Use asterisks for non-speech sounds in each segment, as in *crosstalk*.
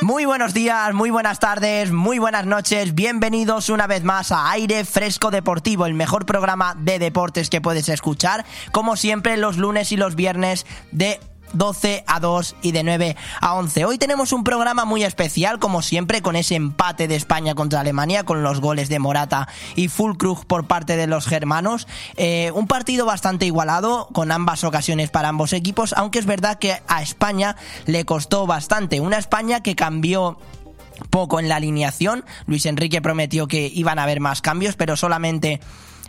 Muy buenos días, muy buenas tardes, muy buenas noches, bienvenidos una vez más a Aire Fresco Deportivo, el mejor programa de deportes que puedes escuchar, como siempre los lunes y los viernes de 12 a 2 y de 9 a 11. Hoy tenemos un programa muy especial, como siempre, con ese empate de España contra Alemania, con los goles de Morata y Fulkrug por parte de los germanos. Eh, un partido bastante igualado, con ambas ocasiones para ambos equipos, aunque es verdad que a España le costó bastante. Una España que cambió poco en la alineación. Luis Enrique prometió que iban a haber más cambios, pero solamente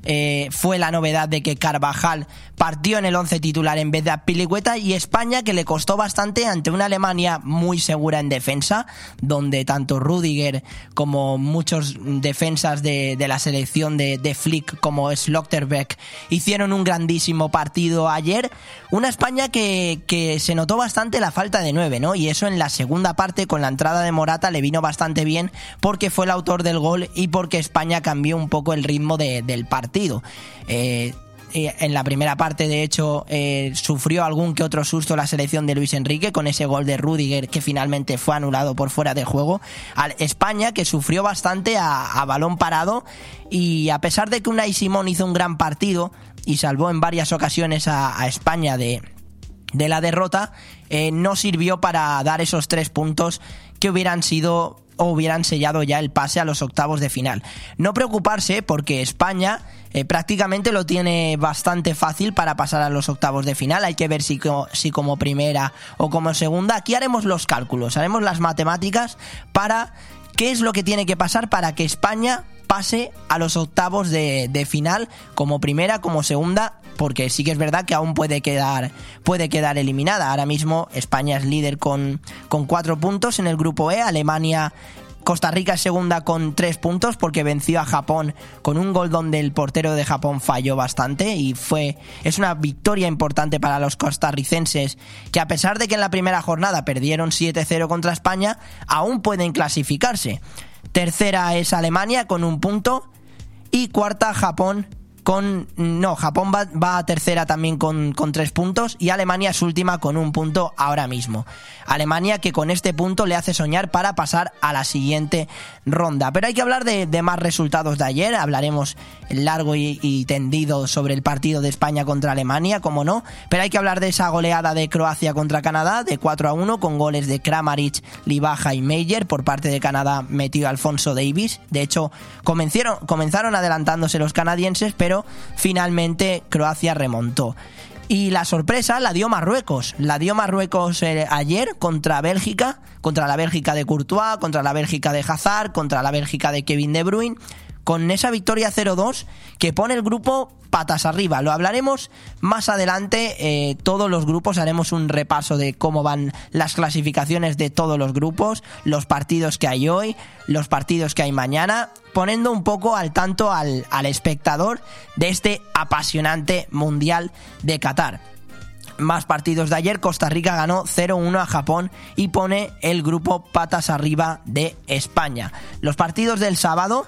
eh, fue la novedad de que Carvajal partió en el 11 titular en vez de Pilicueta y España que le costó bastante ante una Alemania muy segura en defensa, donde tanto Rudiger como muchos defensas de, la selección de, de, Flick como Slotterbeck hicieron un grandísimo partido ayer. Una España que, que se notó bastante la falta de nueve, ¿no? Y eso en la segunda parte con la entrada de Morata le vino bastante bien porque fue el autor del gol y porque España cambió un poco el ritmo del partido partido. Eh, eh, en la primera parte, de hecho, eh, sufrió algún que otro susto la selección de Luis Enrique con ese gol de Rudiger que finalmente fue anulado por fuera del juego. España que sufrió bastante a, balón parado y a pesar de que Unai Simón hizo un gran partido y salvó en varias ocasiones a, España de, de, la derrota, no sirvió para dar esos tres puntos que hubieran sido o hubieran sellado ya el pase a los octavos de final. No preocuparse porque España eh, prácticamente lo tiene bastante fácil para pasar a los octavos de final. Hay que ver si, como primera o como segunda. Aquí haremos los cálculos, haremos las matemáticas para qué es lo que tiene que pasar para que España pase a los octavos de, final como primera, como segunda, porque sí que es verdad que aún puede quedar, puede quedar eliminada. Ahora mismo España es líder con, con cuatro puntos en el grupo E, Alemania Costa Rica es segunda con tres puntos porque venció a Japón con un gol donde el portero de Japón falló bastante y fue es una victoria importante para los costarricenses que a pesar de que en la primera jornada perdieron 7-0 contra España, aún pueden clasificarse. Tercera es Alemania con un punto. Y cuarta Japón con... No, Japón va, a tercera también con, con, tres puntos y Alemania es última con un punto ahora mismo. Alemania que con este punto le hace soñar para pasar a la siguiente ronda. Pero hay que hablar de, más resultados de ayer. Hablaremos largo y, tendido sobre el partido de España contra Alemania, como no. Pero hay que hablar de esa goleada de Croacia contra Canadá de 4 a 1 con goles de Kramaric, Libaja y Meyer. Por parte de Canadá metió Alfonso Davis. De hecho, comenzaron, comenzaron adelantándose los canadienses, pero finalmente Croacia remontó. Y la sorpresa la dio Marruecos. La dio Marruecos eh, ayer contra Bélgica, contra la Bélgica de Courtois, contra la Bélgica de Hazard, contra la Bélgica de Kevin De Bruyne con esa victoria 0-2 que pone el grupo patas arriba. Lo hablaremos más adelante. Eh, todos los grupos haremos un repaso de cómo van las clasificaciones de todos los grupos, los partidos que hay hoy, los partidos que hay mañana, poniendo un poco al tanto al, al espectador de este apasionante Mundial de Qatar más partidos de ayer, Costa Rica ganó 0-1 a Japón y pone el grupo patas arriba de España. Los partidos del sábado,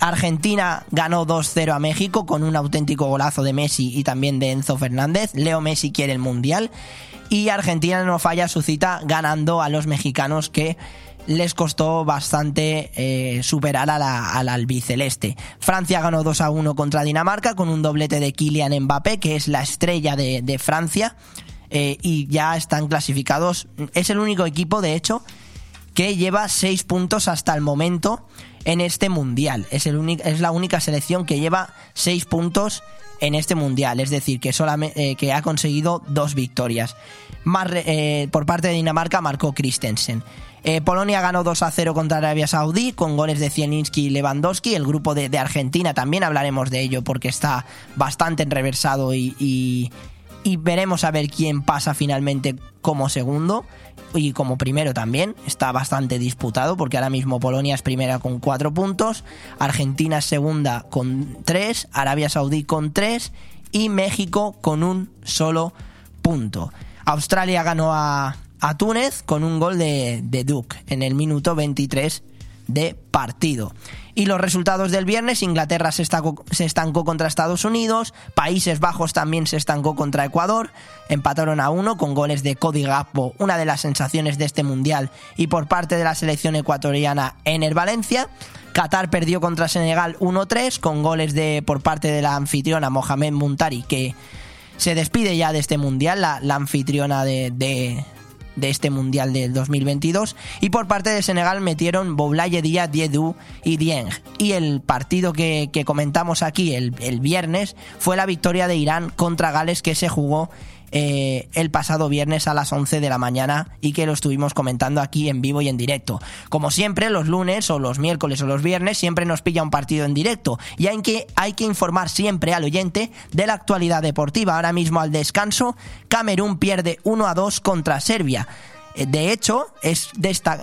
Argentina ganó 2-0 a México con un auténtico golazo de Messi y también de Enzo Fernández. Leo Messi quiere el Mundial. Y Argentina no falla su cita ganando a los mexicanos que les costó bastante eh, superar a la, al albiceleste. Francia ganó 2 a 1 contra Dinamarca con un doblete de Kylian Mbappé, que es la estrella de, Francia, eh, y ya están clasificados. Es el único equipo, de hecho, que lleva 6 puntos hasta el momento en este mundial. Es, el es la única selección que lleva 6 puntos en este mundial, es decir, que, eh, que ha conseguido dos victorias. Eh, por parte de Dinamarca marcó Christensen. Eh, Polonia ganó 2 a 0 contra Arabia Saudí con goles de Zielinski y Lewandowski. El grupo de, Argentina también hablaremos de ello porque está bastante enreversado y veremos a ver quién pasa finalmente como segundo y como primero también. Está bastante disputado porque ahora mismo Polonia es primera con cuatro puntos, Argentina es segunda con tres, Arabia Saudí con tres y México con un solo punto. Australia ganó a, a Túnez con un gol de, de Duke en el minuto 23 de partido. Y los resultados del viernes, Inglaterra se, estancó contra Estados Unidos, Países Bajos también se estancó contra Ecuador, empataron a uno con goles de Cody Gakpo, una de las sensaciones de este mundial, y por parte de la selección ecuatoriana Ener Valencia. Qatar perdió contra Senegal 1-3 con goles de por parte de la anfitriona Mohamed Muntari, que se despide ya de este mundial, la, anfitriona de este Mundial del 2022. Y por parte de Senegal metieron Boulaye Dia, Diedu y Dieng. Y el partido que, comentamos aquí el, el, viernes fue la victoria de Irán contra Gales que se jugó eh, el pasado viernes a las 11 de la mañana y que lo estuvimos comentando aquí en vivo y en directo. Como siempre, los lunes o los miércoles o los viernes siempre nos pilla un partido en directo y hay que, hay que informar siempre al oyente de la actualidad deportiva. Ahora mismo al descanso, Camerún pierde 1 a 2 contra Serbia. De hecho, es,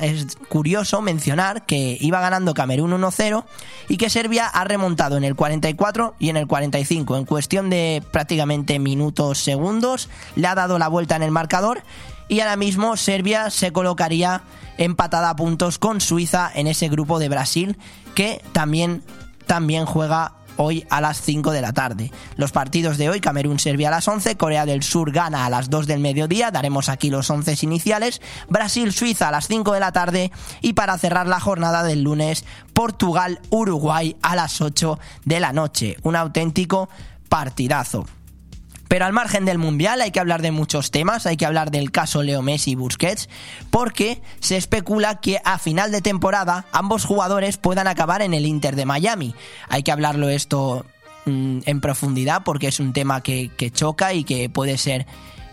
es curioso mencionar que iba ganando Camerún 1-0 y que Serbia ha remontado en el 44 y en el 45. En cuestión de prácticamente minutos, segundos, le ha dado la vuelta en el marcador y ahora mismo Serbia se colocaría empatada a puntos con Suiza en ese grupo de Brasil que también, también juega hoy a las 5 de la tarde. Los partidos de hoy, Camerún-Serbia a las 11, Corea del Sur gana a las 2 del mediodía, daremos aquí los 11 iniciales, Brasil-Suiza a las 5 de la tarde y para cerrar la jornada del lunes, Portugal-Uruguay a las 8 de la noche. Un auténtico partidazo. Pero al margen del Mundial hay que hablar de muchos temas, hay que hablar del caso Leo Messi y Busquets, porque se especula que a final de temporada ambos jugadores puedan acabar en el Inter de Miami. Hay que hablarlo esto mm, en profundidad porque es un tema que, choca y que puede ser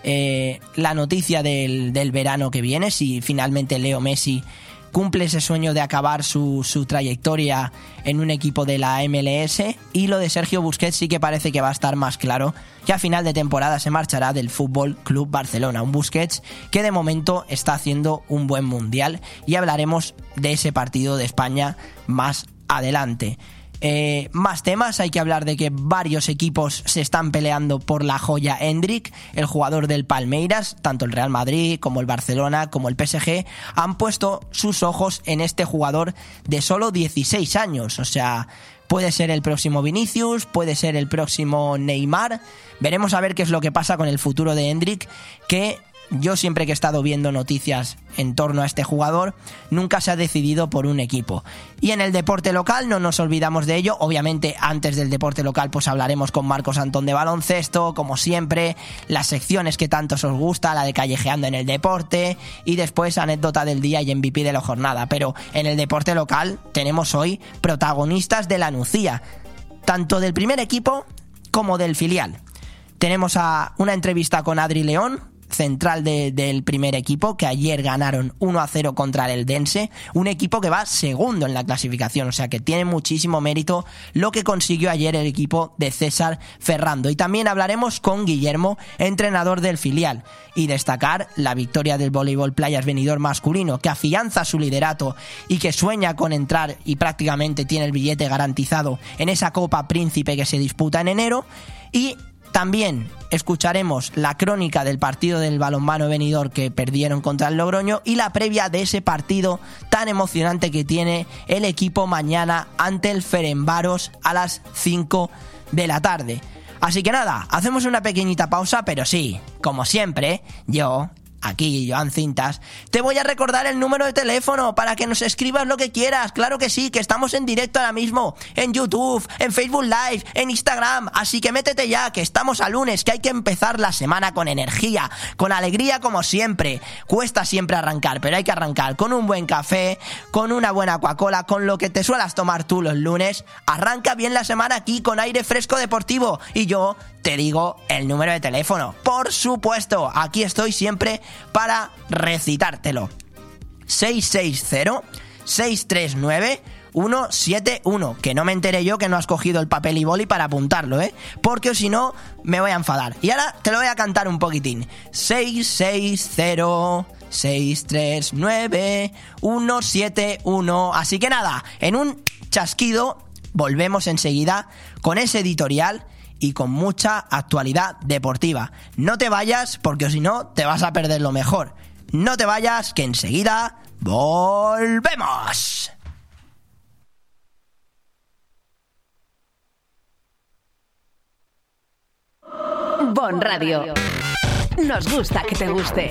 eh, la noticia del, del verano que viene si finalmente Leo Messi cumple ese sueño de acabar su, trayectoria en un equipo de la MLS y lo de Sergio Busquets sí que parece que va a estar más claro. Que a final de temporada se marchará del Fútbol Club Barcelona, un Busquets que de momento está haciendo un buen mundial. Y hablaremos de ese partido de España más adelante. Eh, más temas, hay que hablar de que varios equipos se están peleando por la joya Hendrik, el jugador del Palmeiras, tanto el Real Madrid como el Barcelona como el PSG han puesto sus ojos en este jugador de solo 16 años, o sea, puede ser el próximo Vinicius, puede ser el próximo Neymar, veremos a ver qué es lo que pasa con el futuro de Hendrik, que yo siempre que he estado viendo noticias en torno a este jugador, nunca se ha decidido por un equipo. Y en el deporte local no nos olvidamos de ello. Obviamente antes del deporte local pues hablaremos con Marcos Antón de baloncesto, como siempre, las secciones que tanto os gusta, la de callejeando en el deporte y después anécdota del día y MVP de la jornada. Pero en el deporte local tenemos hoy protagonistas de la Nucía, tanto del primer equipo como del filial. Tenemos a una entrevista con Adri León, central del primer equipo, que ayer ganaron 1 a 0 contra el Dense, un equipo que va segundo en la clasificación, o sea que tiene muchísimo mérito lo que consiguió ayer el equipo de César Ferrando. Y también hablaremos con Guillermo, entrenador del filial, y destacar la victoria del voleibol playas venidor masculino, que afianza su liderato y que sueña con entrar y prácticamente tiene el billete garantizado en esa Copa Príncipe que se disputa en enero. Y también escucharemos la crónica del partido del balonmano venidor que perdieron contra el Logroño y la previa de ese partido tan emocionante que tiene el equipo mañana ante el Ferenbaros a las 5 de la tarde. Así que nada, hacemos una pequeñita pausa, pero sí, como siempre, yo, aquí Joan Cintas, te voy a recordar el número de teléfono para que nos escribas lo que quieras. Claro que sí, que estamos en directo ahora mismo, en YouTube, en Facebook Live, en Instagram. Así que métete ya, que estamos a lunes, que hay que empezar la semana con energía, con alegría como siempre. Cuesta siempre arrancar, pero hay que arrancar con un buen café, con una buena Coca-Cola, con lo que te suelas tomar tú los lunes. Arranca bien la semana aquí con aire fresco deportivo. Y yo te digo el número de teléfono. Por supuesto, aquí estoy siempre para recitártelo. 660 639 171, que no me enteré yo que no has cogido el papel y boli para apuntarlo, ¿eh? Porque si no, me voy a enfadar. Y ahora te lo voy a cantar un poquitín. 660 639 171. Así que nada, en un chasquido volvemos enseguida con ese editorial y con mucha actualidad deportiva. No te vayas porque si no te vas a perder lo mejor. No te vayas que enseguida volvemos. Bon Radio. Nos gusta que te guste.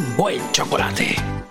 buen chocolate.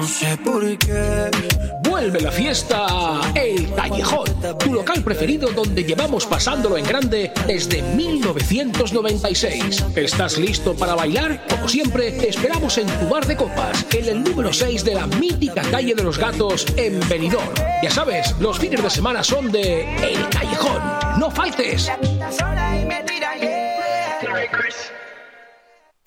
No sé por qué. Vuelve la fiesta El Callejón, tu local preferido donde llevamos pasándolo en grande desde 1996. ¿Estás listo para bailar? Como siempre, te esperamos en tu bar de copas, en el número 6 de la mítica calle de los gatos en Benidorm. Ya sabes, los fines de semana son de El Callejón. ¡No faltes!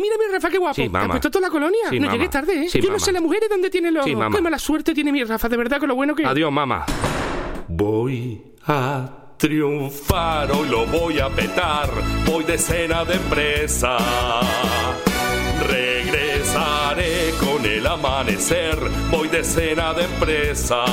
Mira mi Rafa, qué guapo. Sí, mamá. ¿Has puesto toda la colonia? Sí, no llegues tarde, ¿eh? Sí, Yo no sé las mujeres dónde tienen los... Qué mala suerte tiene mi Rafa, de verdad, con lo bueno que... Adiós, mamá. Voy a triunfar, hoy lo voy a petar. Voy de cena de empresa. Con el amanecer. Voy de cena de empresa.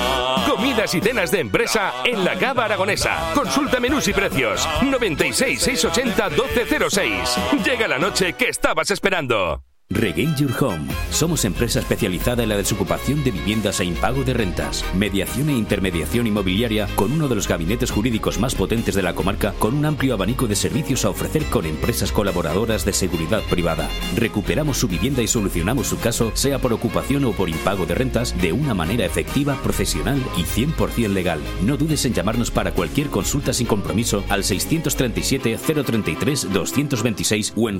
Comidas y cenas de empresa en la Cava Aragonesa. Consulta menús y precios. 96 680 1206. Llega la noche que estabas esperando. Regain Your Home. Somos empresa especializada en la desocupación de viviendas e impago de rentas, mediación e intermediación inmobiliaria con uno de los gabinetes jurídicos más potentes de la comarca, con un amplio abanico de servicios a ofrecer con empresas colaboradoras de seguridad privada. Recuperamos su vivienda y solucionamos su caso, sea por ocupación o por impago de rentas, de una manera efectiva, profesional y 100% legal. No dudes en llamarnos para cualquier consulta sin compromiso al 637 033 226 o en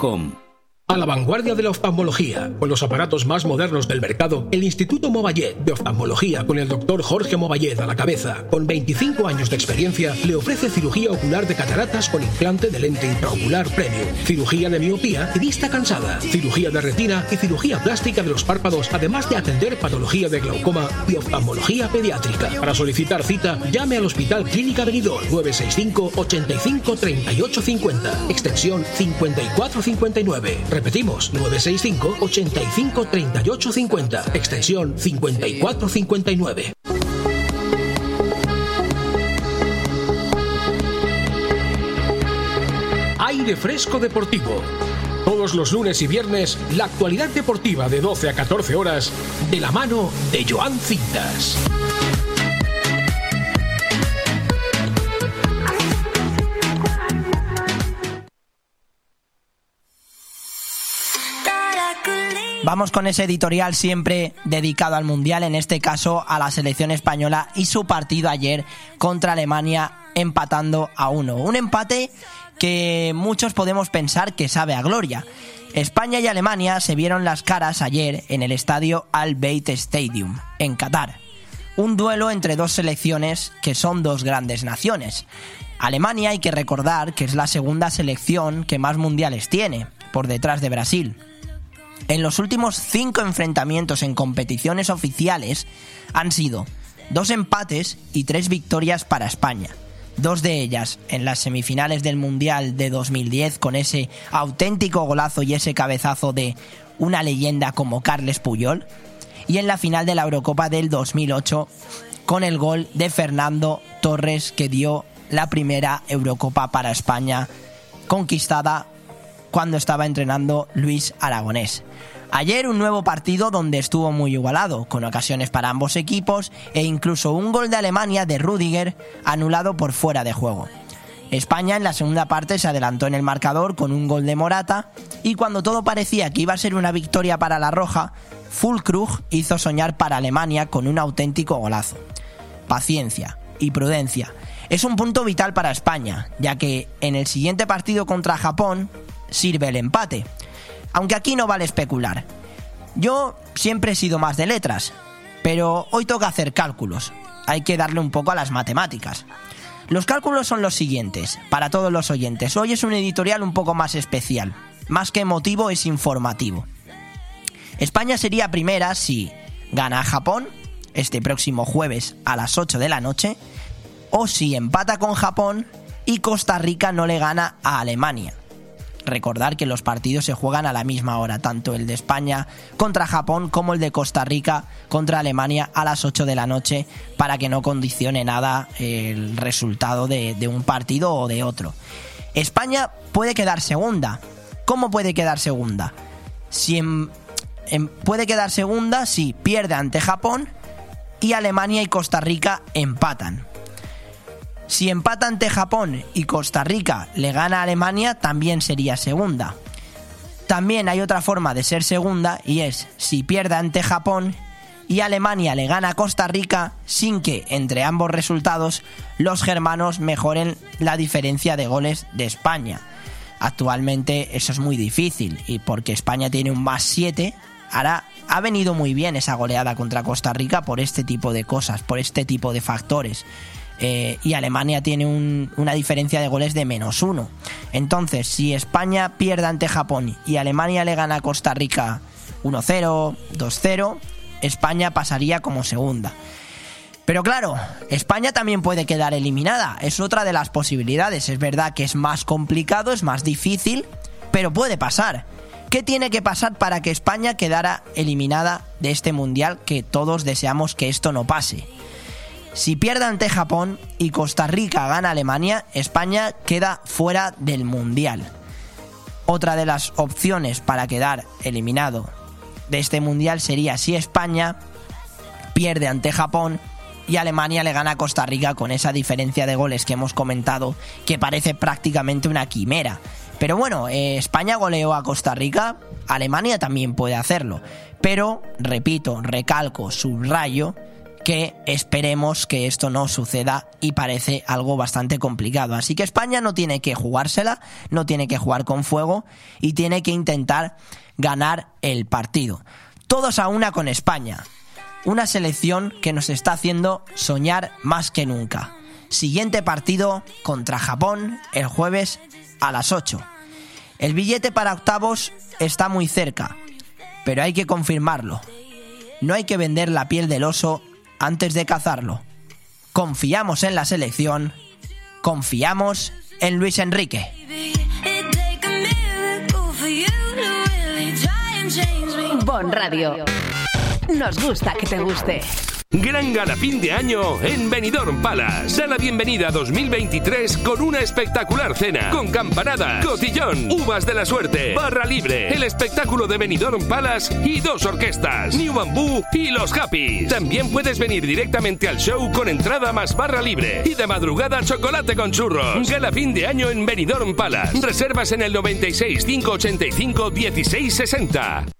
Telekom. A la vanguardia de la oftalmología, con los aparatos más modernos del mercado, el Instituto Movallet de Oftalmología, con el doctor Jorge Movallet a la cabeza, con 25 años de experiencia, le ofrece cirugía ocular de cataratas con implante de lente intraocular premium, cirugía de miopía y vista cansada, cirugía de retina y cirugía plástica de los párpados, además de atender patología de glaucoma y oftalmología pediátrica. Para solicitar cita, llame al Hospital Clínica Benidorm 965 85 38 50, extensión 5459. Repetimos, 965 85 38 50, extensión 5459. Aire Fresco Deportivo. Todos los lunes y viernes, la actualidad deportiva de 12 a 14 horas, de la mano de Joan Cintas. Vamos con ese editorial siempre dedicado al Mundial, en este caso a la selección española y su partido ayer contra Alemania empatando a uno. Un empate que muchos podemos pensar que sabe a gloria. España y Alemania se vieron las caras ayer en el estadio Al Bayt Stadium, en Qatar. Un duelo entre dos selecciones que son dos grandes naciones. Alemania hay que recordar que es la segunda selección que más mundiales tiene, por detrás de Brasil. En los últimos cinco enfrentamientos en competiciones oficiales han sido dos empates y tres victorias para España. Dos de ellas en las semifinales del Mundial de 2010 con ese auténtico golazo y ese cabezazo de una leyenda como Carles Puyol. Y en la final de la Eurocopa del 2008 con el gol de Fernando Torres que dio la primera Eurocopa para España conquistada cuando estaba entrenando Luis Aragonés. Ayer un nuevo partido donde estuvo muy igualado, con ocasiones para ambos equipos e incluso un gol de Alemania de Rudiger anulado por fuera de juego. España en la segunda parte se adelantó en el marcador con un gol de Morata y cuando todo parecía que iba a ser una victoria para la Roja, Fulkrug hizo soñar para Alemania con un auténtico golazo. Paciencia y prudencia. Es un punto vital para España, ya que en el siguiente partido contra Japón sirve el empate. Aunque aquí no vale especular. Yo siempre he sido más de letras, pero hoy toca hacer cálculos. Hay que darle un poco a las matemáticas. Los cálculos son los siguientes, para todos los oyentes. Hoy es un editorial un poco más especial. Más que emotivo, es informativo. España sería primera si gana a Japón este próximo jueves a las 8 de la noche, o si empata con Japón y Costa Rica no le gana a Alemania. Recordar que los partidos se juegan a la misma hora, tanto el de España contra Japón como el de Costa Rica contra Alemania a las 8 de la noche para que no condicione nada el resultado de, un partido o de otro. España puede quedar segunda. ¿Cómo puede quedar segunda? Si puede quedar segunda si pierde ante Japón y Alemania y Costa Rica empatan. Si empata ante Japón y Costa Rica le gana a Alemania, también sería segunda. También hay otra forma de ser segunda y es si pierde ante Japón y Alemania le gana a Costa Rica sin que entre ambos resultados los germanos mejoren la diferencia de goles de España. Actualmente eso es muy difícil y porque España tiene un más 7, ahora ha venido muy bien esa goleada contra Costa Rica por este tipo de cosas, por este tipo de factores. Eh, y Alemania tiene un- una diferencia de goles de menos uno. Entonces, si España pierde ante Japón y Alemania le gana a Costa Rica 1-0, 2-0, España pasaría como segunda. Pero claro, España también puede quedar eliminada, es otra de las posibilidades. Es verdad que es más complicado, es más difícil, pero puede pasar. ¿Qué tiene que pasar para que España quedara eliminada de este mundial que todos deseamos que esto no pase? Si pierde ante Japón y Costa Rica gana Alemania, España queda fuera del mundial. Otra de las opciones para quedar eliminado de este mundial sería si España pierde ante Japón y Alemania le gana a Costa Rica con esa diferencia de goles que hemos comentado que parece prácticamente una quimera. Pero bueno, eh, España goleó a Costa Rica, Alemania también puede hacerlo. Pero, repito, recalco, subrayo que esperemos que esto no suceda y parece algo bastante complicado. Así que España no tiene que jugársela, no tiene que jugar con fuego y tiene que intentar ganar el partido. Todos a una con España. Una selección que nos está haciendo soñar más que nunca. Siguiente partido contra Japón el jueves a las 8. El billete para octavos está muy cerca, pero hay que confirmarlo. No hay que vender la piel del oso antes de cazarlo. Confiamos en la selección, confiamos en Luis Enrique. Bon Radio. Nos gusta que te guste. Gran gala fin de año en Benidorm Palace. Da la bienvenida a 2023 con una espectacular cena, con campanadas, cotillón, uvas de la suerte, barra libre, el espectáculo de Benidorm Palace y dos orquestas, New Bamboo y Los Happy. También puedes venir directamente al show con entrada más barra libre y de madrugada chocolate con churros. Gala fin de año en Benidorm Palace. Reservas en el 96 585 1660.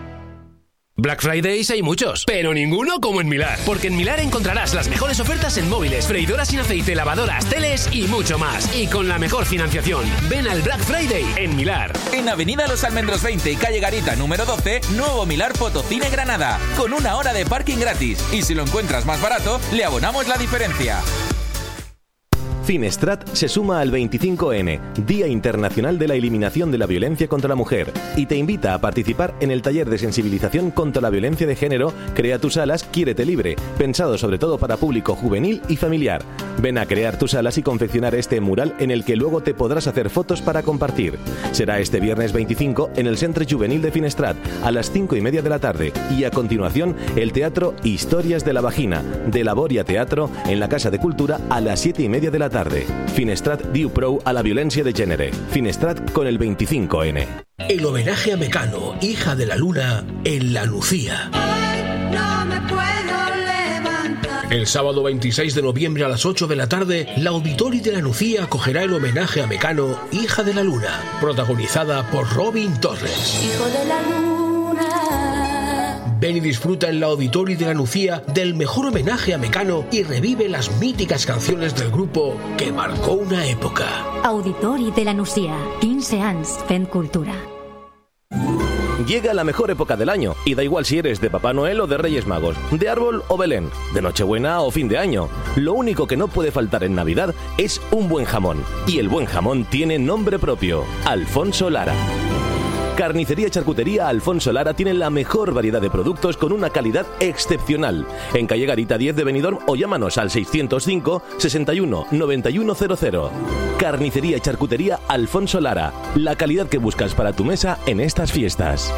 Black Fridays hay muchos, pero ninguno como en Milar. Porque en Milar encontrarás las mejores ofertas en móviles, freidoras sin aceite, lavadoras, teles y mucho más. Y con la mejor financiación. Ven al Black Friday en Milar. En Avenida Los Almendros 20 y Calle Garita número 12, nuevo Milar Fotocine Granada, con una hora de parking gratis. Y si lo encuentras más barato, le abonamos la diferencia. Finestrat se suma al 25N, Día Internacional de la Eliminación de la Violencia contra la Mujer, y te invita a participar en el taller de sensibilización contra la violencia de género Crea tus alas, quiérete libre, pensado sobre todo para público juvenil y familiar. Ven a crear tus alas y confeccionar este mural en el que luego te podrás hacer fotos para compartir. Será este viernes 25 en el Centro Juvenil de Finestrat a las 5 y media de la tarde y a continuación el Teatro Historias de la Vagina de Laboria Teatro en la Casa de Cultura a las 7 y media de la tarde. Finestrat diu prou a la violencia de género. Finestrat con el 25N. El homenaje a Mecano, hija de la luna, en la Lucía. No me puedo levantar. El sábado 26 de noviembre a las 8 de la tarde, la Auditori de la Lucía acogerá el homenaje a Mecano, hija de la luna, protagonizada por Robin Torres. Hijo de la luna. Ven y disfruta en la Auditori de la Lucía del mejor homenaje a Mecano y revive las míticas canciones del grupo que marcó una época. Auditori de la Nucía, 15 anys fent cultura. Llega la mejor época del año y da igual si eres de Papá Noel o de Reyes Magos, de árbol o Belén, de Nochebuena o fin de año. Lo único que no puede faltar en Navidad es un buen jamón. Y el buen jamón tiene nombre propio, Alfonso Lara. Carnicería y Charcutería Alfonso Lara tiene la mejor variedad de productos con una calidad excepcional. En calle Garita 10 de Benidorm o llámanos al 605 61 9100. Carnicería y Charcutería Alfonso Lara. La calidad que buscas para tu mesa en estas fiestas.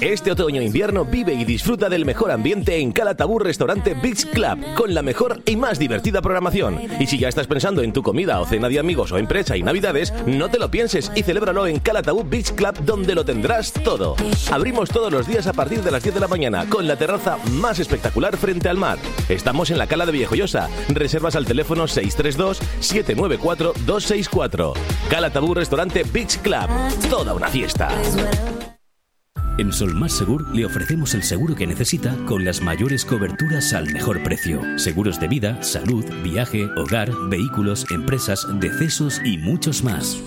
Este otoño e vive y disfruta del mejor ambiente en Calatabur Restaurante Beach Club, con la mejor y más divertida programación. Y si ya estás pensando en tu comida o cena de amigos o empresa y navidades, no te lo pienses y celébralo en Calatabur Beach Club, donde lo tendrás todo. Abrimos todos los días a partir de las 10 de la mañana, con la terraza más espectacular frente al mar. Estamos en la Cala de Viejoyosa. Reservas al teléfono 632-794-264. Calatabur Restaurante Beach Club. Toda una fiesta. En Solmás Segur le ofrecemos el seguro que necesita con las mayores coberturas al mejor precio. Seguros de vida, salud, viaje, hogar, vehículos, empresas, decesos y muchos más.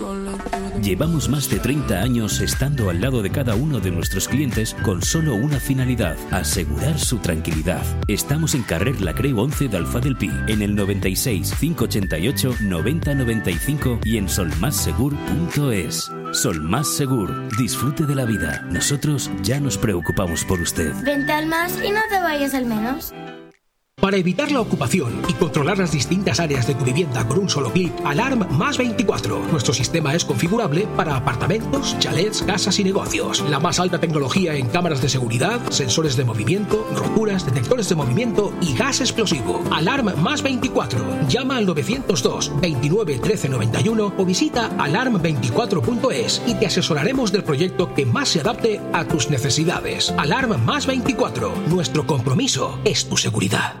Llevamos más de 30 años estando al lado de cada uno de nuestros clientes con solo una finalidad, asegurar su tranquilidad. Estamos en Carrer La Creu 11 de Alfa del Pi, en el 96 588 90 95 y en solmassegur.es. Solmás Segur, disfrute de la vida. Nosotros ya nos preocupamos por usted. Vente al más y no te vayas al menos. Para evitar la ocupación y controlar las distintas áreas de tu vivienda con un solo clic, Alarm más 24. Nuestro sistema es configurable para apartamentos, chalets, casas y negocios. La más alta tecnología en cámaras de seguridad, sensores de movimiento, roturas, detectores de movimiento y gas explosivo. Alarm más 24. Llama al 902 29 13 91 o visita alarm24.es y te asesoraremos del proyecto que más se adapte a tus necesidades. Alarm más 24. Nuestro compromiso es tu seguridad.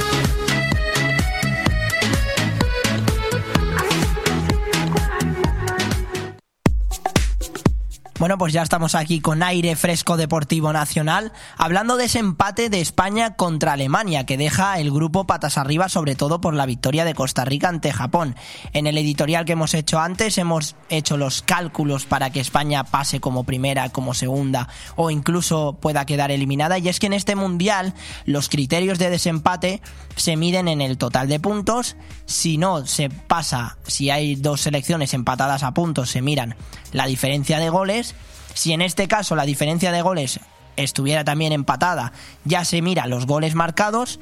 Bueno, pues ya estamos aquí con aire fresco deportivo nacional, hablando de ese empate de España contra Alemania, que deja el grupo patas arriba, sobre todo por la victoria de Costa Rica ante Japón. En el editorial que hemos hecho antes, hemos hecho los cálculos para que España pase como primera, como segunda, o incluso pueda quedar eliminada. Y es que en este mundial, los criterios de desempate se miden en el total de puntos. Si no se pasa, si hay dos selecciones empatadas a puntos, se miran la diferencia de goles Si en este caso la diferencia de goles estuviera también empatada, ya se mira los goles marcados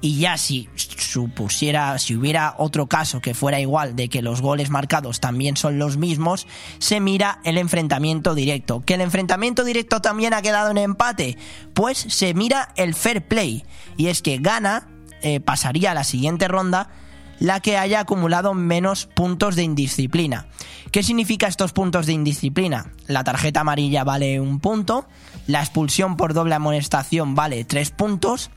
y ya si supusiera, si hubiera otro caso que fuera igual de que los goles marcados también son los mismos, se mira el enfrentamiento directo. ¿Que el enfrentamiento directo también ha quedado en empate? Pues se mira el fair play. Y es que gana, eh, pasaría a la siguiente ronda la que haya acumulado menos puntos de indisciplina. ¿Qué significa estos puntos de indisciplina? La tarjeta amarilla vale un punto, la expulsión por doble amonestación vale tres puntos,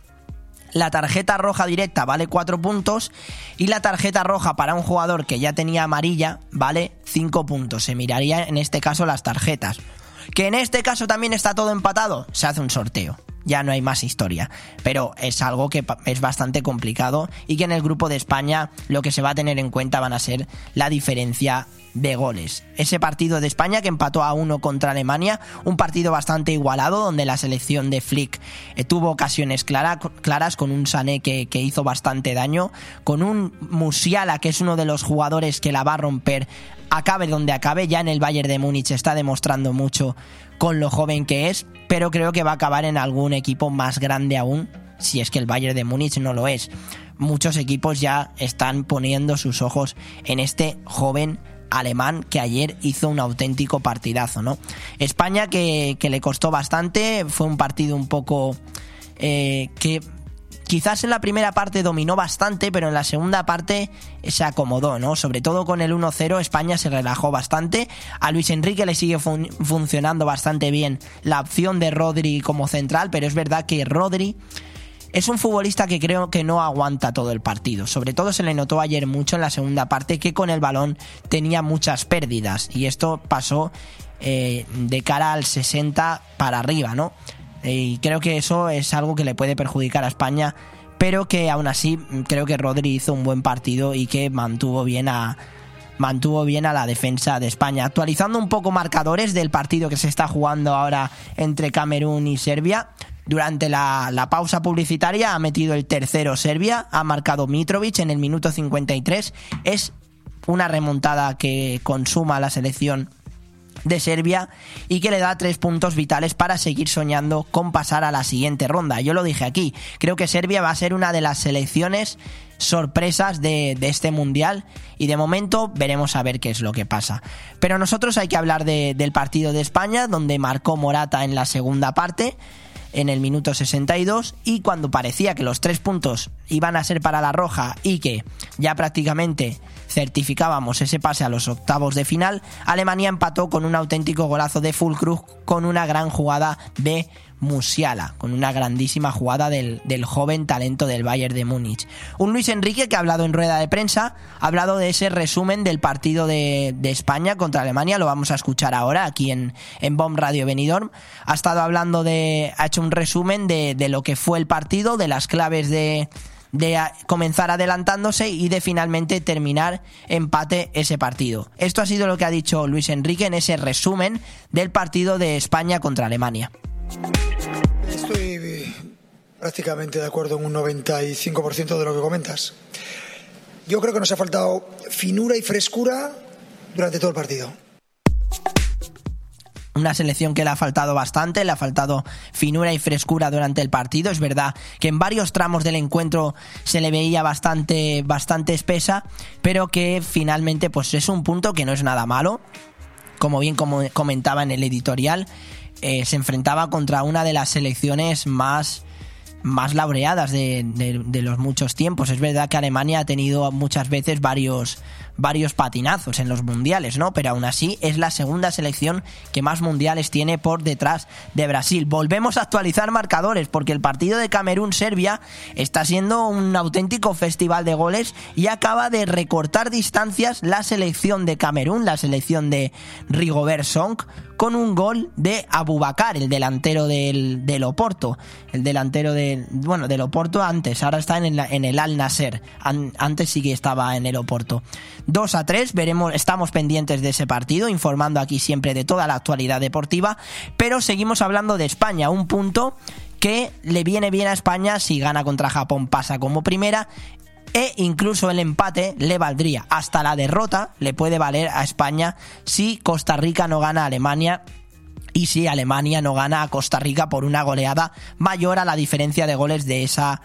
la tarjeta roja directa vale 4 puntos y la tarjeta roja para un jugador que ya tenía amarilla vale 5 puntos. Se miraría en este caso las tarjetas. Que en este caso también está todo empatado, se hace un sorteo. Ya no hay más historia. Pero es algo que es bastante complicado y que en el grupo de España lo que se va a tener en cuenta van a ser la diferencia de goles. Ese partido de España que empató a uno contra Alemania, un partido bastante igualado donde la selección de Flick eh, tuvo ocasiones clara, claras con un Sané que, que, hizo bastante daño, con un Musiala que es uno de los jugadores que la va a romper, acabe donde acabe, ya en el Bayern de Múnich está demostrando mucho con lo joven que es, pero creo que va a acabar en algún equipo más grande aún, si es que el Bayern de Múnich no lo es. Muchos equipos ya están poniendo sus ojos en este joven alemán que ayer hizo un auténtico partidazo, ¿no? España que, que le costó bastante, fue un partido un poco eh, que quizás en la primera parte dominó bastante, pero en la segunda parte se acomodó, ¿no? Sobre todo con el 1-0 España se relajó bastante. A Luis Enrique le sigue fun funcionando bastante bien la opción de Rodri como central, pero es verdad que Rodri es un futbolista que creo que no aguanta todo el partido. Sobre todo se le notó ayer mucho en la segunda parte que con el balón tenía muchas pérdidas. Y esto pasó eh, de cara al 60 para arriba, ¿no? Y creo que eso es algo que le puede perjudicar a España. Pero que aún así creo que Rodri hizo un buen partido y que mantuvo bien a, mantuvo bien a la defensa de España. Actualizando un poco marcadores del partido que se está jugando ahora entre Camerún y Serbia. Durante la, la, pausa publicitaria ha metido el tercero Serbia, ha marcado Mitrovic en el minuto 53. Es una remontada que consuma la selección de Serbia y que le da tres puntos vitales para seguir soñando con pasar a la siguiente ronda. Yo lo dije aquí, creo que Serbia va a ser una de las selecciones sorpresas de, de, este mundial y de momento veremos a ver qué es lo que pasa. Pero nosotros hay que hablar de, del partido de España donde marcó Morata en la segunda parte en el minuto 62 y cuando parecía que los tres puntos iban a ser para la roja y que ya prácticamente certificábamos ese pase a los octavos de final, Alemania empató con un auténtico golazo de Fulkrug con una gran jugada de Musiala, con una grandísima jugada del, joven talento del Bayern de Múnich. Un Luis Enrique que ha hablado en rueda de prensa, ha hablado de ese resumen del partido de, España contra Alemania, lo vamos a escuchar ahora aquí en, en Bomb Radio Benidorm. Ha estado hablando de, ha hecho un resumen de, de lo que fue el partido, de las claves de, de comenzar adelantándose y de finalmente terminar empate ese partido. Esto ha sido lo que ha dicho Luis Enrique en ese resumen del partido de España contra Alemania. Estoy prácticamente de acuerdo en un 95% de lo que comentas. Yo creo que nos ha faltado finura y frescura durante todo el partido una selección que le ha faltado bastante, le ha faltado finura y frescura durante el partido. Es verdad que en varios tramos del encuentro se le veía bastante, bastante espesa, pero que finalmente pues es un punto que no es nada malo. Como bien comentaba en el editorial, eh, se enfrentaba contra una de las selecciones más más laureadas de, de, los muchos tiempos. Es verdad que Alemania ha tenido muchas veces varios, varios patinazos en los mundiales, ¿no? Pero aún así es la segunda selección que más mundiales tiene por detrás de Brasil. Volvemos a actualizar marcadores porque el partido de Camerún-Serbia está siendo un auténtico festival de goles y acaba de recortar distancias la selección de Camerún, la selección de Rigobert Song, con un gol de Abubakar, el delantero del, del Oporto. El delantero del, bueno, del Oporto antes, ahora está en el, en el Al Nasser. An, antes sí que estaba en el Oporto. 2 a 3, veremos, estamos pendientes de ese partido, informando aquí siempre de toda la actualidad deportiva, pero seguimos hablando de España, un punto que le viene bien a España si gana contra Japón, pasa como primera e incluso el empate le valdría. Hasta la derrota le puede valer a España si Costa Rica no gana a Alemania y si Alemania no gana a Costa Rica por una goleada mayor a la diferencia de goles de esa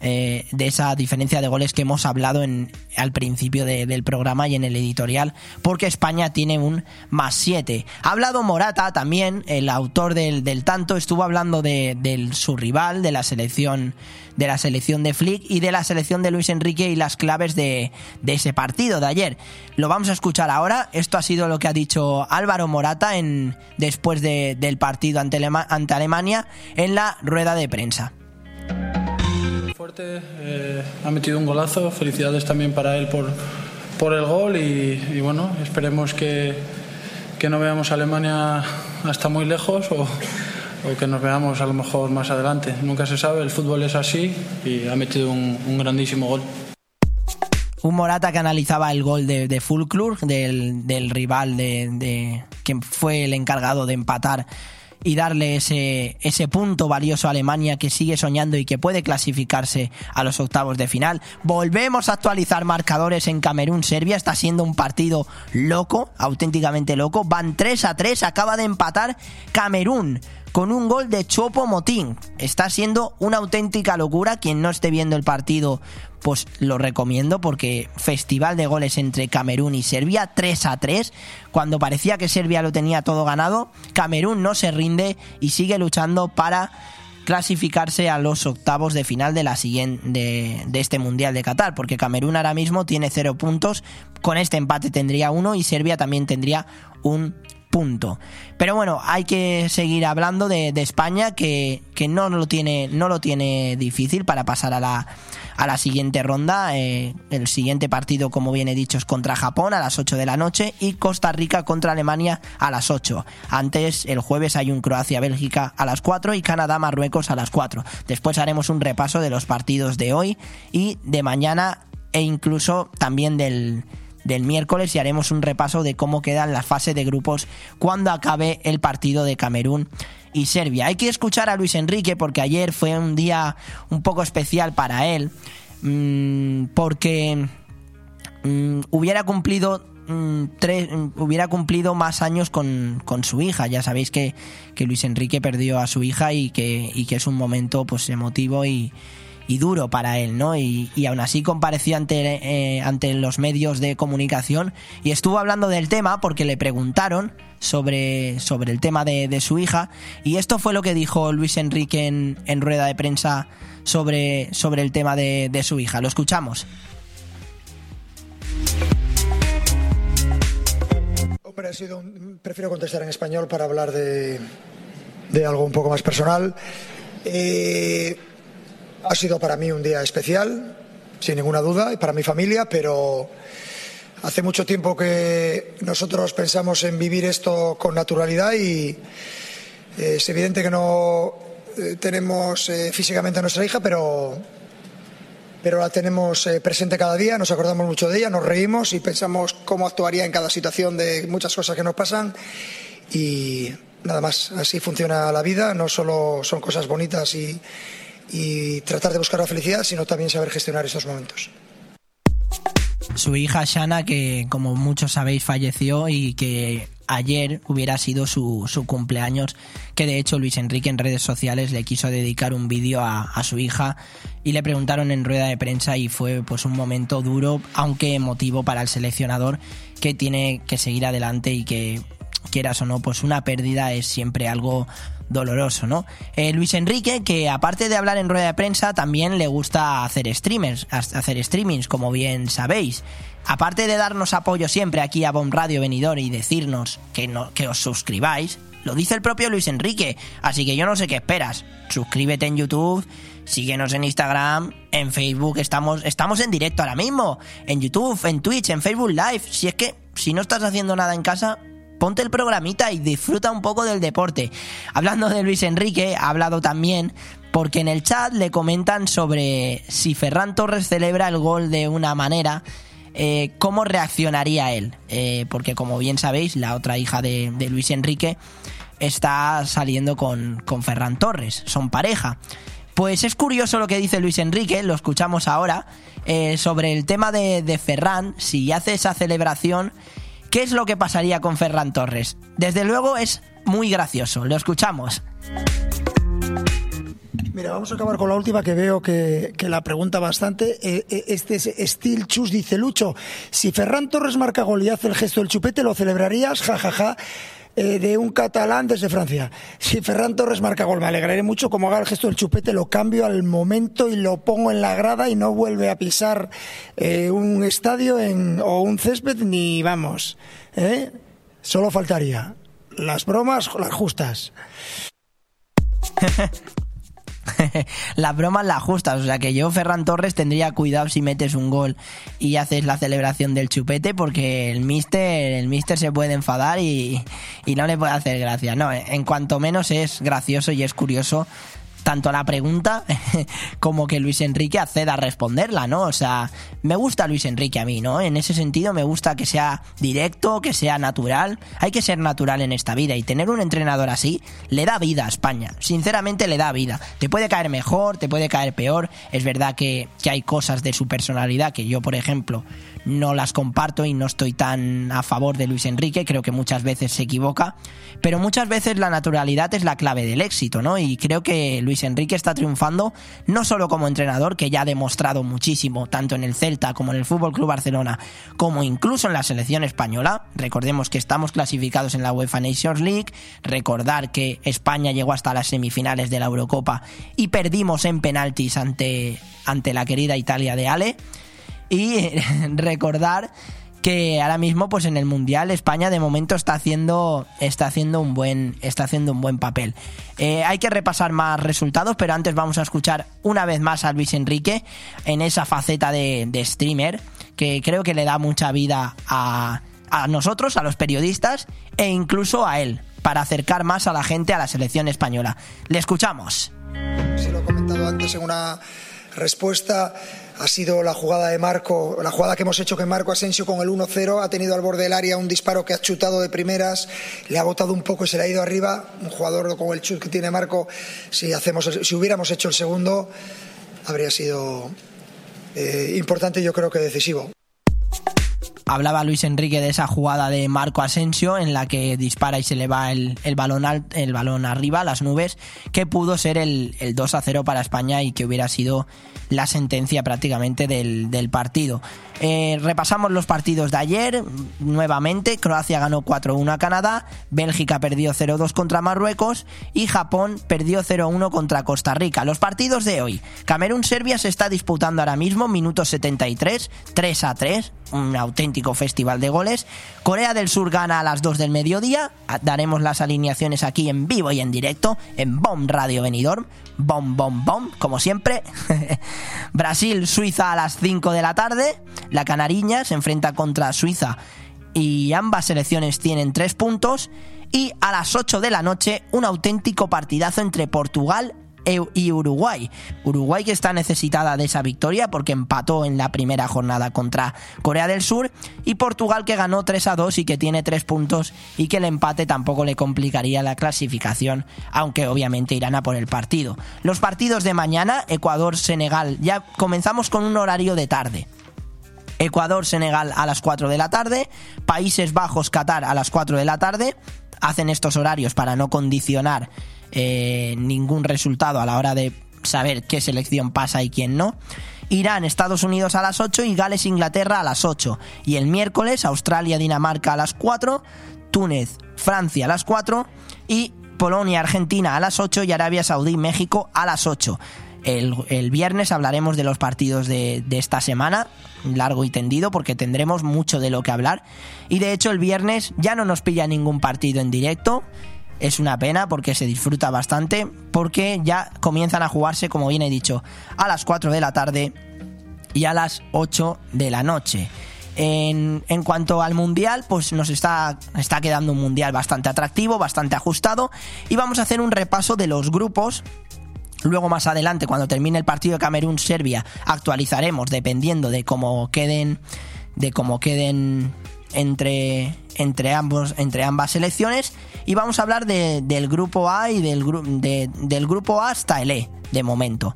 eh, de esa diferencia de goles que hemos hablado en, al principio de- del programa y en el editorial, porque España tiene un más 7. Ha hablado Morata también, el autor del, del tanto, estuvo hablando de, su rival, de la selección de la selección de Flick y de la selección de Luis Enrique y las claves de, de ese partido de ayer. Lo vamos a escuchar ahora. Esto ha sido lo que ha dicho Álvaro Morata en, después de- del partido ante, ante Alemania en la rueda de prensa. Fuerte, eh, ha metido un golazo, felicidades también para él por, por el gol y, bueno, esperemos que, que no veamos a Alemania hasta muy lejos o, o que nos veamos a lo mejor más adelante. Nunca se sabe, el fútbol es así y ha metido un, grandísimo gol. Un Morata que analizaba el gol de, de Fulklur, del, del rival de, de- que fue el encargado de empatar y darle ese, ese punto valioso a Alemania que sigue soñando y que puede clasificarse a los octavos de final. Volvemos a actualizar marcadores en Camerún-Serbia. Está siendo un partido loco, auténticamente loco. Van 3 a 3, acaba de empatar Camerún con un gol de Chopo Motín. Está siendo una auténtica locura. Quien no esté viendo el partido, pues lo recomiendo porque festival de goles entre Camerún y Serbia, 3 a 3. Cuando parecía que Serbia lo tenía todo ganado, Camerún no se rinde y sigue luchando para clasificarse a los octavos de final de la siguiente de, este mundial de Qatar porque Camerún ahora mismo tiene cero puntos con este empate tendría uno y Serbia también tendría un punto. Pero bueno, hay que seguir hablando de, de España que, que no lo tiene no lo tiene difícil para pasar a la a la siguiente ronda. Eh, el siguiente partido, como bien he dicho, es contra Japón a las 8 de la noche y Costa Rica contra Alemania a las 8. Antes, el jueves, hay un Croacia-Bélgica a las 4 y Canadá-Marruecos a las 4. Después haremos un repaso de los partidos de hoy y de mañana e incluso también del, del miércoles y haremos un repaso de cómo quedan las fases de grupos cuando acabe el partido de Camerún y Serbia. Hay que escuchar a Luis Enrique porque ayer fue un día un poco especial para él mm, porque mm, hubiera cumplido mm, tres, hubiera cumplido más años con, con su hija. Ya sabéis que, que Luis Enrique perdió a su hija y que, y que es un momento pues emotivo y, y duro para él, ¿no? Y, aún así compareció ante, eh, ante los medios de comunicación y estuvo hablando del tema porque le preguntaron sobre, sobre el tema de, su hija y esto fue lo que dijo Luis Enrique en, en rueda de prensa sobre, sobre el tema de, de su hija. Lo escuchamos. Prefiero contestar en español para hablar de, de algo un poco más personal. Eh, ha sido para mí un día especial, sin ninguna duda, y para mi familia, pero hace mucho tiempo que nosotros pensamos en vivir esto con naturalidad y eh, es evidente que no eh, tenemos eh, físicamente a nuestra hija, pero, pero la tenemos presente cada día, nos acordamos mucho de ella, nos reímos y pensamos cómo actuaría en cada situación de muchas cosas que nos pasan y nada más, así funciona la vida, no solo son cosas bonitas y, y tratar de buscar la felicidad, sino también saber gestionar estos momentos. su hija Shana, que como muchos sabéis falleció y que ayer hubiera sido su, su cumpleaños, que de hecho Luis Enrique en redes sociales le quiso dedicar un vídeo a, a su hija y le preguntaron en rueda de prensa y fue pues un momento duro, aunque emotivo para el seleccionador que tiene que seguir adelante y que quieras o no, pues una pérdida es siempre algo doloroso, ¿no? Eh, Luis Enrique, que aparte de hablar en rueda de prensa, también le gusta hacer streamers, hacer streamings, como bien sabéis. Aparte de darnos apoyo siempre aquí a Bomb Radio Venidor y decirnos que, no, que os suscribáis, lo dice el propio Luis Enrique, así que yo no sé qué esperas. Suscríbete en YouTube, síguenos en Instagram, en Facebook, estamos, estamos en directo ahora mismo, en YouTube, en Twitch, en Facebook Live. Si es que, si no estás haciendo nada en casa, ponte el programita y disfruta un poco del deporte. Hablando de Luis Enrique, ha hablado también porque en el chat le comentan sobre si Ferran Torres celebra el gol de una manera, eh, cómo reaccionaría él. Eh, porque como bien sabéis, la otra hija de, Luis Enrique está saliendo con, con Ferran Torres, son pareja. Pues es curioso lo que dice Luis Enrique, lo escuchamos ahora, eh, sobre el tema de, de Ferran, si hace esa celebración ¿Qué es lo que pasaría con Ferran Torres? Desde luego es muy gracioso. Lo escuchamos. Mira, vamos a acabar con la última que veo que, que la pregunta bastante. Eh, eh, este es Steel Chus dice, Lucho, si Ferran Torres marca gol y hace el gesto del chupete, ¿lo celebrarías? Ja, ja, ja. Eh, de un catalán desde Francia. Si Ferran Torres marca gol, me alegraré mucho. Como haga el gesto del chupete, lo cambio al momento y lo pongo en la grada y no vuelve a pisar eh, un estadio o un césped ni vamos. ¿eh? Solo faltaría. Las bromas, las justas. *laughs* *laughs* las bromas las justas. O sea que yo, Ferran Torres, tendría cuidado si metes un gol y haces la celebración del chupete, porque el mister, el mister se puede enfadar y, y no le puede hacer gracia. No, en cuanto menos es gracioso y es curioso tanto la pregunta *laughs* como que Luis Enrique acceda a responderla, ¿no? O sea, me gusta Luis Enrique a mí, ¿no? En ese sentido me gusta que sea directo, que sea natural. Hay que ser natural en esta vida y tener un entrenador así le da vida a España. Sinceramente le da vida. Te puede caer mejor, te puede caer peor. Es verdad que, que hay cosas de su personalidad que yo, por ejemplo, no las comparto y no estoy tan a favor de Luis Enrique, creo que muchas veces se equivoca, pero muchas veces la naturalidad es la clave del éxito, ¿no? Y creo que Luis Enrique está triunfando no solo como entrenador, que ya ha demostrado muchísimo, tanto en el Celta como en el Fútbol Club Barcelona, como incluso en la selección española. Recordemos que estamos clasificados en la UEFA Nations League, recordar que España llegó hasta las semifinales de la Eurocopa y perdimos en penaltis ante, ante la querida Italia de Ale y *laughs* recordar que ahora mismo pues en el mundial España de momento está haciendo está haciendo un buen está haciendo un buen papel. Eh, hay que repasar más resultados pero antes vamos a escuchar una vez más a Luis Enrique en esa faceta de, de streamer que creo que le da mucha vida a, a nosotros a los periodistas e incluso a él para acercar más a la gente a la selección española. Le escuchamos. Se lo he comentado antes en una respuesta. Ha sido la jugada de Marco, la jugada que hemos hecho que Marco Asensio con el 1-0 ha tenido al borde del área un disparo que ha chutado de primeras, le ha botado un poco y se le ha ido arriba. Un jugador con el chut que tiene Marco, si, hacemos, si hubiéramos hecho el segundo, habría sido eh, importante yo creo que decisivo. Hablaba Luis Enrique de esa jugada de Marco Asensio en la que dispara y se le va el, el balón, al- el balón arriba, las nubes, que pudo ser el, el 2 a 0 para España y que hubiera sido la sentencia prácticamente del, del partido. Eh, repasamos los partidos de ayer nuevamente. Croacia ganó 4-1 a Canadá, Bélgica perdió 0-2 contra Marruecos y Japón perdió 0-1 contra Costa Rica. Los partidos de hoy. Camerún-Serbia se está disputando ahora mismo, minuto 73, 3 a 3, un auténtico festival de goles. Corea del Sur gana a las 2 del mediodía. Daremos las alineaciones aquí en vivo y en directo en BOM Radio Benidorm. Bom, bom, bom, como siempre. *laughs* Brasil, Suiza a las 5 de la tarde. La Canariña se enfrenta contra Suiza y ambas selecciones tienen 3 puntos. Y a las 8 de la noche, un auténtico partidazo entre Portugal y Uruguay. Uruguay que está necesitada de esa victoria porque empató en la primera jornada contra Corea del Sur y Portugal que ganó 3 a 2 y que tiene 3 puntos y que el empate tampoco le complicaría la clasificación, aunque obviamente irán a por el partido. Los partidos de mañana, Ecuador-Senegal, ya comenzamos con un horario de tarde. Ecuador-Senegal a las 4 de la tarde, Países Bajos-Qatar a las 4 de la tarde. Hacen estos horarios para no condicionar eh, ningún resultado a la hora de saber qué selección pasa y quién no. Irán, Estados Unidos a las 8 y Gales, Inglaterra a las 8. Y el miércoles, Australia, Dinamarca a las 4, Túnez, Francia a las 4 y Polonia, Argentina a las 8 y Arabia Saudí, México a las 8. El, viernes hablaremos de los partidos de esta semana, largo y tendido, porque tendremos mucho de lo que hablar. Y de hecho el viernes ya no nos pilla ningún partido en directo. Es una pena porque se disfruta bastante, porque ya comienzan a jugarse, como bien he dicho, a las 4 de la tarde y a las 8 de la noche. En, en cuanto al mundial, pues nos está, está quedando un mundial bastante atractivo, bastante ajustado. Y vamos a hacer un repaso de los grupos Luego más adelante, cuando termine el partido de Camerún-Serbia, actualizaremos dependiendo de cómo queden, de cómo queden entre, entre, ambos, entre ambas selecciones. Y vamos a hablar de- del grupo A y del, del grupo A hasta el E, de momento.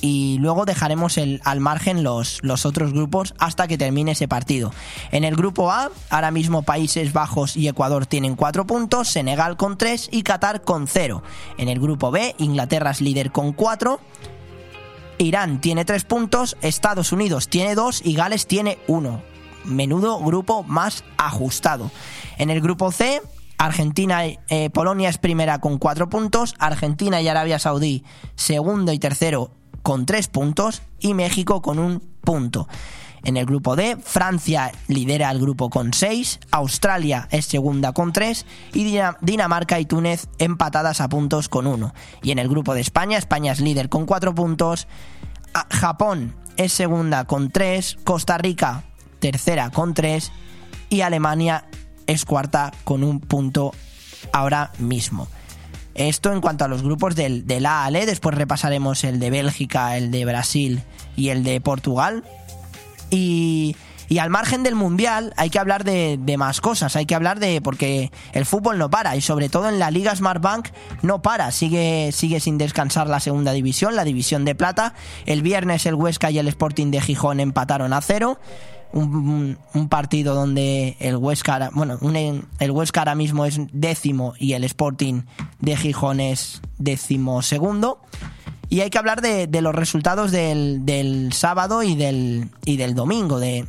y luego dejaremos el, al margen los, los otros grupos hasta que termine ese partido. En el grupo A, ahora mismo Países Bajos y Ecuador tienen 4 puntos, Senegal con 3 y Qatar con 0. En el grupo B, Inglaterra es líder con 4. Irán tiene 3 puntos, Estados Unidos tiene 2 y Gales tiene 1. Menudo grupo más ajustado. En el grupo C, Argentina, eh, Polonia es primera con 4 puntos, Argentina y Arabia Saudí segundo y tercero con 3 puntos y México con un punto. En el grupo D, Francia lidera el grupo con 6, Australia es segunda con 3 y Dinamarca y Túnez empatadas a puntos con 1. Y en el grupo de España, España es líder con 4 puntos, Japón es segunda con 3, Costa Rica tercera con 3 y Alemania es cuarta con un punto ahora mismo. Esto en cuanto a los grupos del, del A al E, después repasaremos el de Bélgica, el de Brasil y el de Portugal. Y, y al margen del Mundial hay que hablar de, de, más cosas, hay que hablar de... porque el fútbol no para y sobre todo en la Liga Smart Bank no para, sigue, sigue sin descansar la segunda división, la división de plata. El viernes el Huesca y el Sporting de Gijón empataron a cero. Un, un, partido donde el Huesca, bueno, un, el Huesca ahora mismo es décimo y el Sporting de Gijón es décimo segundo. Y hay que hablar de, de los resultados del, del, sábado y del, y del domingo de,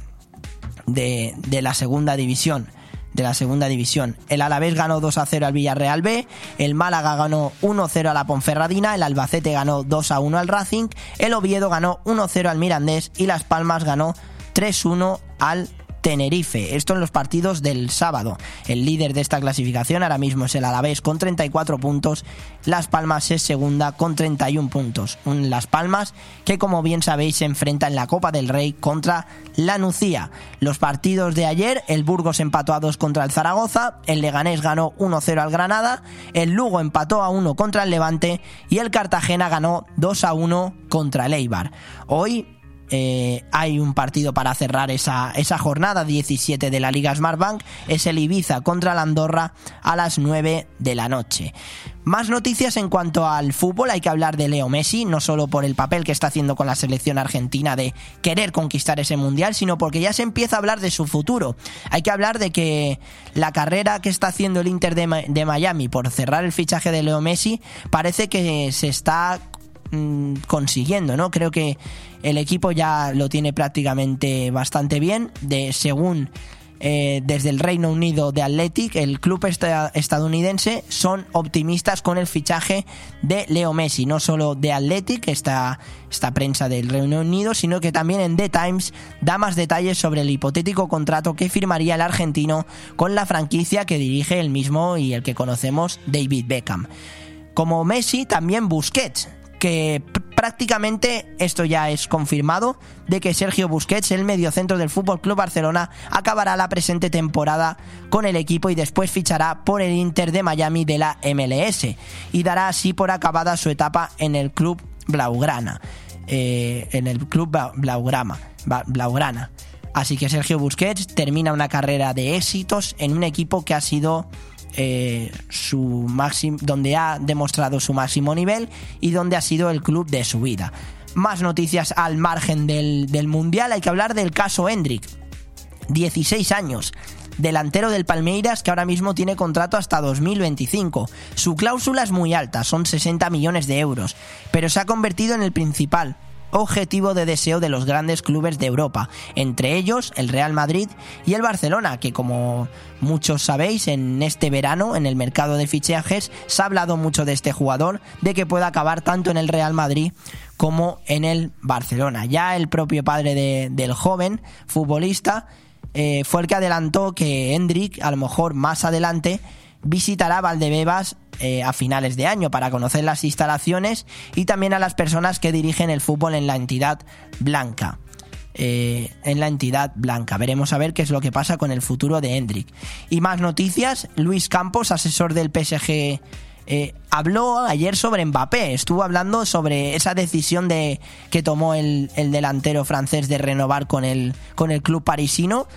de, de la segunda división de la segunda división. El Alavés ganó 2 a 0 al Villarreal B, el Málaga ganó 1 0 a la Ponferradina, el Albacete ganó 2 a 1 al Racing, el Oviedo ganó 1 0 al Mirandés y Las Palmas ganó 3-1 al Tenerife. Esto en los partidos del sábado. El líder de esta clasificación ahora mismo es el Alavés con 34 puntos. Las Palmas es segunda con 31 puntos. Un Las Palmas que como bien sabéis se enfrenta en la Copa del Rey contra la Nucía. Los partidos de ayer, el Burgos empató a 2 contra el Zaragoza, el Leganés ganó 1-0 al Granada, el Lugo empató a 1 contra el Levante y el Cartagena ganó 2 a 1 contra el Eibar. Hoy eh, hay un partido para cerrar esa, esa jornada 17 de la Liga Smartbank, es el Ibiza contra la Andorra a las 9 de la noche. Más noticias en cuanto al fútbol, hay que hablar de Leo Messi, no solo por el papel que está haciendo con la selección argentina de querer conquistar ese mundial, sino porque ya se empieza a hablar de su futuro. Hay que hablar de que la carrera que está haciendo el Inter de, de Miami por cerrar el fichaje de Leo Messi parece que se está mmm, consiguiendo, ¿no? Creo que el equipo ya lo tiene prácticamente bastante bien, de según eh, desde el Reino Unido de Athletic, el club estadounidense, son optimistas con el fichaje de Leo Messi, no solo de Athletic, esta, esta prensa del Reino Unido, sino que también en The Times da más detalles sobre el hipotético contrato que firmaría el argentino con la franquicia que dirige el mismo y el que conocemos, David Beckham. Como Messi, también Busquets, que prácticamente esto ya es confirmado de que Sergio Busquets, el mediocentro del Fútbol Club Barcelona, acabará la presente temporada con el equipo y después fichará por el Inter de Miami de la MLS y dará así por acabada su etapa en el club Blaugrana, eh, en el club Blaugrama, Blaugrana. Así que Sergio Busquets termina una carrera de éxitos en un equipo que ha sido eh, su máximo, donde ha demostrado su máximo nivel y donde ha sido el club de su vida. Más noticias al margen del, del Mundial, hay que hablar del caso Hendrik. 16 años, delantero del Palmeiras que ahora mismo tiene contrato hasta 2025. Su cláusula es muy alta, son 60 millones de euros, pero se ha convertido en el principal objetivo de deseo de los grandes clubes de Europa, entre ellos el Real Madrid y el Barcelona, que como muchos sabéis, en este verano, en el mercado de fichajes, se ha hablado mucho de este jugador, de que pueda acabar tanto en el Real Madrid como en el Barcelona. Ya el propio padre de, del joven futbolista eh, fue el que adelantó que Hendrik, a lo mejor más adelante, visitará Valdebebas eh, a finales de año para conocer las instalaciones y también a las personas que dirigen el fútbol en la entidad blanca. Eh, en la entidad blanca. Veremos a ver qué es lo que pasa con el futuro de Hendrik. Y más noticias, Luis Campos, asesor del PSG, eh, habló ayer sobre Mbappé, estuvo hablando sobre esa decisión de que tomó el, el delantero francés de renovar con el, con el club parisino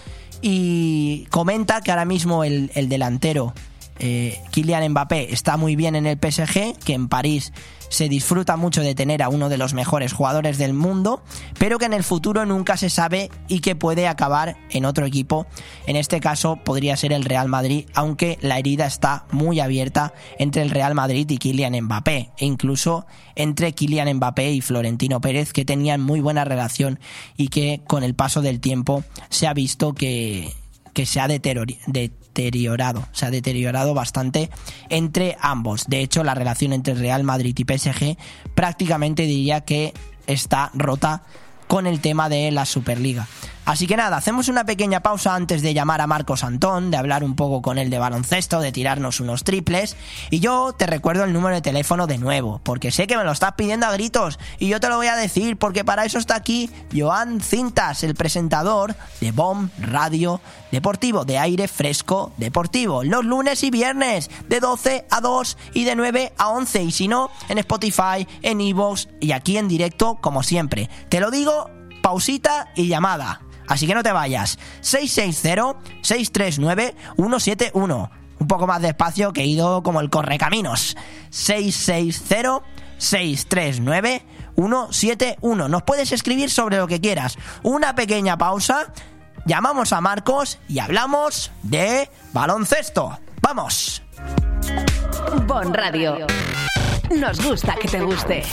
y comenta que ahora mismo el, el delantero eh, Kylian Mbappé está muy bien en el PSG, que en París se disfruta mucho de tener a uno de los mejores jugadores del mundo, pero que en el futuro nunca se sabe y que puede acabar en otro equipo. En este caso podría ser el Real Madrid, aunque la herida está muy abierta entre el Real Madrid y Kylian Mbappé, e incluso entre Kylian Mbappé y Florentino Pérez, que tenían muy buena relación y que con el paso del tiempo se ha visto que, que se ha deteriorado, se ha deteriorado bastante entre ambos. De hecho, la relación entre Real Madrid y PSG prácticamente diría que está rota con el tema de la Superliga. Así que nada, hacemos una pequeña pausa antes de llamar a Marcos Antón, de hablar un poco con él de baloncesto, de tirarnos unos triples. Y yo te recuerdo el número de teléfono de nuevo, porque sé que me lo estás pidiendo a gritos y yo te lo voy a decir, porque para eso está aquí Joan Cintas, el presentador de BOM Radio Deportivo, de aire fresco deportivo, los lunes y viernes, de 12 a 2 y de 9 a 11. Y si no, en Spotify, en Evox y aquí en directo, como siempre. Te lo digo, pausita y llamada. Así que no te vayas. 660-639-171. Un poco más despacio que he ido como el correcaminos. 660-639-171. Nos puedes escribir sobre lo que quieras. Una pequeña pausa. Llamamos a Marcos y hablamos de baloncesto. ¡Vamos! Bon Radio. Nos gusta que te guste.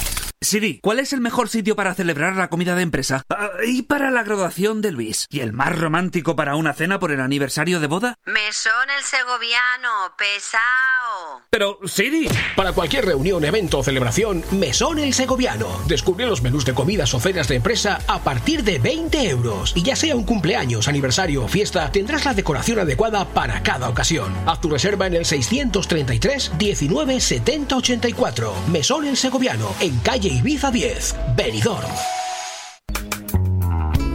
Siri, ¿cuál es el mejor sitio para celebrar la comida de empresa? Ah, y para la graduación de Luis. ¿Y el más romántico para una cena por el aniversario de boda? Mesón el segoviano, pesao. Pero, Siri. Para cualquier reunión, evento o celebración, Mesón el Segoviano. Descubre los menús de comidas o cenas de empresa a partir de 20 euros. Y ya sea un cumpleaños, aniversario o fiesta, tendrás la decoración adecuada para cada ocasión. Haz tu reserva en el 633 19 70 84. Mesón el Segoviano, en calle Ibiza 10, Benidorm.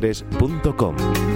nirvanaasesores.com.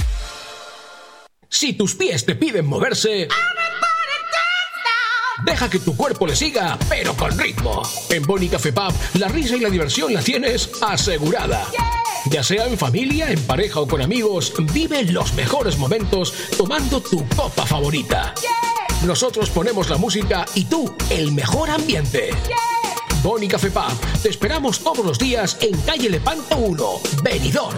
Si tus pies te piden moverse... Deja que tu cuerpo le siga, pero con ritmo. En Boni Café Pub, la risa y la diversión la tienes asegurada. Ya sea en familia, en pareja o con amigos, vive los mejores momentos tomando tu copa favorita. Nosotros ponemos la música y tú el mejor ambiente. Boni Café Pub, te esperamos todos los días en calle Lepanto 1, Benidorm.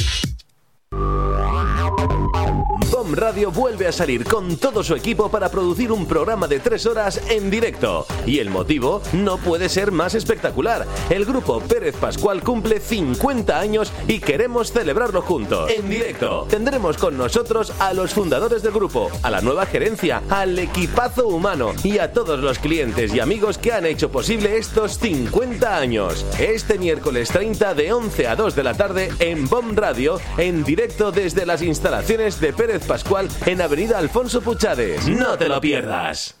Radio vuelve a salir con todo su equipo para producir un programa de tres horas en directo. Y el motivo no puede ser más espectacular. El grupo Pérez Pascual cumple 50 años y queremos celebrarlo juntos. En directo tendremos con nosotros a los fundadores del grupo, a la nueva gerencia, al equipazo humano y a todos los clientes y amigos que han hecho posible estos 50 años. Este miércoles 30 de 11 a 2 de la tarde en BOM Radio, en directo desde las instalaciones de Pérez Pascual en Avenida Alfonso Puchades. No te lo pierdas.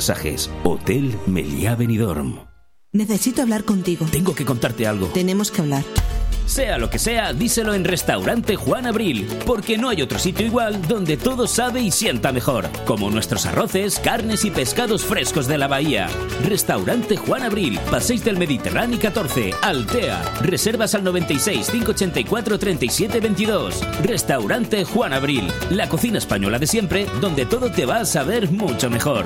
Hotel Meliá Benidorm. Necesito hablar contigo. Tengo que contarte algo. Tenemos que hablar. Sea lo que sea, díselo en Restaurante Juan Abril, porque no hay otro sitio igual donde todo sabe y sienta mejor, como nuestros arroces, carnes y pescados frescos de la bahía. Restaurante Juan Abril, Paséis del Mediterráneo 14, Altea. Reservas al 96 584 37 22. Restaurante Juan Abril, la cocina española de siempre, donde todo te va a saber mucho mejor.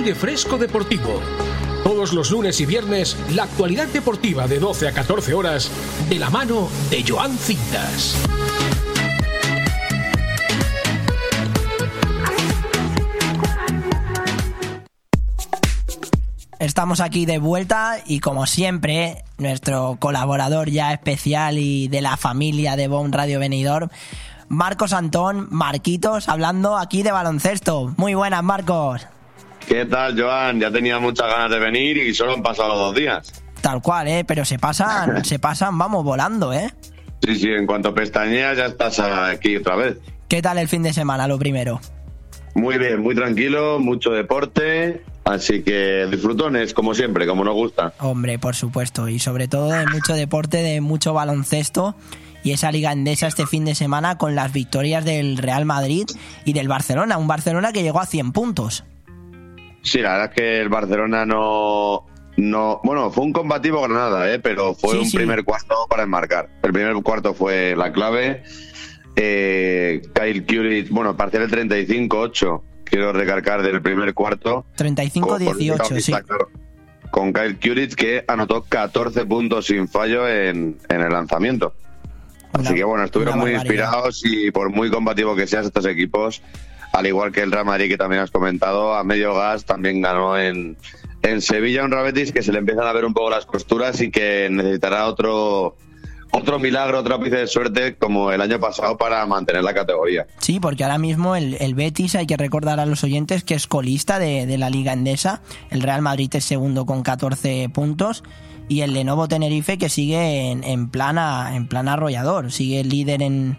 Aire Fresco Deportivo. Todos los lunes y viernes, la actualidad deportiva de 12 a 14 horas, de la mano de Joan Cintas. Estamos aquí de vuelta y como siempre, nuestro colaborador ya especial y de la familia de Bon Radio Benidorm, Marcos Antón, Marquitos, hablando aquí de baloncesto. Muy buenas, Marcos. ¿Qué tal, Joan? Ya tenía muchas ganas de venir y solo han pasado dos días. Tal cual, ¿eh? Pero se pasan, *laughs* se pasan, vamos, volando, ¿eh? Sí, sí, en cuanto pestañeas ya estás aquí otra vez. ¿Qué tal el fin de semana, lo primero? Muy bien, muy tranquilo, mucho deporte, así que disfrutones, como siempre, como nos gusta. Hombre, por supuesto, y sobre todo de mucho deporte, de mucho baloncesto y esa liga endesa este fin de semana con las victorias del Real Madrid y del Barcelona, un Barcelona que llegó a 100 puntos. Sí, la verdad es que el Barcelona no, no, bueno, fue un combativo Granada, ¿eh? pero fue Sí, un sí. primer cuarto para enmarcar. El primer cuarto fue la clave. Eh, Kyle Curry, bueno, parcial el 35-8, quiero recargar del primer cuarto. Con- 35-18, con- sí. exacto, Con Kyle Curich que anotó 14 puntos sin fallo en, en el lanzamiento. Así que bueno, estuvieron muy barbaridad. inspirados y por muy combativo que sean estos equipos, al igual que el Real Madrid que también has comentado, a medio gas también ganó en, en Sevilla un Real Betis que se le empiezan a ver un poco las costuras y que necesitará otro otro milagro, otro ápice de suerte como el año pasado para mantener la categoría. Sí, porque ahora mismo el, el Betis, hay que recordar a los oyentes que es colista de, de la Liga Endesa. El Real Madrid es segundo con 14 puntos. Y el Lenovo Tenerife que sigue en, plana, en plan arrollador. Sigue líder en,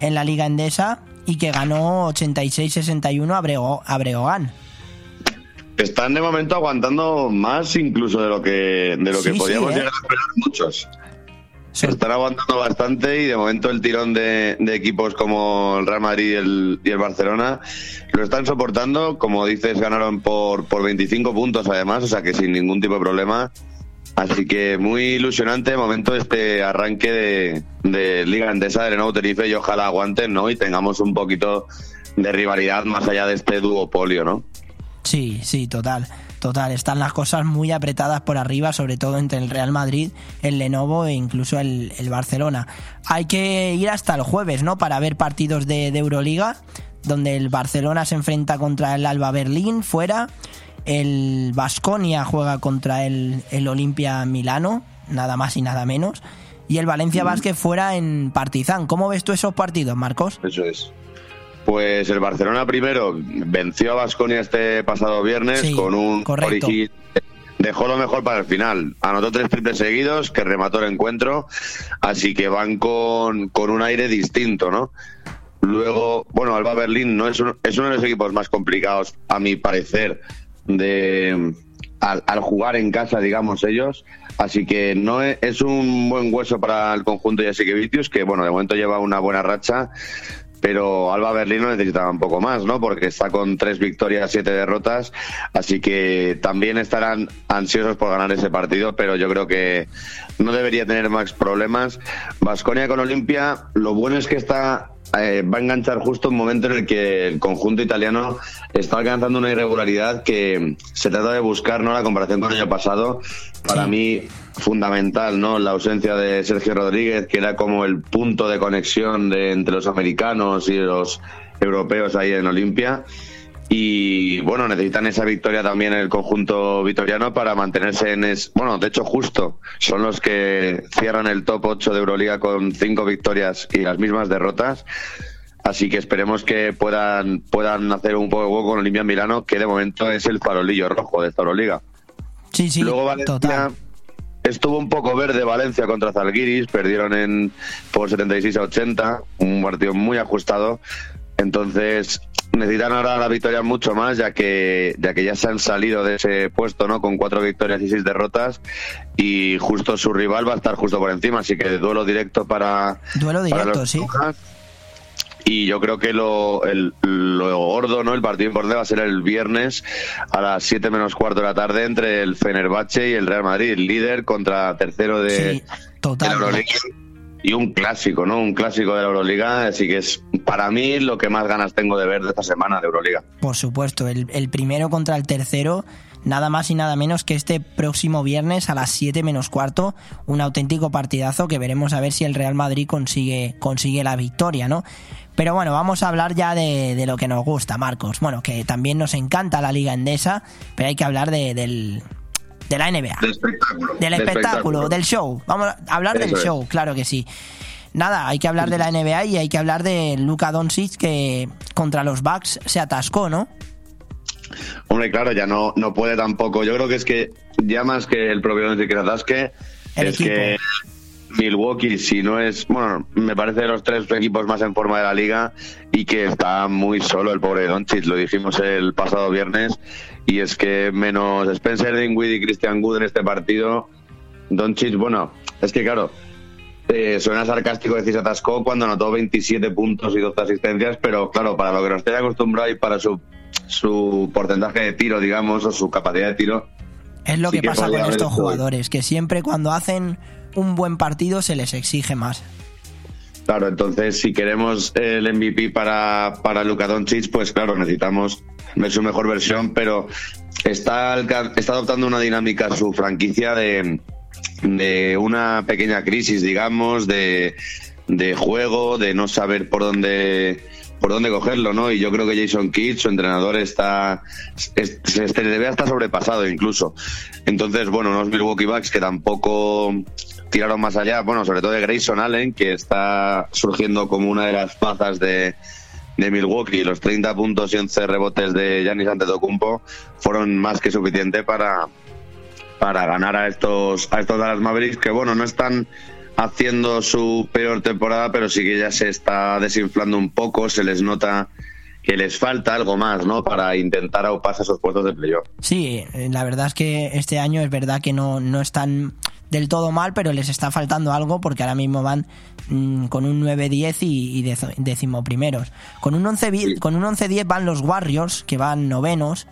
en la Liga Endesa y que ganó 86-61 a, Brego- a Breogán. Están de momento aguantando más incluso de lo que de lo que podíamos sí, ¿eh? llegar a esperar muchos. Están aguantando bastante y de momento el tirón de, de equipos como el Real Madrid y el, y el Barcelona lo están soportando. Como dices, ganaron por, por 25 puntos además, o sea que sin ningún tipo de problema. Así que muy ilusionante de momento este arranque de, de Liga Endesa del nuevo Tenerife y ojalá aguanten, ¿no? Y tengamos un poquito de rivalidad más allá de este duopolio, ¿no? Sí, sí, total. Total, están las cosas muy apretadas por arriba, sobre todo entre el Real Madrid, el Lenovo e incluso el, el Barcelona. Hay que ir hasta el jueves, ¿no? Para ver partidos de, de Euroliga, donde el Barcelona se enfrenta contra el Alba Berlín fuera, el Basconia juega contra el, el Olimpia Milano, nada más y nada menos, y el Valencia Basket fuera en Partizan. ¿Cómo ves tú esos partidos, Marcos? Eso es. Pues el Barcelona primero venció a Basconia este pasado viernes Sí, con un correcto. Origi- Dejó lo mejor para el final. Anotó tres triples seguidos que remató el encuentro. Así que van con, con un aire distinto, ¿no? Luego, bueno, Alba Berlín no es, un- es uno de los equipos más complicados, a mi parecer, de, al, al jugar en casa, digamos ellos. Así que no es, un buen hueso para el conjunto de Jasikevicius, que bueno, de momento lleva una buena racha, pero Alba Berlín lo necesitaba un poco más, ¿no? Porque está con tres victorias, siete derrotas, así que también estarán ansiosos por ganar ese partido, pero yo creo que no debería tener más problemas. Vasconia con Olimpia, lo bueno es que está eh, va a enganchar justo un momento en el que el conjunto italiano está alcanzando una irregularidad que se trata de buscar, ¿no? La comparación con el año pasado, para mí fundamental, ¿no? La ausencia de Sergio Rodríguez, que era como el punto de conexión de, entre los americanos y los europeos ahí en Olimpia. Y bueno, necesitan esa victoria también en el conjunto vitoriano para mantenerse en es, bueno, de hecho justo son los que cierran el top 8 de Euroliga con cinco victorias y las mismas derrotas. Así que esperemos que puedan puedan hacer un poco de hueco con Olimpia Milano, que de momento es el farolillo rojo de esta Euroliga. Sí, sí, Luego Valencia estuvo un poco verde Valencia contra Zalgiris, perdieron en por 76 a 80, un partido muy ajustado. Entonces, necesitan ahora la victoria mucho más, ya que ya que ya se han salido de ese puesto, ¿no? Con cuatro victorias y seis derrotas y justo su rival va a estar justo por encima, así que duelo directo para Duelo para directo, los sí. Brujas. Y yo creo que lo, el- lo gordo, ¿no? El partido importante va a ser el viernes a las 7 menos cuarto de la tarde entre el Fenerbahce y el Real Madrid, líder contra tercero de, de la Euroliga. Y un clásico, ¿no? Un clásico de la Euroliga, así que es para mí lo que más ganas tengo de ver de esta semana de Euroliga. Por supuesto, el, primero contra el tercero, nada más y nada menos que este próximo viernes a las 7 menos cuarto, un auténtico partidazo que veremos a ver si el Real Madrid consigue, consigue la victoria, ¿no? Pero bueno, vamos a hablar ya de, de lo que nos gusta, Marcos. Bueno, que también nos encanta la Liga Endesa, pero hay que hablar de, del, de la NBA. Del espectáculo. Del espectáculo, del show. Vamos a hablar del es. show, claro que sí. Nada, hay que hablar de la NBA y hay que hablar de Luka Doncic que contra los Bucks se atascó, ¿no? Hombre, claro, ya no, no puede tampoco. Yo creo que es que ya más que el propio Doncic que se atasque, El es equipo. que Milwaukee, si no es, bueno, me parece de los tres equipos más en forma de la liga y que está muy solo el pobre Doncic, lo dijimos el pasado viernes, y es que menos Spencer Dinwiddie y Christian Wood en este partido, Doncic, bueno, es que claro, eh, suena sarcástico decir se atascó cuando anotó 27 puntos y 12 asistencias, pero claro, para lo que nos esté acostumbrado y para su, su porcentaje de tiro, digamos, o su capacidad de tiro, Es lo Sí que que pasa con estos jugadores, que siempre cuando hacen un buen partido se les exige más. Claro, entonces si queremos el MVP para, para Luka Doncic, pues claro, necesitamos ver su mejor versión, pero está, está adoptando una dinámica su franquicia de, de una pequeña crisis, digamos, de, de juego, de no saber por dónde por dónde cogerlo, ¿no? Y yo creo que Jason Kidd, su entrenador, está es- se se le estar sobrepasado incluso. Entonces, bueno, unos Milwaukee Bucks que tampoco tiraron más allá, bueno, sobre todo de Grayson Allen, que está surgiendo como una de las plazas de, de Milwaukee. Los 30 puntos y 11 rebotes de Giannis Antetokounmpo fueron más que suficiente para, para ganar a estos, a estos Dallas Mavericks, que bueno, no están haciendo su peor temporada, pero sí que ya se está desinflando un poco, se les nota que les falta algo más, ¿no? Para intentar auparse a esos puestos de playoff. Sí, eh, la verdad es que este año es verdad que no, no están del todo mal, pero les está faltando algo porque ahora mismo van mm, con un 9-10 y, y dezo- décimo primeros. Con un 11 con un 11-10 van los Warriors, que van novenos,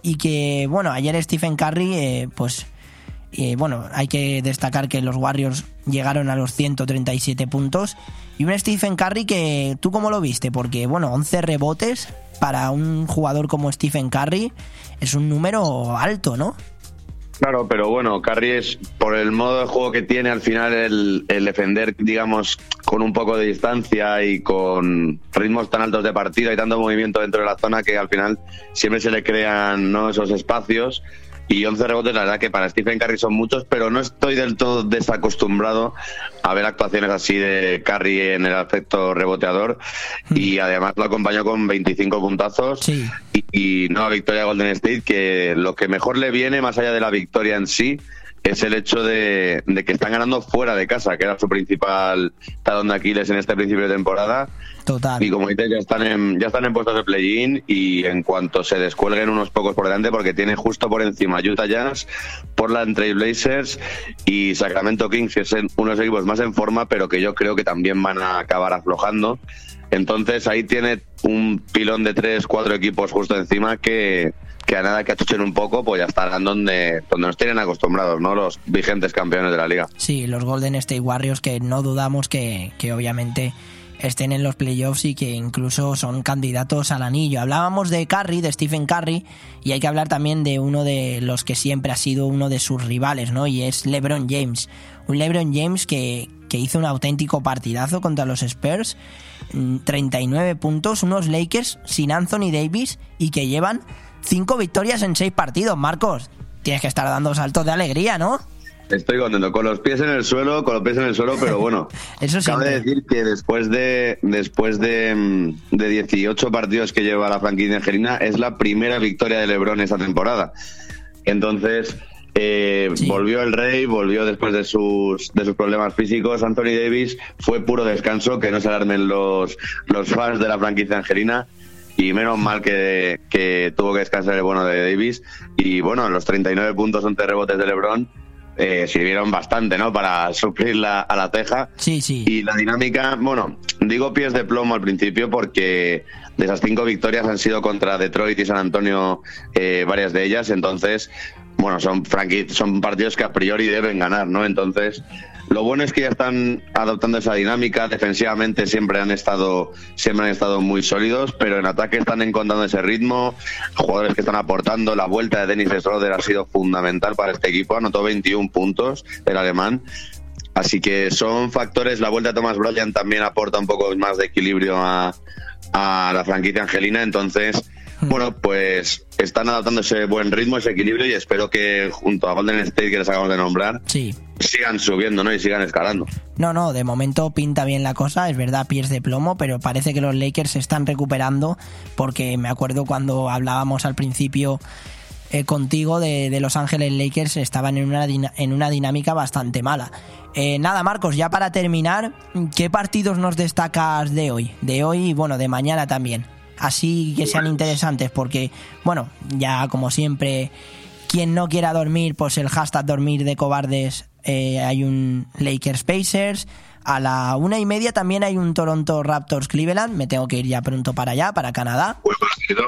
y que, bueno, ayer Stephen Curry, eh, pues, eh, bueno, hay que destacar que los Warriors llegaron a los 137 puntos. Y un Stephen Curry que, ¿tú cómo lo viste? Porque, bueno, 11 rebotes para un jugador como Stephen Curry es un número alto, ¿no? Claro, pero bueno, Curry es por el modo de juego que tiene al final el, defender, digamos, con un poco de distancia y con ritmos tan altos de partida y tanto movimiento dentro de la zona que al final siempre se le crean ¿no? esos espacios. Y 11 rebotes, la verdad que para Stephen Curry son muchos, pero no estoy del todo desacostumbrado a ver actuaciones así de Curry en el aspecto reboteador. Y además lo acompañó con 25 puntazos y, y nueva victoria de Golden State, que lo que mejor le viene, más allá de la victoria en sí, es el hecho de, de que están ganando fuera de casa, que era su principal talón de Aquiles en este principio de temporada. Total. Y como dices, ya están en, ya están en puestos de play-in y en cuanto se descuelguen unos pocos por delante, porque tiene justo por encima Utah Jazz, Portland Trail Blazers y Sacramento Kings, que son unos equipos más en forma, pero que yo creo que también van a acabar aflojando. Entonces ahí tiene un pilón de tres, cuatro equipos justo encima que, que a nada que achuchen un poco, pues ya estarán donde, donde nos tienen acostumbrados, ¿no? Los vigentes campeones de la liga. Sí, los Golden State Warriors que no dudamos que, que obviamente estén en los playoffs y que incluso son candidatos al anillo. Hablábamos de Curry, de Stephen Curry, y hay que hablar también de uno de los que siempre ha sido uno de sus rivales, ¿no? Y es LeBron James. Un LeBron James que, que hizo un auténtico partidazo contra los Spurs. 39 puntos, unos Lakers sin Anthony Davis y que llevan 5 victorias en 6 partidos. Marcos, tienes que estar dando saltos de alegría, ¿no? Estoy contento, con los pies en el suelo, con los pies en el suelo, pero *laughs* bueno. Eso Cabe decir que después de después de, mm, de 18 partidos que lleva la franquicia angelina, es la primera victoria de LeBron esta temporada. Entonces, eh, volvió el rey, volvió después de sus, de sus problemas físicos. Anthony Davis fue puro descanso, que no se alarmen los, los fans de la franquicia angelina. Y menos mal que, que tuvo que descansar el bueno de Davis. Y bueno, los 39 puntos entre rebotes de LeBron eh, sirvieron bastante, ¿no? Para suplir la, a la teja. Sí, sí. Y la dinámica, bueno, digo pies de plomo al principio porque de esas cinco victorias han sido contra Detroit y San Antonio eh, varias de ellas, entonces, bueno, son, son partidos que a priori deben ganar, ¿no? Entonces, lo bueno es que ya están adoptando esa dinámica. Defensivamente siempre han estado, siempre han estado muy sólidos, pero en ataque están encontrando ese ritmo. Jugadores que están aportando. La vuelta de Dennis Schroeder ha sido fundamental para este equipo. Anotó 21 puntos el alemán. Así que son factores. La vuelta de Thomas Bryant también aporta un poco más de equilibrio a, a la franquicia angelina. Entonces, bueno, *laughs* pues están adaptando ese buen ritmo, ese equilibrio y espero que junto a Golden State que les acabamos de nombrar Sí. sigan subiendo, ¿no? Y sigan escalando. No, no, de momento pinta bien la cosa, es verdad, pies de plomo, pero parece que los Lakers se están recuperando porque me acuerdo cuando hablábamos al principio eh, contigo de, de Los Ángeles Lakers estaban en una, en una dinámica bastante mala. Eh, nada, Marcos, ya para terminar, ¿qué partidos nos destacas de hoy? De hoy y bueno, de mañana también. Así que sean interesantes porque, bueno, ya como siempre, quien no quiera dormir, pues el hashtag dormir de cobardes, eh, hay un Lakers Pacers. A la una y media también hay un Toronto Raptors Cleveland. Me tengo que ir ya pronto para allá, para Canadá.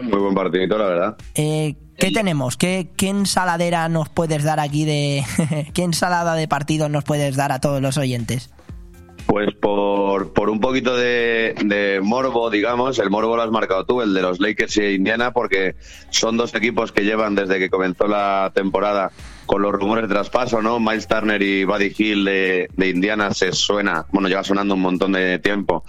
Muy buen partidito, la verdad. Eh, ¿Qué tenemos? ¿Qué, ¿Qué ensaladera nos puedes dar aquí de... *laughs* ¿Qué ensalada de partidos nos puedes dar a todos los oyentes? Pues por, por un poquito de, morbo, digamos, el morbo lo has marcado tú, el de los Lakers y Indiana, porque son dos equipos que llevan desde que comenzó la temporada con los rumores de traspaso, ¿no? Miles Turner y Buddy Hill de, de Indiana se suena, bueno, lleva sonando un montón de tiempo,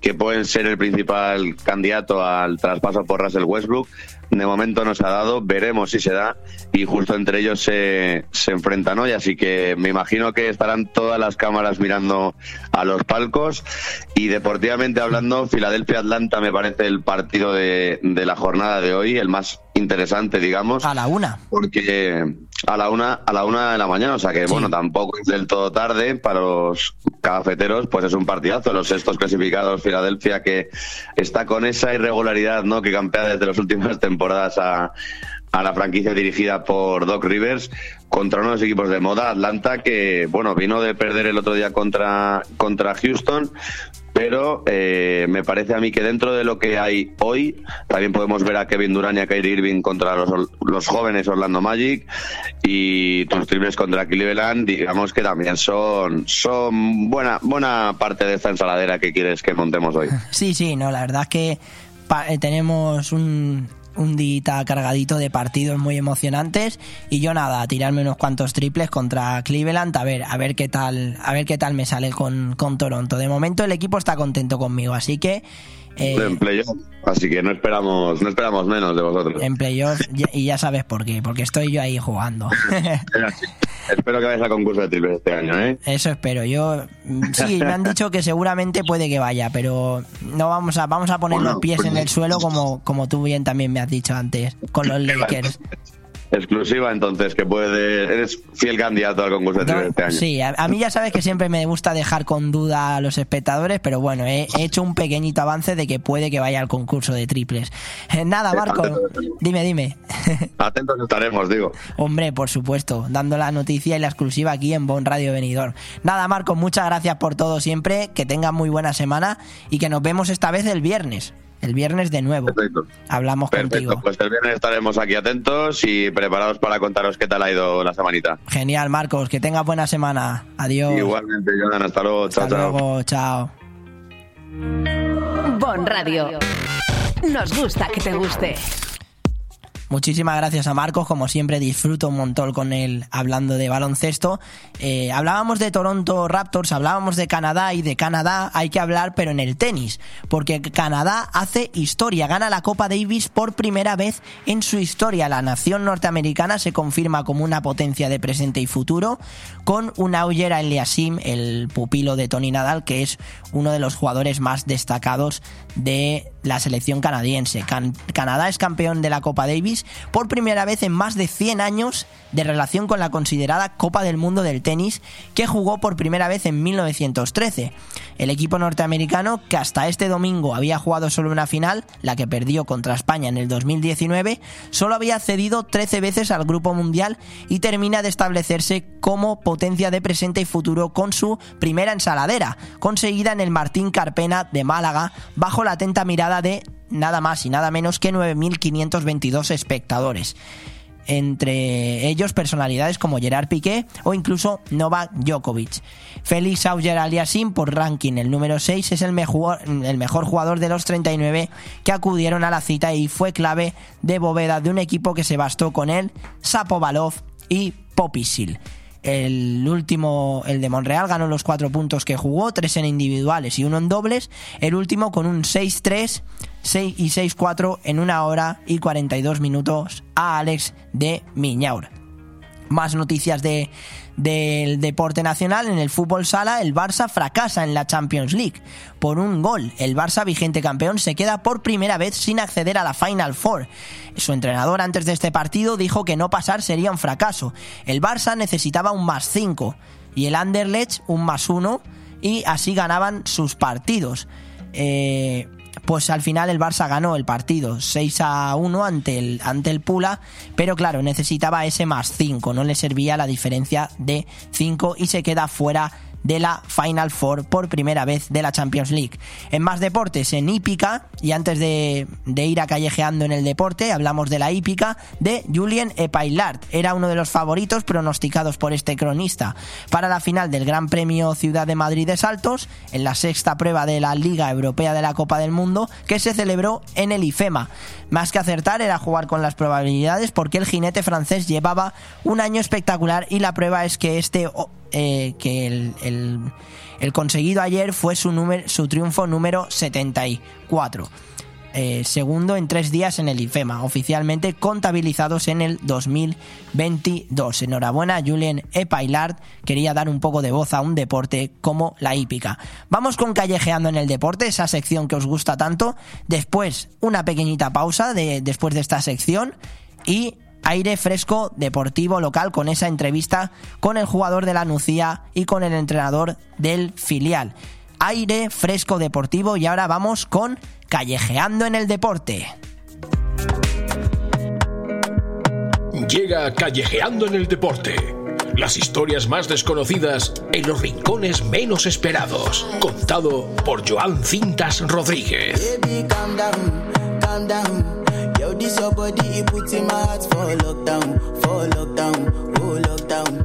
que pueden ser el principal candidato al traspaso por Russell Westbrook. De momento no se ha dado, veremos si se da y justo entre ellos se, se enfrentan hoy, así que me imagino que estarán todas las cámaras mirando a los palcos y deportivamente hablando, Filadelfia-Atlanta me parece el partido de, de la jornada de hoy, el más interesante, digamos. A la una. Porque a la una, a la una de la mañana, o sea que bueno, tampoco es del todo tarde para los cafeteros, pues es un partidazo. Los sextos clasificados, Filadelfia, que está con esa irregularidad, ¿no? Que campea desde las últimas temporadas a, a la franquicia dirigida por Doc Rivers contra unos equipos de moda, Atlanta, que bueno, vino de perder el otro día contra, contra Houston, pero eh, me parece a mí que dentro de lo que hay hoy, también podemos ver a Kevin Durant y a Kyrie Irving contra los, los jóvenes Orlando Magic y tus triples contra Cleveland, digamos que también son, son buena, buena parte de esta ensaladera que quieres que montemos hoy. Sí, sí, no, la verdad es que eh, tenemos un, un día cargadito de partidos muy emocionantes y yo nada, tirarme unos cuantos triples contra Cleveland, a ver, a ver qué tal, a ver qué tal me sale con, con Toronto. De momento el equipo está contento conmigo, así que eh, En playoff, así que no esperamos, no esperamos menos de vosotros. en playoff y ya sabes por qué, porque estoy yo ahí jugando. *laughs* Espero que vayas al concurso de triples este año, ¿eh? Eso espero. Yo sí, me han dicho que seguramente puede que vaya, pero no vamos a vamos a poner Bueno, los pies pues- en el suelo como como tú bien también me has dicho antes con los *laughs* Lakers. Exclusiva entonces, que puede, eres fiel candidato al concurso de triples este año. Sí, a, a mí ya sabes que siempre me gusta dejar con duda a los espectadores, pero bueno, he, he hecho un pequeñito avance de que puede que vaya al concurso de triples. Eh, Nada, Marco, dime, dime. Atentos estaremos, digo. Hombre, por supuesto, dando la noticia y la exclusiva aquí en Bon Radio Venidor. Nada, Marco, muchas gracias por todo siempre, que tengas muy buena semana y que nos vemos esta vez el viernes. El viernes de nuevo. Perfecto. Hablamos Perfecto, contigo. pues el viernes estaremos aquí atentos y preparados para contaros qué tal ha ido la semanita. Genial, Marcos, que tengas buena semana. Adiós. Igualmente, Jonan, hasta luego. Chao, Hasta chao. luego, chao. Bon Radio. Nos gusta que te guste. Muchísimas gracias a Marcos, como siempre disfruto un montón con él hablando de baloncesto. Eh, hablábamos de Toronto Raptors, hablábamos de Canadá y de Canadá hay que hablar pero en el tenis, porque Canadá hace historia, gana la Copa Davis por primera vez en su historia. La nación norteamericana se confirma como una potencia de presente y futuro con un Auger Eliasim, el pupilo de Tony Nadal, que es uno de los jugadores más destacados de la selección canadiense. Can- Canadá es campeón de la Copa Davis por primera vez en más de 100 años de relación con la considerada Copa del Mundo del Tenis que jugó por primera vez en 1913. El equipo norteamericano, que hasta este domingo había jugado solo una final, la que perdió contra España en el 2019, solo había cedido 13 veces al Grupo Mundial y termina de establecerse como potencia de presente y futuro con su primera ensaladera, conseguida en el Martín Carpena de Málaga, bajo la atenta mirada de nada más y nada menos que 9.522 espectadores. Entre ellos personalidades como Gerard Piqué o incluso Novak Djokovic. Félix Auger Aliasim por ranking el número 6 es el mejor, el mejor jugador de los 39 que acudieron a la cita y fue clave de bóveda de un equipo que se bastó con él, Sapovalov y Popisil. El último, el de Monreal, ganó los cuatro puntos que jugó, tres en individuales y uno en dobles. El último con un 6-3 6 y 6-4 en una hora y 42 minutos a Alex de Miñaur. Más noticias de, del deporte nacional. En el fútbol sala, el Barça fracasa en la Champions League. Por un gol, el Barça, vigente campeón, se queda por primera vez sin acceder a la Final Four. Su entrenador antes de este partido dijo que no pasar sería un fracaso. El Barça necesitaba un más 5 y el Anderlecht un más 1 y así ganaban sus partidos. Eh, pues al final el Barça ganó el partido 6 a 1 ante el, ante el Pula, pero claro, necesitaba ese más 5, no le servía la diferencia de 5 y se queda fuera de la Final Four por primera vez de la Champions League. En más deportes, en hípica, y antes de, de ir a callejeando en el deporte, hablamos de la hípica de Julien Epailart. Era uno de los favoritos pronosticados por este cronista para la final del Gran Premio Ciudad de Madrid de Saltos, en la sexta prueba de la Liga Europea de la Copa del Mundo, que se celebró en el IFEMA. Más que acertar era jugar con las probabilidades porque el jinete francés llevaba un año espectacular y la prueba es que este eh, que el, el- el conseguido ayer fue su, número, su triunfo número 74. Eh, segundo en tres días en el IFEMA, oficialmente contabilizados en el 2022. Enhorabuena, Julien Epailard. Quería dar un poco de voz a un deporte como la hípica. Vamos con Callejeando en el Deporte, esa sección que os gusta tanto. Después, una pequeñita pausa de, después de esta sección y aire fresco deportivo local con esa entrevista con el jugador de la Nucía y con el entrenador del filial. Aire fresco deportivo y ahora vamos con Callejeando en el Deporte. Llega Callejeando en el Deporte. Las historias más desconocidas en los rincones menos esperados. Contado por Joan Cintas Rodríguez. Baby, calm down, calm down. Yo, this your body, it puts in my heart for lockdown, for lockdown, oh lockdown.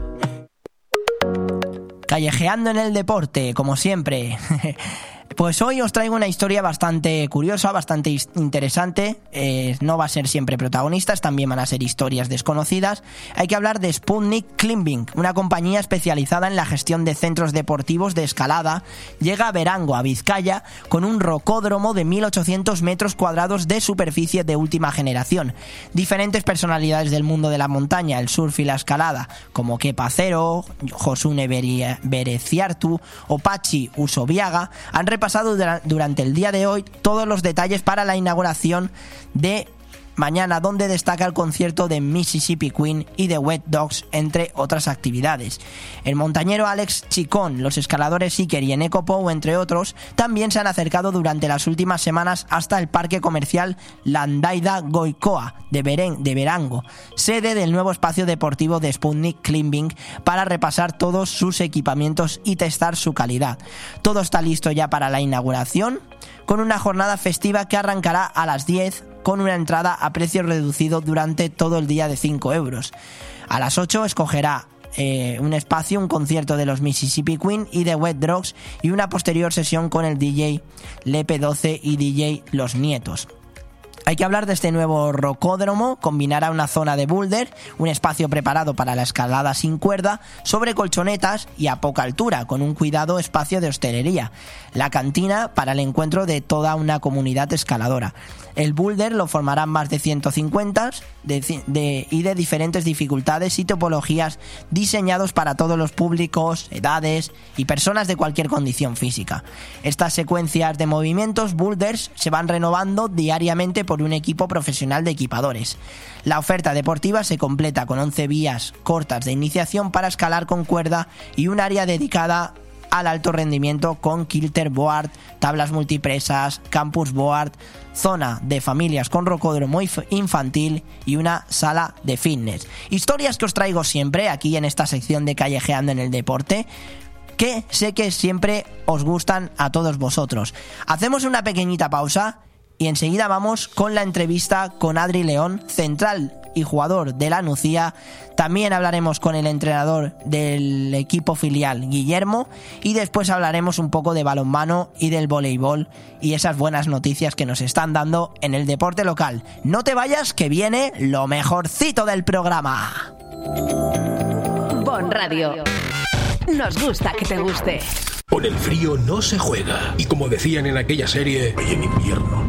Callejeando en el deporte, como siempre. *laughs* Pues hoy os traigo una historia bastante curiosa, bastante interesante. Eh, no va a ser siempre protagonistas, también van a ser historias desconocidas. Hay que hablar de Sputnik Climbing, una compañía especializada en la gestión de centros deportivos de escalada. Llega a Verango, a Vizcaya, con un rocódromo de 1800 metros cuadrados de superficie de última generación. Diferentes personalidades del mundo de la montaña, el surf y la escalada, como Kepa Cero, Josune Bereciartu o Pachi Usoviaga, han repasado dura- durante el día de hoy todos los detalles para la inauguración de mañana donde destaca el concierto de Mississippi Queen y de Wet Dogs, entre otras actividades. El montañero Alex Chicón, los escaladores Iker y Eneco Pou, entre otros, también se han acercado durante las últimas semanas hasta el parque comercial Landaida Goicoa de, Beren- de Verango, sede del nuevo espacio deportivo de Sputnik Climbing, para repasar todos sus equipamientos y testar su calidad. Todo está listo ya para la inauguración, con una jornada festiva que arrancará a las 10 con una entrada a precio reducido durante todo el día de 5 euros. A las 8 escogerá eh, un espacio, un concierto de los Mississippi Queen y de Wet Drugs y una posterior sesión con el DJ Lepe 12 y DJ Los Nietos. Hay que hablar de este nuevo rocódromo, combinará una zona de boulder, un espacio preparado para la escalada sin cuerda, sobre colchonetas y a poca altura, con un cuidado espacio de hostelería, la cantina para el encuentro de toda una comunidad escaladora. El boulder lo formarán más de 150 de ci- de- y de diferentes dificultades y topologías diseñados para todos los públicos, edades y personas de cualquier condición física. Estas secuencias de movimientos boulders se van renovando diariamente por un equipo profesional de equipadores. La oferta deportiva se completa con 11 vías cortas de iniciación para escalar con cuerda y un área dedicada al alto rendimiento con kilter board, tablas multipresas, campus board, zona de familias con rocódromo inf- infantil y una sala de fitness. Historias que os traigo siempre aquí en esta sección de Callejeando en el Deporte que sé que siempre os gustan a todos vosotros. Hacemos una pequeñita pausa y enseguida vamos con la entrevista con Adri León, central y jugador de la Nucía. También hablaremos con el entrenador del equipo filial, Guillermo, y después hablaremos un poco de balonmano y del voleibol y esas buenas noticias que nos están dando en el deporte local. No te vayas, que viene lo mejorcito del programa. Bon Radio. Nos gusta que te guste. Con el frío no se juega. Y como decían en aquella serie... Y en invierno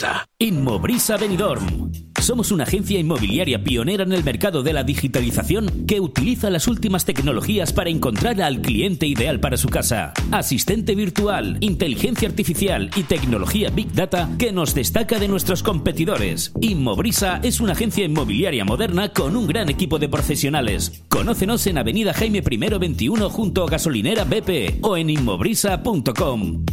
Inmobrisa Benidorm. Somos una agencia inmobiliaria pionera en el mercado de la digitalización que utiliza las últimas tecnologías para encontrar al cliente ideal para su casa. Asistente virtual, inteligencia artificial y tecnología Big Data que nos destaca de nuestros competidores. Inmobrisa es una agencia inmobiliaria moderna con un gran equipo de profesionales. Conócenos en Avenida Jaime I 21 junto a Gasolinera BP o en inmobrisa.com.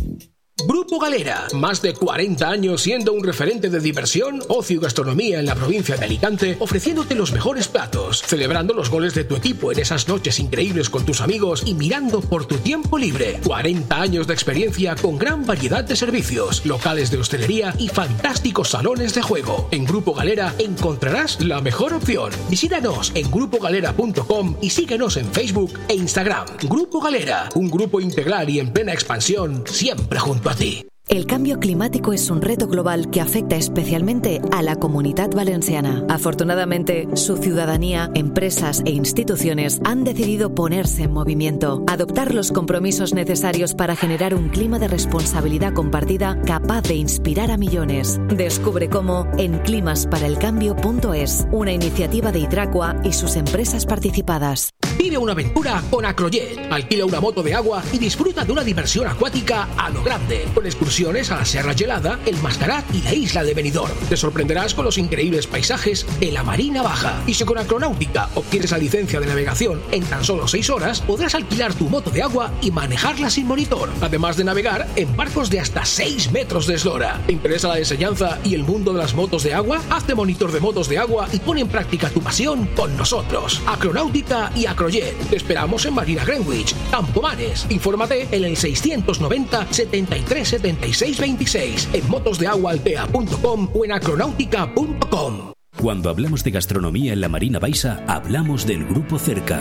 Grupo Galera, más de 40 años siendo un referente de diversión, ocio y gastronomía en la provincia de Alicante, ofreciéndote los mejores platos, celebrando los goles de tu equipo en esas noches increíbles con tus amigos y mirando por tu tiempo libre. 40 años de experiencia con gran variedad de servicios, locales de hostelería y fantásticos salones de juego. En Grupo Galera encontrarás la mejor opción. Visítanos en grupogalera.com y síguenos en Facebook e Instagram. Grupo Galera, un grupo integral y en plena expansión, siempre junto a ti. El cambio climático es un reto global que afecta especialmente a la comunidad valenciana. Afortunadamente, su ciudadanía, empresas e instituciones han decidido ponerse en movimiento, adoptar los compromisos necesarios para generar un clima de responsabilidad compartida capaz de inspirar a millones. Descubre cómo en climasparaelcambio.es, una iniciativa de Hidracua y sus empresas participadas. Vive una aventura con Acrojet. Alquila una moto de agua y disfruta de una diversión acuática a lo grande, con excursiones a la Sierra Gelada, el Mascarat y la isla de Benidorm. Te sorprenderás con los increíbles paisajes de la Marina Baja. Y si con Acronáutica obtienes la licencia de navegación en tan solo 6 horas, podrás alquilar tu moto de agua y manejarla sin monitor, además de navegar en barcos de hasta 6 metros de eslora. ¿Te interesa la enseñanza y el mundo de las motos de agua? Hazte monitor de motos de agua y pon en práctica tu pasión con nosotros. Acronáutica y Acrojet. Te esperamos en Marina Greenwich, Campomanes. Infórmate en el 690 73 76 26 en motosdeaguaaltea.com o en acronáutica.com. Cuando hablamos de gastronomía en la Marina Baixa, hablamos del Grupo Cerca.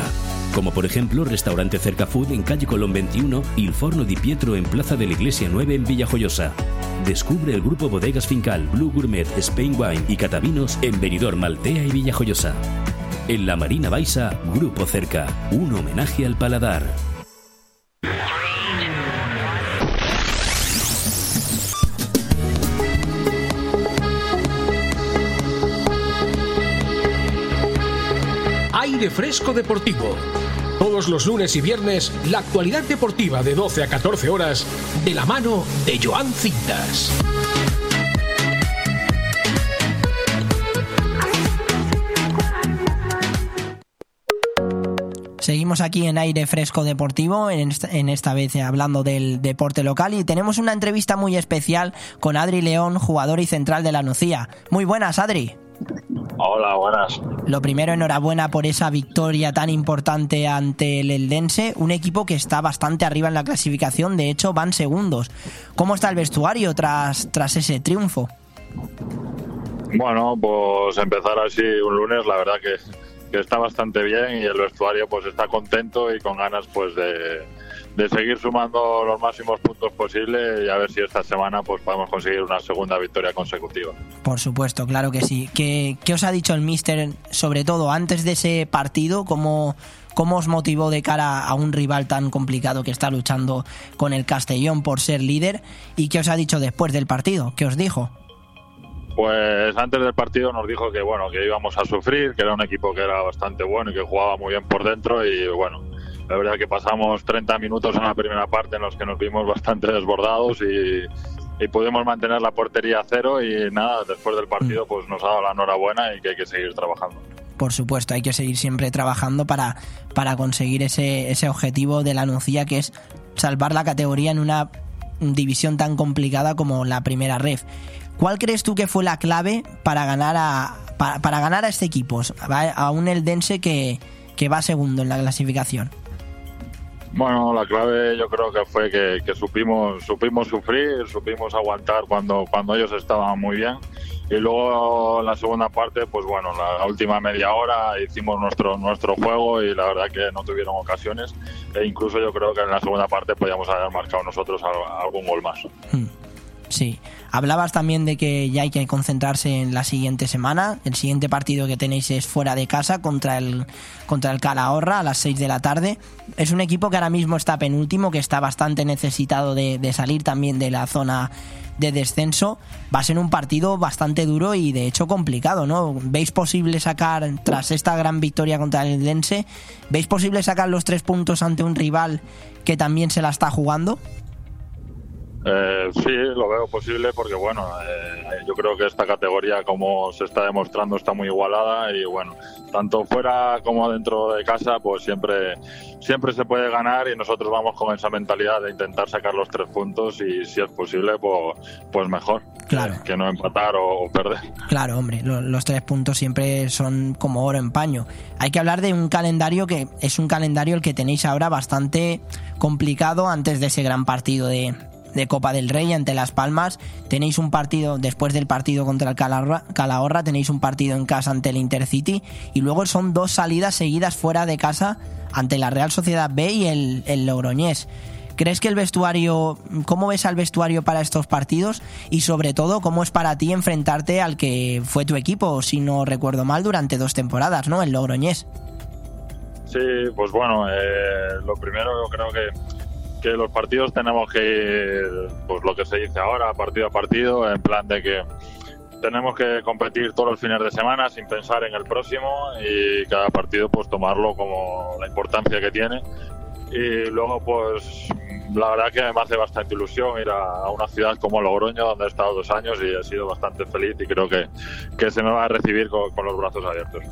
Como por ejemplo, Restaurante Cerca Food en calle Colón 21 y el Forno di Pietro en Plaza de la Iglesia 9 en Villajoyosa. Descubre el grupo Bodegas Fincal, Blue Gourmet, Spain Wine y Catavinos en Benidorm, Maltea y Villajoyosa. En la Marina Baixa, Grupo Cerca, un homenaje al paladar. Aire Fresco Deportivo. Todos los lunes y viernes, la actualidad deportiva de 12 a 14 horas, de la mano de Joan Cintas. Seguimos aquí en aire fresco deportivo, en esta, vez hablando del deporte local y tenemos una entrevista muy especial con Adri León, jugador y central de la Nucía. Muy buenas, Adri. Hola, buenas. Lo primero, enhorabuena por esa victoria tan importante ante el Eldense, un equipo que está bastante arriba en la clasificación, de hecho van segundos. ¿Cómo está el vestuario tras, tras ese triunfo? Bueno, pues empezar así un lunes, la verdad que, que está bastante bien y el vestuario pues está contento y con ganas pues de, de seguir sumando los máximos puntos posibles y a ver si esta semana pues podemos conseguir una segunda victoria consecutiva. Por supuesto, claro que sí. ¿Qué, qué os ha dicho el míster, sobre todo antes de ese partido? ¿Cómo, ¿Cómo os motivó de cara a un rival tan complicado que está luchando con el Castellón por ser líder? ¿Y qué os ha dicho después del partido? ¿Qué os dijo? Pues antes del partido nos dijo que bueno que íbamos a sufrir, que era un equipo que era bastante bueno y que jugaba muy bien por dentro y bueno, la verdad que pasamos 30 minutos en la primera parte en los que nos vimos bastante desbordados y, y pudimos mantener la portería a cero y nada, después del partido pues nos ha dado la enhorabuena y que hay que seguir trabajando. Por supuesto, hay que seguir siempre trabajando para, para conseguir ese, ese objetivo de la Nucía que es salvar la categoría en una división tan complicada como la primera ref. ¿Cuál crees tú que fue la clave para ganar a, para, para ganar a este equipo? A un Eldense que, que va segundo en la clasificación. Bueno, la clave yo creo que fue que, que, supimos supimos sufrir, supimos aguantar cuando, cuando ellos estaban muy bien. Y luego en la segunda parte, pues bueno, la, última media hora hicimos nuestro nuestro juego y la verdad que no tuvieron ocasiones. E incluso yo creo que en la segunda parte podíamos haber marcado nosotros algún gol más. Sí. Hablabas también de que ya hay que concentrarse en la siguiente semana. El siguiente partido que tenéis es fuera de casa contra el, contra el Calahorra a las 6 de la tarde. Es un equipo que ahora mismo está penúltimo, que está bastante necesitado de, salir también de la zona de descenso. Va a ser un partido bastante duro y de hecho complicado, ¿no? ¿Veis posible sacar, tras esta gran victoria contra el Dense, ¿veis posible sacar los tres puntos ante un rival que también se la está jugando? Eh, sí, lo veo posible porque, bueno, eh, yo creo que esta categoría, como se está demostrando, está muy igualada y, bueno, tanto fuera como dentro de casa, pues siempre, siempre se puede ganar y nosotros vamos con esa mentalidad de intentar sacar los tres puntos y, si es posible, pues, pues mejor. Claro. Que no empatar o, o perder. Claro, hombre, lo- los tres puntos siempre son como oro en paño. Hay que hablar de un calendario que es un calendario el que tenéis ahora bastante complicado antes de ese gran partido de, de Copa del Rey ante Las Palmas. Tenéis un partido, después del partido contra el Calahorra, tenéis un partido en casa ante el Intercity y luego son dos salidas seguidas fuera de casa ante la Real Sociedad B y el, el Logroñés. ¿Crees que el vestuario, cómo ves al vestuario para estos partidos y sobre todo cómo es para ti enfrentarte al que fue tu equipo, si no recuerdo mal, durante dos temporadas, ¿no? El Logroñés. Sí, pues bueno, eh, lo primero creo que, que los partidos tenemos que ir, pues lo que se dice ahora, partido a partido, en plan de que tenemos que competir todos los fines de semana sin pensar en el próximo y cada partido pues tomarlo como la importancia que tiene. Y luego pues la verdad que me hace bastante ilusión ir a, una ciudad como Logroño donde he estado dos años y he sido bastante feliz y creo que, que se me va a recibir con- con los brazos abiertos.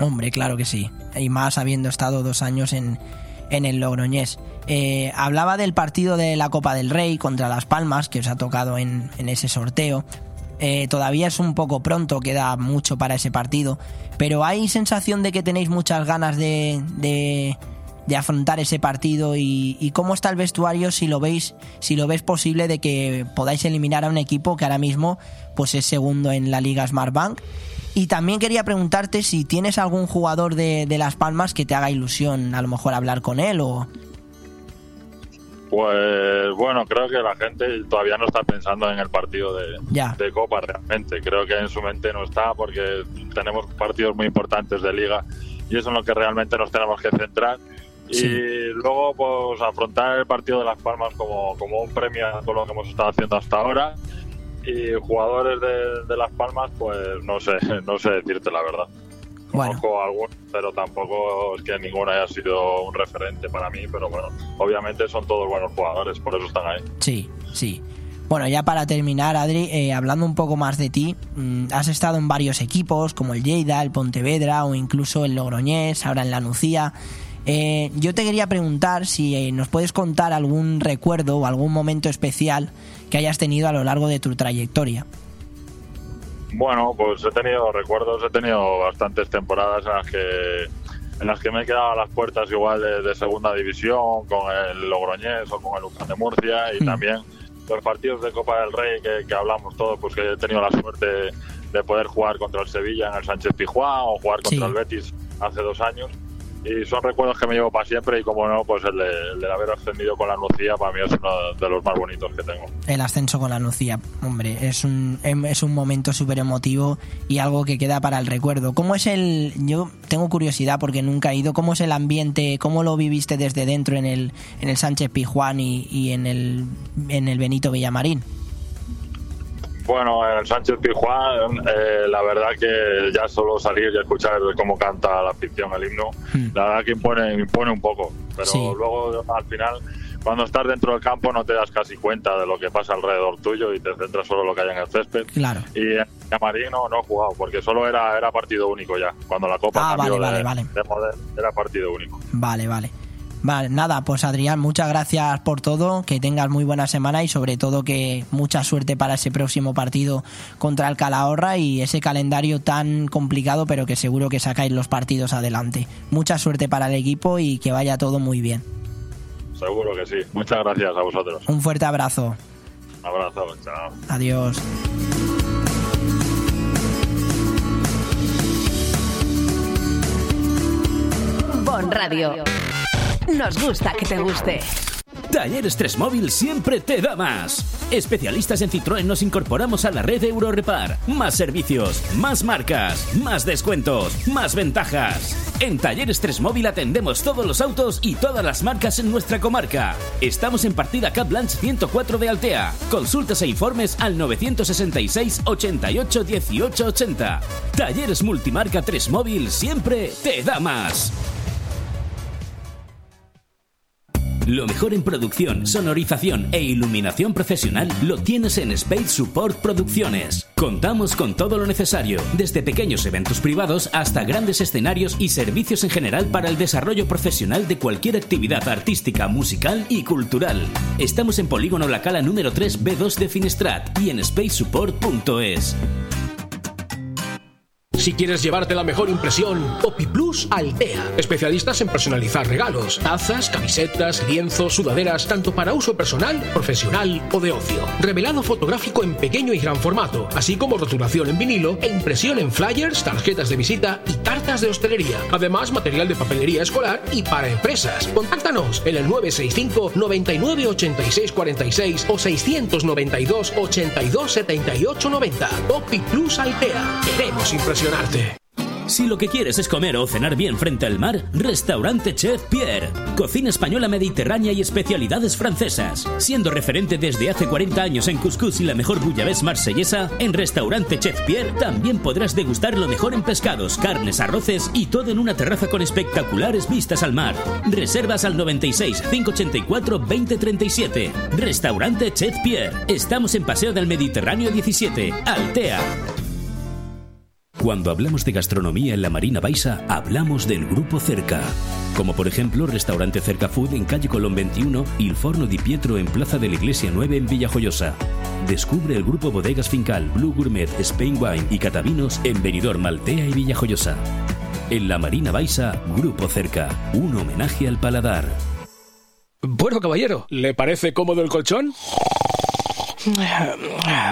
Hombre, claro que sí. Y más habiendo estado dos años en, en el Logroñés. Eh, hablaba del partido de la Copa del Rey contra Las Palmas, que os ha tocado en, ese sorteo. Eh, todavía es un poco pronto, queda mucho para ese partido. Pero hay sensación de que tenéis muchas ganas de, afrontar ese partido. Y, y cómo está el vestuario si lo veis, si lo ves posible de que podáis eliminar a un equipo que ahora mismo pues es segundo en la Liga Smartbank. Y también quería preguntarte si tienes algún jugador de, de Las Palmas que te haga ilusión, a lo mejor hablar con él o... Pues bueno, creo que la gente todavía no está pensando en el partido de, Ya. de Copa realmente. Creo que en su mente no está porque tenemos partidos muy importantes de liga y eso es en lo que realmente nos tenemos que centrar. Sí. Y luego pues afrontar el partido de Las Palmas como, como un premio a todo lo que hemos estado haciendo hasta ahora. Y jugadores de, de Las Palmas, pues no sé, *laughs* no sé decirte la verdad. Bueno, Conozco algunos, pero tampoco es que ninguno haya sido un referente para mí. Pero bueno, obviamente son todos buenos jugadores, por eso están ahí. sí, sí. Bueno, ya para terminar, Adri, eh, hablando un poco más de ti, mm, has estado en varios equipos como el Lleida, el Pontevedra o incluso el Logroñés, ahora en la Nucía. Eh, yo te quería preguntar si eh, nos puedes contar algún recuerdo o algún momento especial que hayas tenido a lo largo de tu trayectoria. Bueno, pues he tenido recuerdos, he tenido bastantes temporadas en las que en las que me he quedado a las puertas igual de, de segunda división con el Logroñés o con el Ucán de Murcia y también los partidos de Copa del Rey que, que hablamos todos, pues que he tenido la suerte de poder jugar contra el Sevilla en el Sánchez Pizjuán o jugar contra Sí. el Betis hace dos años y son recuerdos que me llevo para siempre y como no, pues el de, el de haber ascendido con la Nucía para mí es uno de los más bonitos que tengo. El ascenso con la Nucía, hombre, es un, em- es un momento súper emotivo y algo que queda para el recuerdo. ¿Cómo es el.? Yo tengo curiosidad porque nunca he ido. ¿Cómo es el ambiente? ¿Cómo lo viviste desde dentro en el, en el Sánchez Pijuán y, y en, el, en el Benito Villamarín? Bueno, en el Sánchez Pizjuán, eh, la verdad que ya solo salir y escuchar cómo canta la afición el himno, la verdad que impone, impone un poco. Pero Sí. luego, al final, cuando estás dentro del campo, no te das casi cuenta de lo que pasa alrededor tuyo y te centras solo en lo que hay en el césped. Claro. Y en Camarín no, no he jugado, porque solo era, era partido único ya. Cuando la Copa Ah, cambió vale, de, vale, de modelo, era partido único. Vale, vale. Vale, nada, pues Adrián, muchas gracias por todo, que tengas muy buena semana y sobre todo que mucha suerte para ese próximo partido contra el Calahorra y ese calendario tan complicado, pero que seguro que sacáis los partidos adelante. Mucha suerte para el equipo y que vaya todo muy bien. Seguro que sí. Muchas gracias a vosotros. Un fuerte abrazo. Un abrazo. Chao. Adiós. Bon Radio. Nos gusta que te guste. Talleres 3 Móvil siempre te da más. Especialistas en Citroën nos incorporamos a la red Eurorepar. Más servicios, más marcas, más descuentos, más ventajas. En Talleres 3 Móvil atendemos todos los autos y todas las marcas en nuestra comarca. Estamos en partida Cap Blanche 104 de Altea. Consultas e informes al 966 88 18 80. Talleres Multimarca 3 Móvil siempre te da más. Lo mejor en producción, sonorización e iluminación profesional lo tienes en Space Support Producciones. Contamos con todo lo necesario, desde pequeños eventos privados hasta grandes escenarios y servicios en general para el desarrollo profesional de cualquier actividad artística, musical y cultural. Estamos en Polígono La Cala número 3 B2 de Finestrat y en spacesupport.es. Si quieres llevarte la mejor impresión, Poppy Plus Altea. Especialistas en personalizar regalos, tazas, camisetas, lienzos, sudaderas, tanto para uso personal, profesional o de ocio. Revelado fotográfico en pequeño y gran formato, así como rotulación en vinilo e impresión en flyers, tarjetas de visita y tartas de hostelería. Además, material de papelería escolar y para empresas. Contáctanos en el 965 99 86 46 o 692 82 78 90. Poppy Plus Altea. Queremos Si lo que quieres es comer o cenar bien frente al mar, Restaurante Chef Pierre. Cocina española mediterránea y especialidades francesas. Siendo referente desde hace 40 años en couscous y la mejor bouillabaisse marsellesa, en Restaurante Chef Pierre también podrás degustar lo mejor en pescados, carnes, arroces y todo en una terraza con espectaculares vistas al mar. Reservas al 96 584 2037. Restaurante Chef Pierre. Estamos en Paseo del Mediterráneo 17, Altea. Cuando hablamos de gastronomía en la Marina Baixa, hablamos del Grupo Cerca. Como por ejemplo, Restaurante Cerca Food en calle Colón 21 y el Forno di Pietro en Plaza de la Iglesia 9 en Villajoyosa. Descubre el grupo Bodegas Fincal, Blue Gourmet, Spain Wine y Catavinos en Benidorm, Maltea y Villajoyosa. En la Marina Baixa, Grupo Cerca, un homenaje al paladar. Bueno, caballero, ¿le parece cómodo el colchón?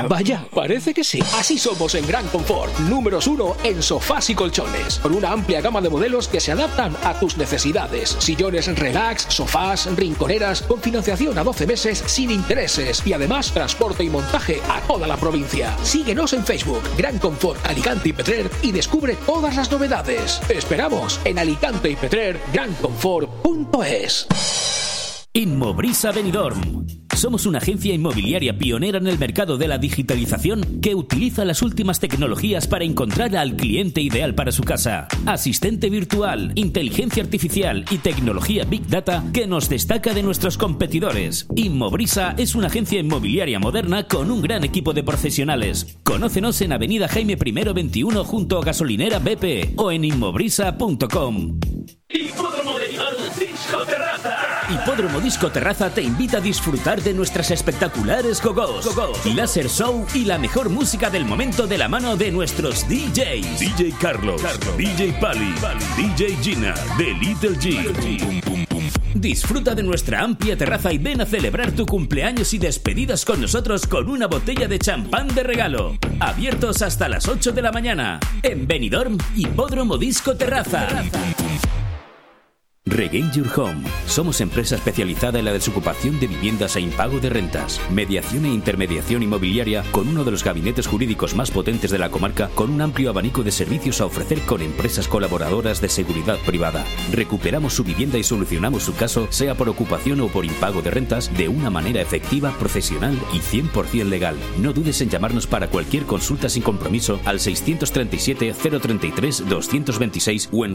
Vaya, parece que sí. Así somos en Gran Confort, números uno en sofás y colchones, con una amplia gama de modelos que se adaptan a tus necesidades. Sillones relax, sofás, rinconeras, con financiación a 12 meses sin intereses y además transporte y montaje a toda la provincia. Síguenos en Facebook, Gran Confort Alicante y Petrer y descubre todas las novedades. Esperamos en Alicante y Petrer, granconfort.es. Inmobrisa Benidorm. Somos una agencia inmobiliaria pionera en el mercado de la digitalización que utiliza las últimas tecnologías para encontrar al cliente ideal para su casa. Asistente virtual, inteligencia artificial y tecnología Big Data que nos destaca de nuestros competidores. Inmobrisa es una agencia inmobiliaria moderna con un gran equipo de profesionales. Conócenos en Avenida Jaime I 21 junto a Gasolinera BP o en inmobrisa.com. Hipódromo. Hipódromo Disco Terraza te invita a disfrutar de nuestras espectaculares gogos, láser show y la mejor música del momento de la mano de nuestros DJs. DJ Carlos, DJ Pali, DJ Gina, The Little G. Disfruta de nuestra amplia terraza y ven a celebrar tu cumpleaños y despedidas con nosotros con una botella de champán de regalo. Abiertos hasta las 8 de la mañana. En Benidorm, Hipódromo Disco Terraza. Regain Your Home. Somos empresa especializada en la desocupación de viviendas e impago de rentas. Mediación e intermediación inmobiliaria con uno de los gabinetes jurídicos más potentes de la comarca con un amplio abanico de servicios a ofrecer con empresas colaboradoras de seguridad privada. Recuperamos su vivienda y solucionamos su caso, sea por ocupación o por impago de rentas, de una manera efectiva, profesional y 100% legal. No dudes en llamarnos para cualquier consulta sin compromiso al 637 033 226 o en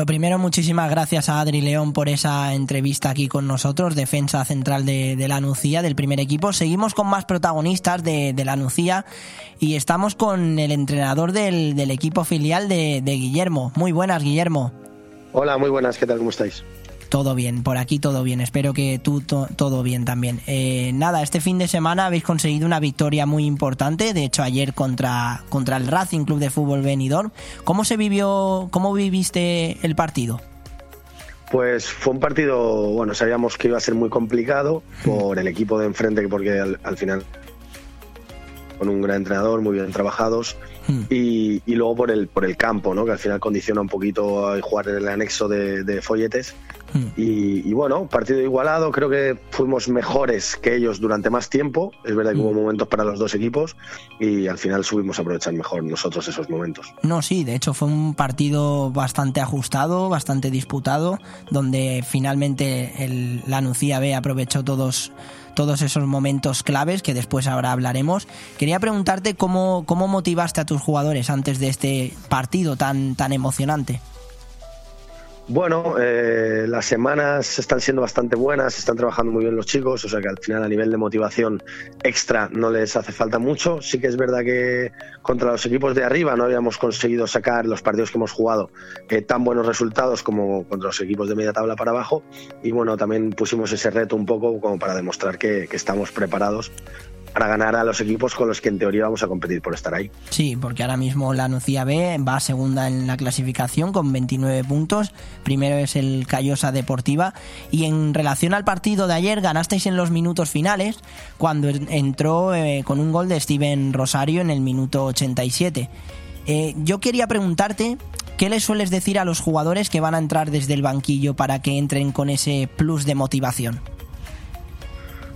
Lo primero, muchísimas gracias a Adri León por esa entrevista aquí con nosotros, defensa central de, de la Nucía, del primer equipo. Seguimos con más protagonistas de, de la Nucía y estamos con el entrenador del, equipo filial de Guillermo. Muy buenas, Guillermo. Hola, muy buenas, ¿qué tal? ¿Cómo estáis? Todo bien, por aquí todo bien. Espero que tú to- todo bien también. Eh, nada, este fin de semana habéis conseguido una victoria muy importante. De hecho, ayer contra, contra el Racing Club de Fútbol Benidorm. ¿Cómo se vivió, cómo viviste el partido? Pues fue un partido, bueno, sabíamos que iba a ser muy complicado por el equipo de enfrente, porque al, al final con un gran entrenador, muy bien trabajados. Y, y luego por el, por el campo, ¿no? que al final condiciona un poquito a jugar en el anexo de, de folletes. Y, y bueno, partido igualado, creo que fuimos mejores que ellos durante más tiempo. Es verdad que hubo momentos para los dos equipos y al final subimos a aprovechar mejor nosotros esos momentos. No, sí, de hecho fue un partido bastante ajustado, bastante disputado, donde finalmente el, la Nucía B aprovechó todos todos esos momentos claves que después ahora hablaremos. Quería preguntarte cómo, cómo motivaste a tus jugadores antes de este partido tan, tan emocionante. Bueno, eh, las semanas están siendo bastante buenas, están trabajando muy bien los chicos, o sea que al final a nivel de motivación extra no les hace falta mucho. Sí que es verdad que contra los equipos de arriba no habíamos conseguido sacar los partidos que hemos jugado eh, tan buenos resultados como contra los equipos de media tabla para abajo. Y bueno, también pusimos ese reto un poco como para demostrar que, que estamos preparados para ganar a los equipos con los que en teoría vamos a competir por estar ahí. Sí, porque ahora mismo la Nucía B va segunda en la clasificación con 29 puntos. Primero es el Callosa Deportiva. Y en relación al partido de ayer, ganasteis en los minutos finales cuando entró eh, con un gol de Steven Rosario en el minuto 87. Eh, yo quería preguntarte ¿Qué les sueles decir a los jugadores que van a entrar desde el banquillo para que entren con ese plus de motivación?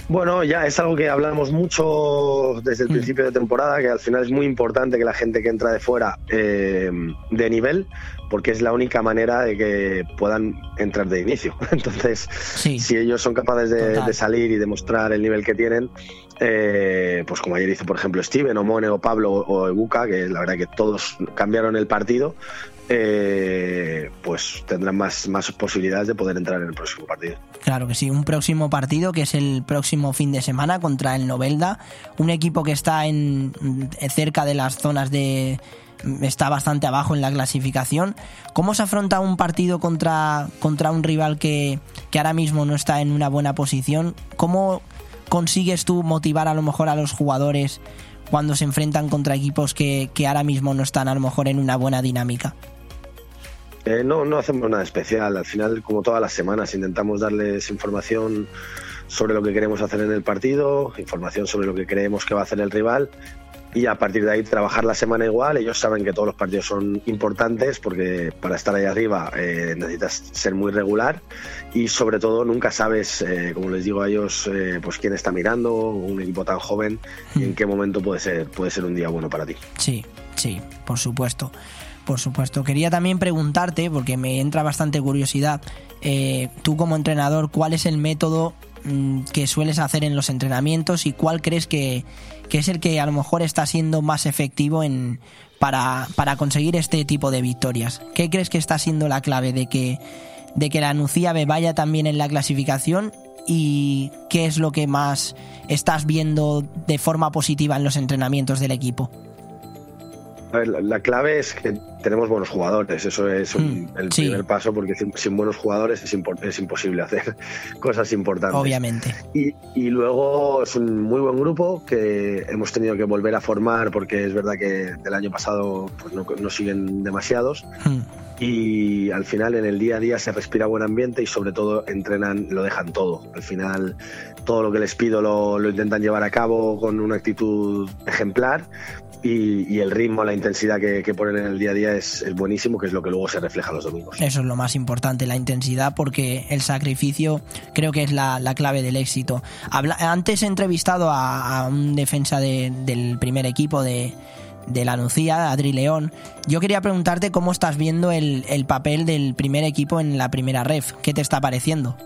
Bueno, ya es algo que hablamos mucho desde el principio de temporada, que al final es muy importante que la gente que entra de fuera eh, de nivel, porque es la única manera de que puedan entrar de inicio. *laughs* Entonces, si ellos son capaces de, de, salir y demostrar el nivel que tienen, eh, pues como ayer hizo, por ejemplo, Steven, o Mone, o Pablo, o Ebuka, que la verdad que todos cambiaron el partido, eh, pues tendrán más, más posibilidades de poder entrar en el próximo partido. Claro que sí, un próximo partido que es el próximo fin de semana contra el Novelda, un equipo que está en cerca de las zonas de está bastante abajo en la clasificación. ¿Cómo se afronta un partido contra, contra un rival que, que ahora mismo no está en una buena posición? ¿Cómo consigues tú motivar a lo mejor a los jugadores cuando se enfrentan contra equipos que, que ahora mismo no están a lo mejor en una buena dinámica? Eh, no, no hacemos nada especial. Al final, como todas las semanas, intentamos darles información sobre lo que queremos hacer en el partido, información sobre lo que creemos que va a hacer el rival y a partir de ahí trabajar la semana igual. Ellos saben que todos los partidos son importantes porque para estar ahí arriba eh, necesitas ser muy regular y sobre todo nunca sabes, eh, como les digo a ellos, eh, pues quién está mirando, un equipo tan joven y en qué momento puede ser, puede ser un día bueno para ti. Sí, sí, por supuesto. Por supuesto. Quería también preguntarte, porque me entra bastante curiosidad, tú como entrenador, ¿cuál es el método mm, que sueles hacer en los entrenamientos y cuál crees que, que es el que a lo mejor está siendo más efectivo en, para, para conseguir este tipo de victorias. ¿Qué crees que está siendo la clave de que, de que la Nucía B vaya también en la clasificación y qué es lo que más estás viendo de forma positiva en los entrenamientos del equipo? A ver, la, la clave es que tenemos buenos jugadores, eso es un, el sí. primer paso porque sin, sin buenos jugadores es, impo- es imposible hacer *laughs* cosas importantes. Obviamente. Y, y luego es un muy buen grupo que hemos tenido que volver a formar porque es verdad que del año pasado pues no, no siguen demasiados. Y al final en el día a día se respira buen ambiente y sobre todo entrenan, lo dejan todo. Al final todo lo que les pido lo, lo intentan llevar a cabo con una actitud ejemplar y, el ritmo, la intensidad que, ponen en el día a día es, buenísimo, que es lo que luego se refleja los domingos. Eso es lo más importante, la intensidad, porque el sacrificio creo que es la, la clave del éxito. Antes he entrevistado a, un defensa de, del primer equipo de, de la Nucía, Adri León. Yo quería preguntarte cómo estás viendo el, el papel del primer equipo en la primera ref. ¿Qué te está pareciendo?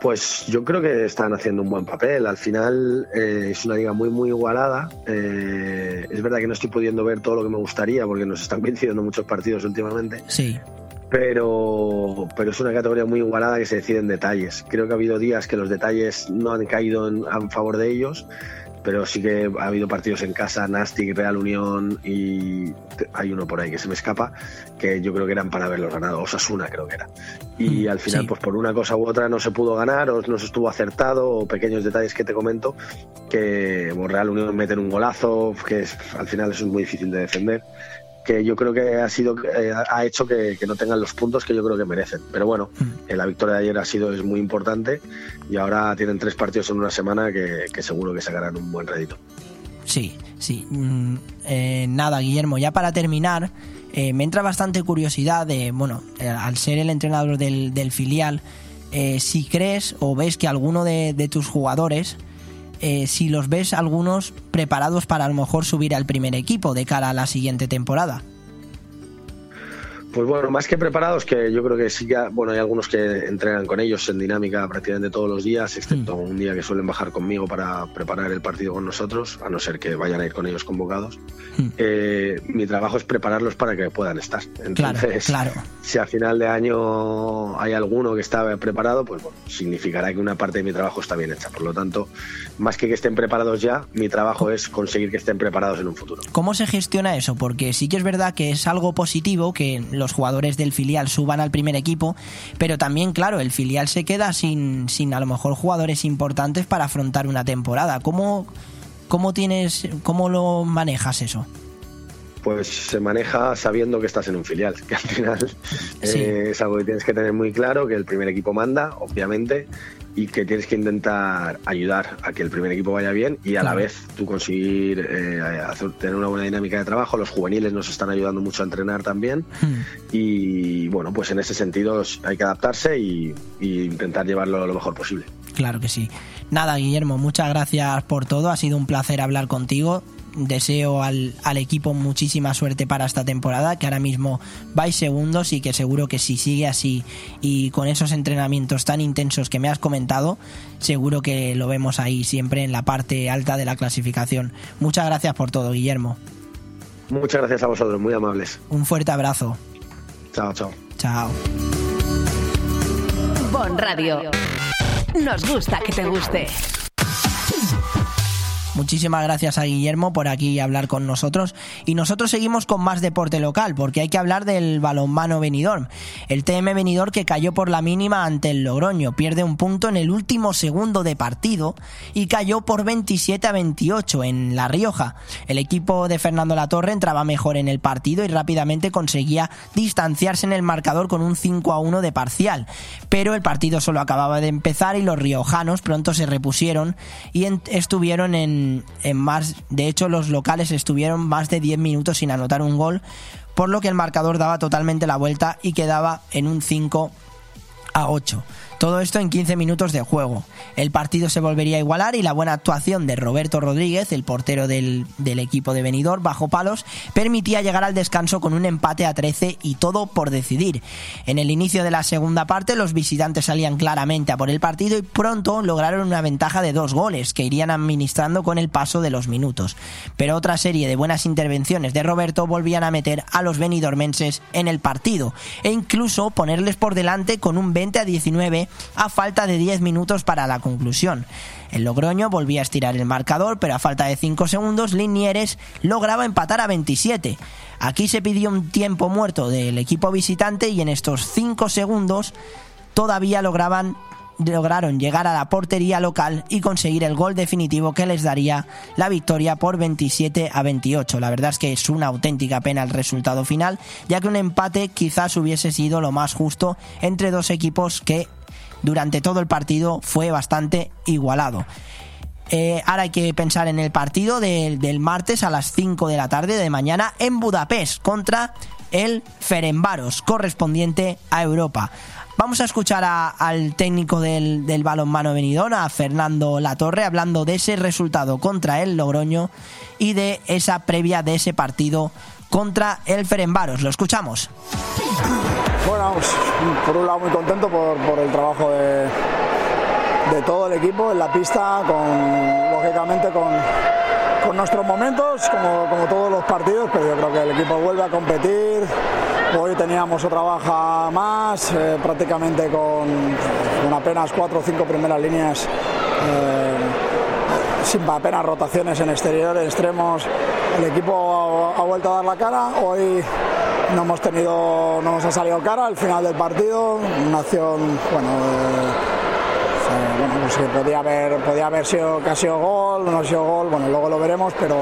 Pues yo creo que están haciendo un buen papel. Al final eh, es una liga muy, muy igualada. Eh, es verdad que no estoy pudiendo ver todo lo que me gustaría porque nos están *laughs* coincidiendo muchos partidos últimamente. Sí. Pero, pero es una categoría muy igualada que se decide en detalles. Creo que ha habido días que los detalles no han caído en, en favor de ellos pero sí que ha habido partidos en casa, Nastic, Real Unión y hay uno por ahí que se me escapa, que yo creo que eran para haberlos ganado, Osasuna creo que era. Y mm, al final, sí. pues por una cosa u otra no se pudo ganar, o no se estuvo acertado, o pequeños detalles que te comento, que Real Unión meten un golazo, que es, al final eso es muy difícil de defender que yo creo que ha sido eh, ha hecho que, que no tengan los puntos que yo creo que merecen. Pero bueno, eh, la victoria de ayer ha sido es muy importante y ahora tienen tres partidos en una semana que, que seguro que sacarán un buen rédito. Sí, sí. Mm, eh, nada, Guillermo, ya para terminar, me entra bastante curiosidad de, bueno, al ser el entrenador del, del filial, si crees o ves que alguno de, de tus jugadores, eh, si los ves algunos preparados para a lo mejor subir al primer equipo de cara a la siguiente temporada. Pues bueno, más que preparados, que yo creo que sí ya, bueno, hay algunos que entrenan con ellos en dinámica prácticamente todos los días, excepto un día que suelen bajar conmigo para preparar el partido con nosotros, a no ser que vayan a ir con ellos convocados. Eh, mi trabajo es prepararlos para que puedan estar. Entonces, claro. si a final de año hay alguno que está preparado, pues bueno, significará que una parte de mi trabajo está bien hecha. Por lo tanto, más que que estén preparados ya, mi trabajo es conseguir que estén preparados en un futuro. ¿Cómo se gestiona eso? Porque sí que es verdad que es algo positivo que los jugadores del filial suban al primer equipo, pero también, claro, el filial se queda sin, sin a lo mejor jugadores importantes para afrontar una temporada. ¿Cómo, cómo tienes, cómo lo manejas eso? Pues se maneja sabiendo que estás en un filial, *laughs* que al final eh, es algo que tienes que tener muy claro, que el primer equipo manda, obviamente, y que tienes que intentar ayudar a que el primer equipo vaya bien y a la vez tú conseguir eh, hacer- tener una buena dinámica de trabajo. Los juveniles nos están ayudando mucho a entrenar también y bueno, pues en ese sentido hay que adaptarse y, y intentar llevarlo lo mejor posible. Claro que sí. Nada, Guillermo, muchas gracias por todo. Ha sido un placer hablar contigo. Deseo al, al equipo muchísima suerte para esta temporada, que ahora mismo vais segundos y que seguro que si sigue así y con esos entrenamientos tan intensos que me has comentado, seguro que lo vemos ahí siempre en la parte alta de la clasificación. Muchas gracias por todo, Guillermo. Muchas gracias a vosotros, muy amables. Un fuerte abrazo. Chao, chao. Chao. Bon Radio. Nos gusta que te guste. Muchísimas gracias a Guillermo por aquí hablar con nosotros. Y nosotros seguimos con más deporte local, porque hay que hablar del balonmano Benidorm. El TM Benidorm que cayó por la mínima ante el Logroño. Pierde un punto en el último segundo de partido y cayó por 27 a 28 en La Rioja. El equipo de Fernando Latorre entraba mejor en el partido y rápidamente conseguía distanciarse en el marcador con un 5 a 1 de parcial. Pero el partido solo acababa de empezar y los riojanos pronto se repusieron y estuvieron en, en más, de hecho los locales estuvieron más de 10 minutos sin anotar un gol, por lo que el marcador daba totalmente la vuelta y quedaba en un 5 a 8. Todo esto en 15 minutos de juego. El partido se volvería a igualar y la buena actuación de Roberto Rodríguez, el portero del, del equipo de Benidorm, bajo palos, permitía llegar al descanso con un empate a 13 y todo por decidir. En el inicio de la segunda parte, los visitantes salían claramente a por el partido y pronto lograron una ventaja de dos goles que irían administrando con el paso de los minutos. Pero otra serie de buenas intervenciones de Roberto volvían a meter a los benidormenses en el partido e incluso ponerles por delante con un 20 a 19 a falta de 10 minutos para la conclusión. El Logroño volvía a estirar el marcador, pero a falta de 5 segundos, Linieres lograba empatar a 27. Aquí se pidió un tiempo muerto del equipo visitante y en estos 5 segundos todavía lograban lograron llegar a la portería local y conseguir el gol definitivo que les daría la victoria por 27 a 28. La verdad es que es una auténtica pena el resultado final, ya que un empate quizás hubiese sido lo más justo entre dos equipos que durante todo el partido fue bastante igualado. Eh, ahora hay que pensar en el partido del- del martes a las 5 de la tarde de mañana en Budapest contra el Ferenbaros, correspondiente a Europa. Vamos a escuchar a- al técnico del, del balonmano venidor, a Fernando Latorre, hablando de ese resultado contra el Logroño y de esa previa de ese partido contra el Ferenbaros. Lo escuchamos. Bueno, por un lado muy contento por, por el trabajo de, de todo el equipo en la pista, con, lógicamente con, con nuestros momentos, como, como todos los partidos, pero yo creo que el equipo vuelve a competir. Hoy teníamos otra baja más, eh, prácticamente con, con apenas cuatro o cinco primeras líneas. eh, sin apenas rotaciones en exterior, extremos, el equipo ha, vuelto a dar la cara. Hoy no hemos tenido, no nos ha salido cara al final del partido. Una acción, bueno, eh, Eh, bueno, pues que podía haber, podía haber sido sido gol, no ha sido gol, bueno, luego lo veremos, pero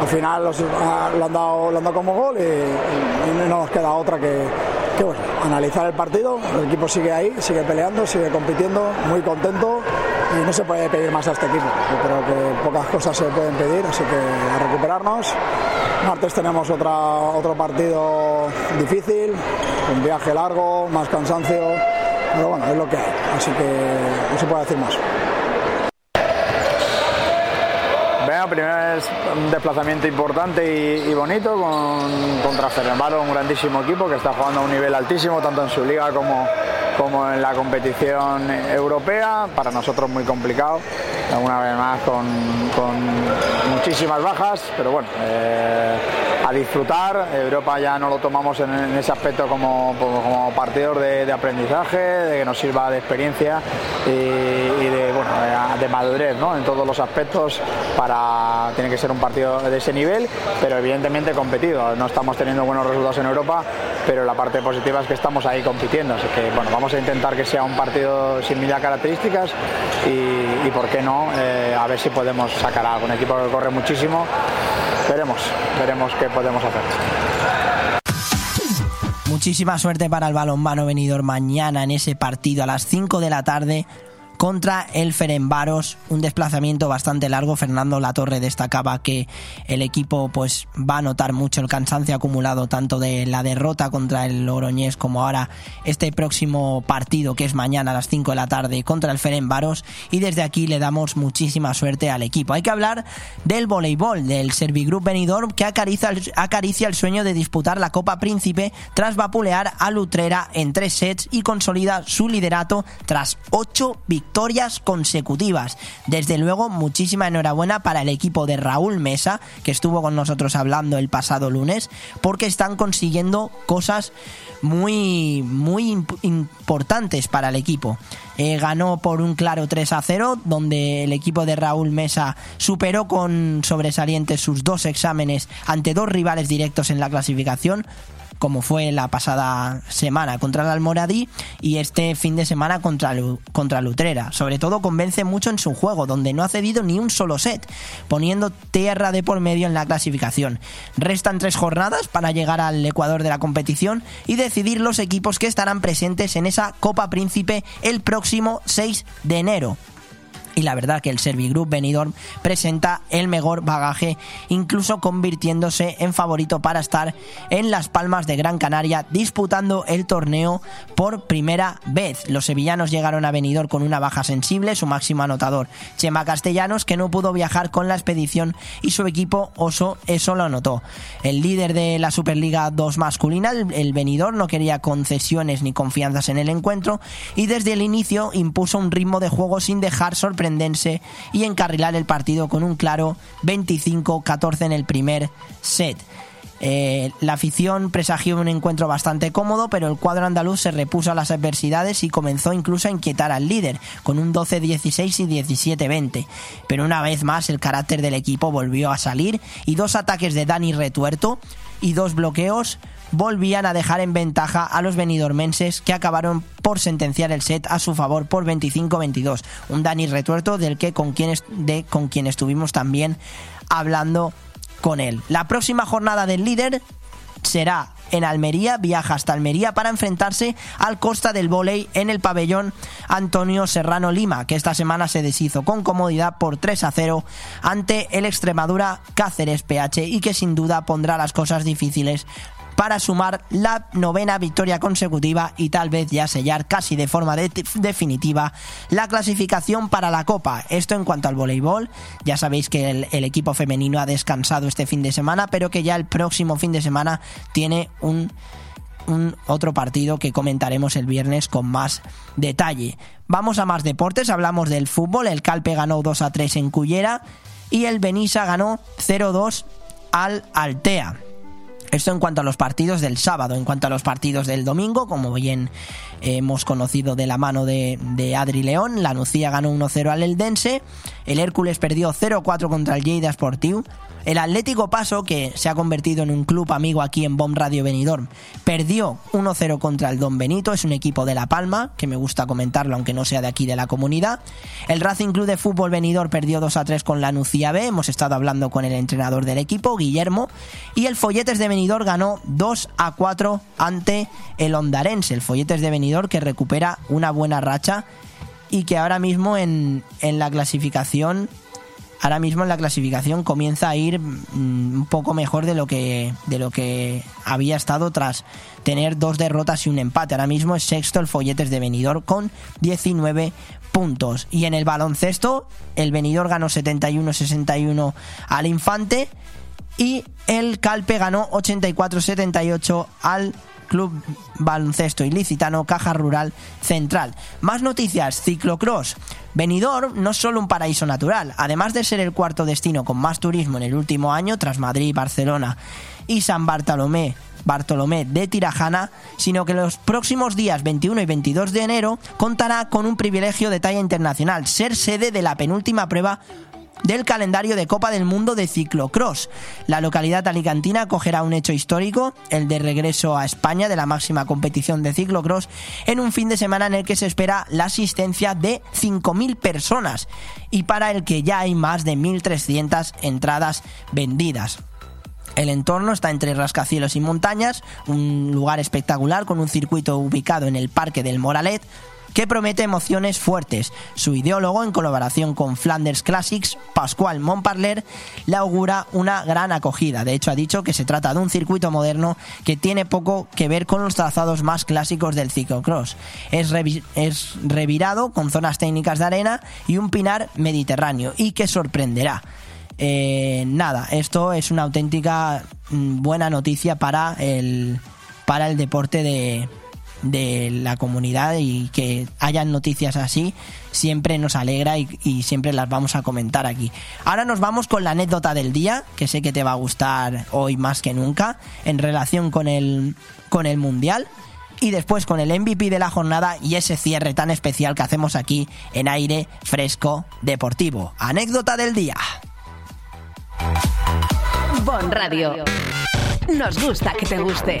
al final los- ah, lo, han dado, lo han dado como gol y, y no nos queda otra que, que, bueno, analizar el partido. El equipo sigue ahí, sigue peleando, sigue compitiendo, muy contento y no se puede pedir más a este equipo. Yo creo que pocas cosas se pueden pedir, así que a recuperarnos. Martes tenemos otra, otro partido difícil, un viaje largo, más cansancio, pero bueno, es lo que hay, así que no se puede decir más. Primero es un desplazamiento importante y, bonito con, contra Fenerbahce, un grandísimo equipo que está jugando a un nivel altísimo, tanto en su liga como, como en la competición europea. Para nosotros muy complicado, una vez más con, con muchísimas bajas, pero bueno, eh, a disfrutar. Europa ya no lo tomamos en, ese aspecto como, como partidos de, aprendizaje, de que nos sirva de experiencia y, de, bueno, de, madurez ¿no? en todos los aspectos para tiene que ser un partido de ese nivel, pero evidentemente competido. No estamos teniendo buenos resultados en Europa, pero la parte positiva es que estamos ahí compitiendo. Así que bueno, vamos a intentar que sea un partido sin mil características y, y por qué no, eh, a ver si podemos sacar algo. Un equipo que corre muchísimo. Veremos, veremos qué podemos hacer. Muchísima suerte para el balonmano venidor mañana en ese partido a las 5 de la tarde contra el Ferenbaros, un desplazamiento bastante largo. Fernando Latorre destacaba que el equipo pues va a notar mucho el cansancio acumulado tanto de la derrota contra el Logroñés como ahora este próximo partido que es mañana a las 5 de la tarde contra el Ferenbaros y desde aquí le damos muchísima suerte al equipo. Hay que hablar del voleibol del Servigroup Benidorm que acaricia, acaricia el sueño de disputar la Copa Príncipe tras vapulear a Lutrera en tres sets y consolida su liderato tras ocho victorias victorias consecutivas. Desde luego, muchísima enhorabuena para el equipo de Raúl Mesa, que estuvo con nosotros hablando el pasado lunes, porque están consiguiendo cosas muy, muy imp importantes para el equipo. Eh, ganó por un claro 3 a 0, donde el equipo de Raúl Mesa superó con sobresalientes sus dos exámenes ante dos rivales directos en la clasificación como fue la pasada semana contra el Almoradí y este fin de semana contra, contra Lutrera. Sobre todo convence mucho en su juego, donde no ha cedido ni un solo set, poniendo tierra de por medio en la clasificación. Restan tres jornadas para llegar al Ecuador de la competición y decidir los equipos que estarán presentes en esa Copa Príncipe el próximo 6 de enero y la verdad que el Servigroup Benidorm presenta el mejor bagaje, incluso convirtiéndose en favorito para estar en las Palmas de Gran Canaria disputando el torneo por primera vez. Los sevillanos llegaron a Benidorm con una baja sensible, su máximo anotador Chema Castellanos, que no pudo viajar con la expedición y su equipo Oso eso lo anotó. El líder de la Superliga 2 masculina, el Benidorm, no quería concesiones ni confianzas en el encuentro y desde el inicio impuso un ritmo de juego sin dejar sorprender y encarrilar el partido con un claro 25-14 en el primer set. Eh, la afición presagió un encuentro bastante cómodo, pero el cuadro andaluz se repuso a las adversidades y comenzó incluso a inquietar al líder, con un 12-16 y 17-20. Pero una vez más el carácter del equipo volvió a salir y dos ataques de Dani Retuerto y dos bloqueos volvían a dejar en ventaja a los benidormenses que acabaron por sentenciar el set a su favor por 25-22. Un Dani Retuerto del que con de, con quien estuvimos también hablando con él. La próxima jornada del líder será en Almería, viaja hasta Almería para enfrentarse al Costa del Voley en el pabellón Antonio Serrano Lima, que esta semana se deshizo con comodidad por 3 a 0 ante el Extremadura Cáceres PH y que sin duda pondrá las cosas difíciles para sumar la novena victoria consecutiva y tal vez ya sellar casi de forma de definitiva la clasificación para la Copa. Esto en cuanto al voleibol, ya sabéis que el, equipo femenino ha descansado este fin de semana, pero que ya el próximo fin de semana tiene un, un otro partido que comentaremos el viernes con más detalle. Vamos a más deportes, hablamos del fútbol, el Calpe ganó 2 a 3 en Cullera y el Benissa ganó 0-2 al Altea. Esto en cuanto a los partidos del sábado. En cuanto a los partidos del domingo, como bien hemos conocido de la mano de, de Adri León, la Nucía ganó 1-0 al Eldense, el Hércules perdió 0-4 contra el Lleida Sportiu, el Atlético Paso, que se ha convertido en un club amigo aquí en Bomb Radio Benidorm, perdió 1-0 contra el Don Benito, es un equipo de La Palma, que me gusta comentarlo aunque no sea de aquí de la comunidad. El Racing Club de Fútbol Benidorm perdió 2-3 con la Nucía B, hemos estado hablando con el entrenador del equipo, Guillermo, y el Folletes de Benidorm ganó 2-4 ante el Ondarense, el Folletes de Benidorm que recupera una buena racha y que ahora mismo en, en la clasificación ahora mismo en la clasificación comienza a ir mm, un poco mejor de lo que de lo que había estado tras tener dos derrotas y un empate. Ahora mismo es sexto el Folletes de Benidorm con 19 puntos. Y en el baloncesto, el Benidorm ganó 71-61 al Infante y el Calpe ganó 84-78 al Club Baloncesto Ilicitano Caja Rural Central. Más noticias, ciclocross. Benidorm no es solo un paraíso natural, además de ser el cuarto destino con más turismo en el último año tras Madrid, Barcelona y San Bartolomé, Bartolomé de Tirajana, sino que los próximos días 21 y 22 de enero contará con un privilegio de talla internacional, ser sede de la penúltima prueba del calendario de Copa del Mundo de ciclocross. La localidad alicantina acogerá un hecho histórico, el de regreso a España de la máxima competición de ciclocross, en un fin de semana en el que se espera la asistencia de 5.000 personas y para el que ya hay más de 1.300 entradas vendidas. El entorno está entre rascacielos y montañas, un lugar espectacular con un circuito ubicado en el Parque del Moralet, que promete emociones fuertes. Su ideólogo, en colaboración con Flanders Classics, Pascual Montparler, le augura una gran acogida. De hecho, ha dicho que se trata de un circuito moderno que tiene poco que ver con los trazados más clásicos del ciclocross. Es, revi- es revirado con zonas técnicas de arena y un pinar mediterráneo y que sorprenderá. Eh, nada, esto es una auténtica mm, buena noticia para el, para el deporte de, de la comunidad y que hayan noticias así siempre nos alegra y, siempre las vamos a comentar aquí. Ahora nos vamos con la anécdota del día, que sé que te va a gustar hoy más que nunca, en relación con el, con el Mundial. Y después con el MVP de la jornada y ese cierre tan especial que hacemos aquí en aire fresco deportivo. Anécdota del día. Bon Radio. Nos gusta que te guste.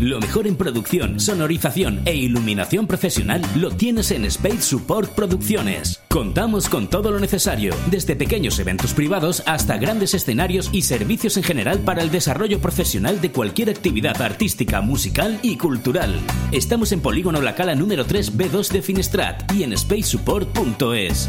Lo mejor en producción, sonorización e iluminación profesional lo tienes en Space Support Producciones. Contamos con todo lo necesario, desde pequeños eventos privados hasta grandes escenarios y servicios en general para el desarrollo profesional de cualquier actividad artística, musical y cultural. Estamos en Polígono La Cala número 3 B2 de Finestrat y en spacesupport.es.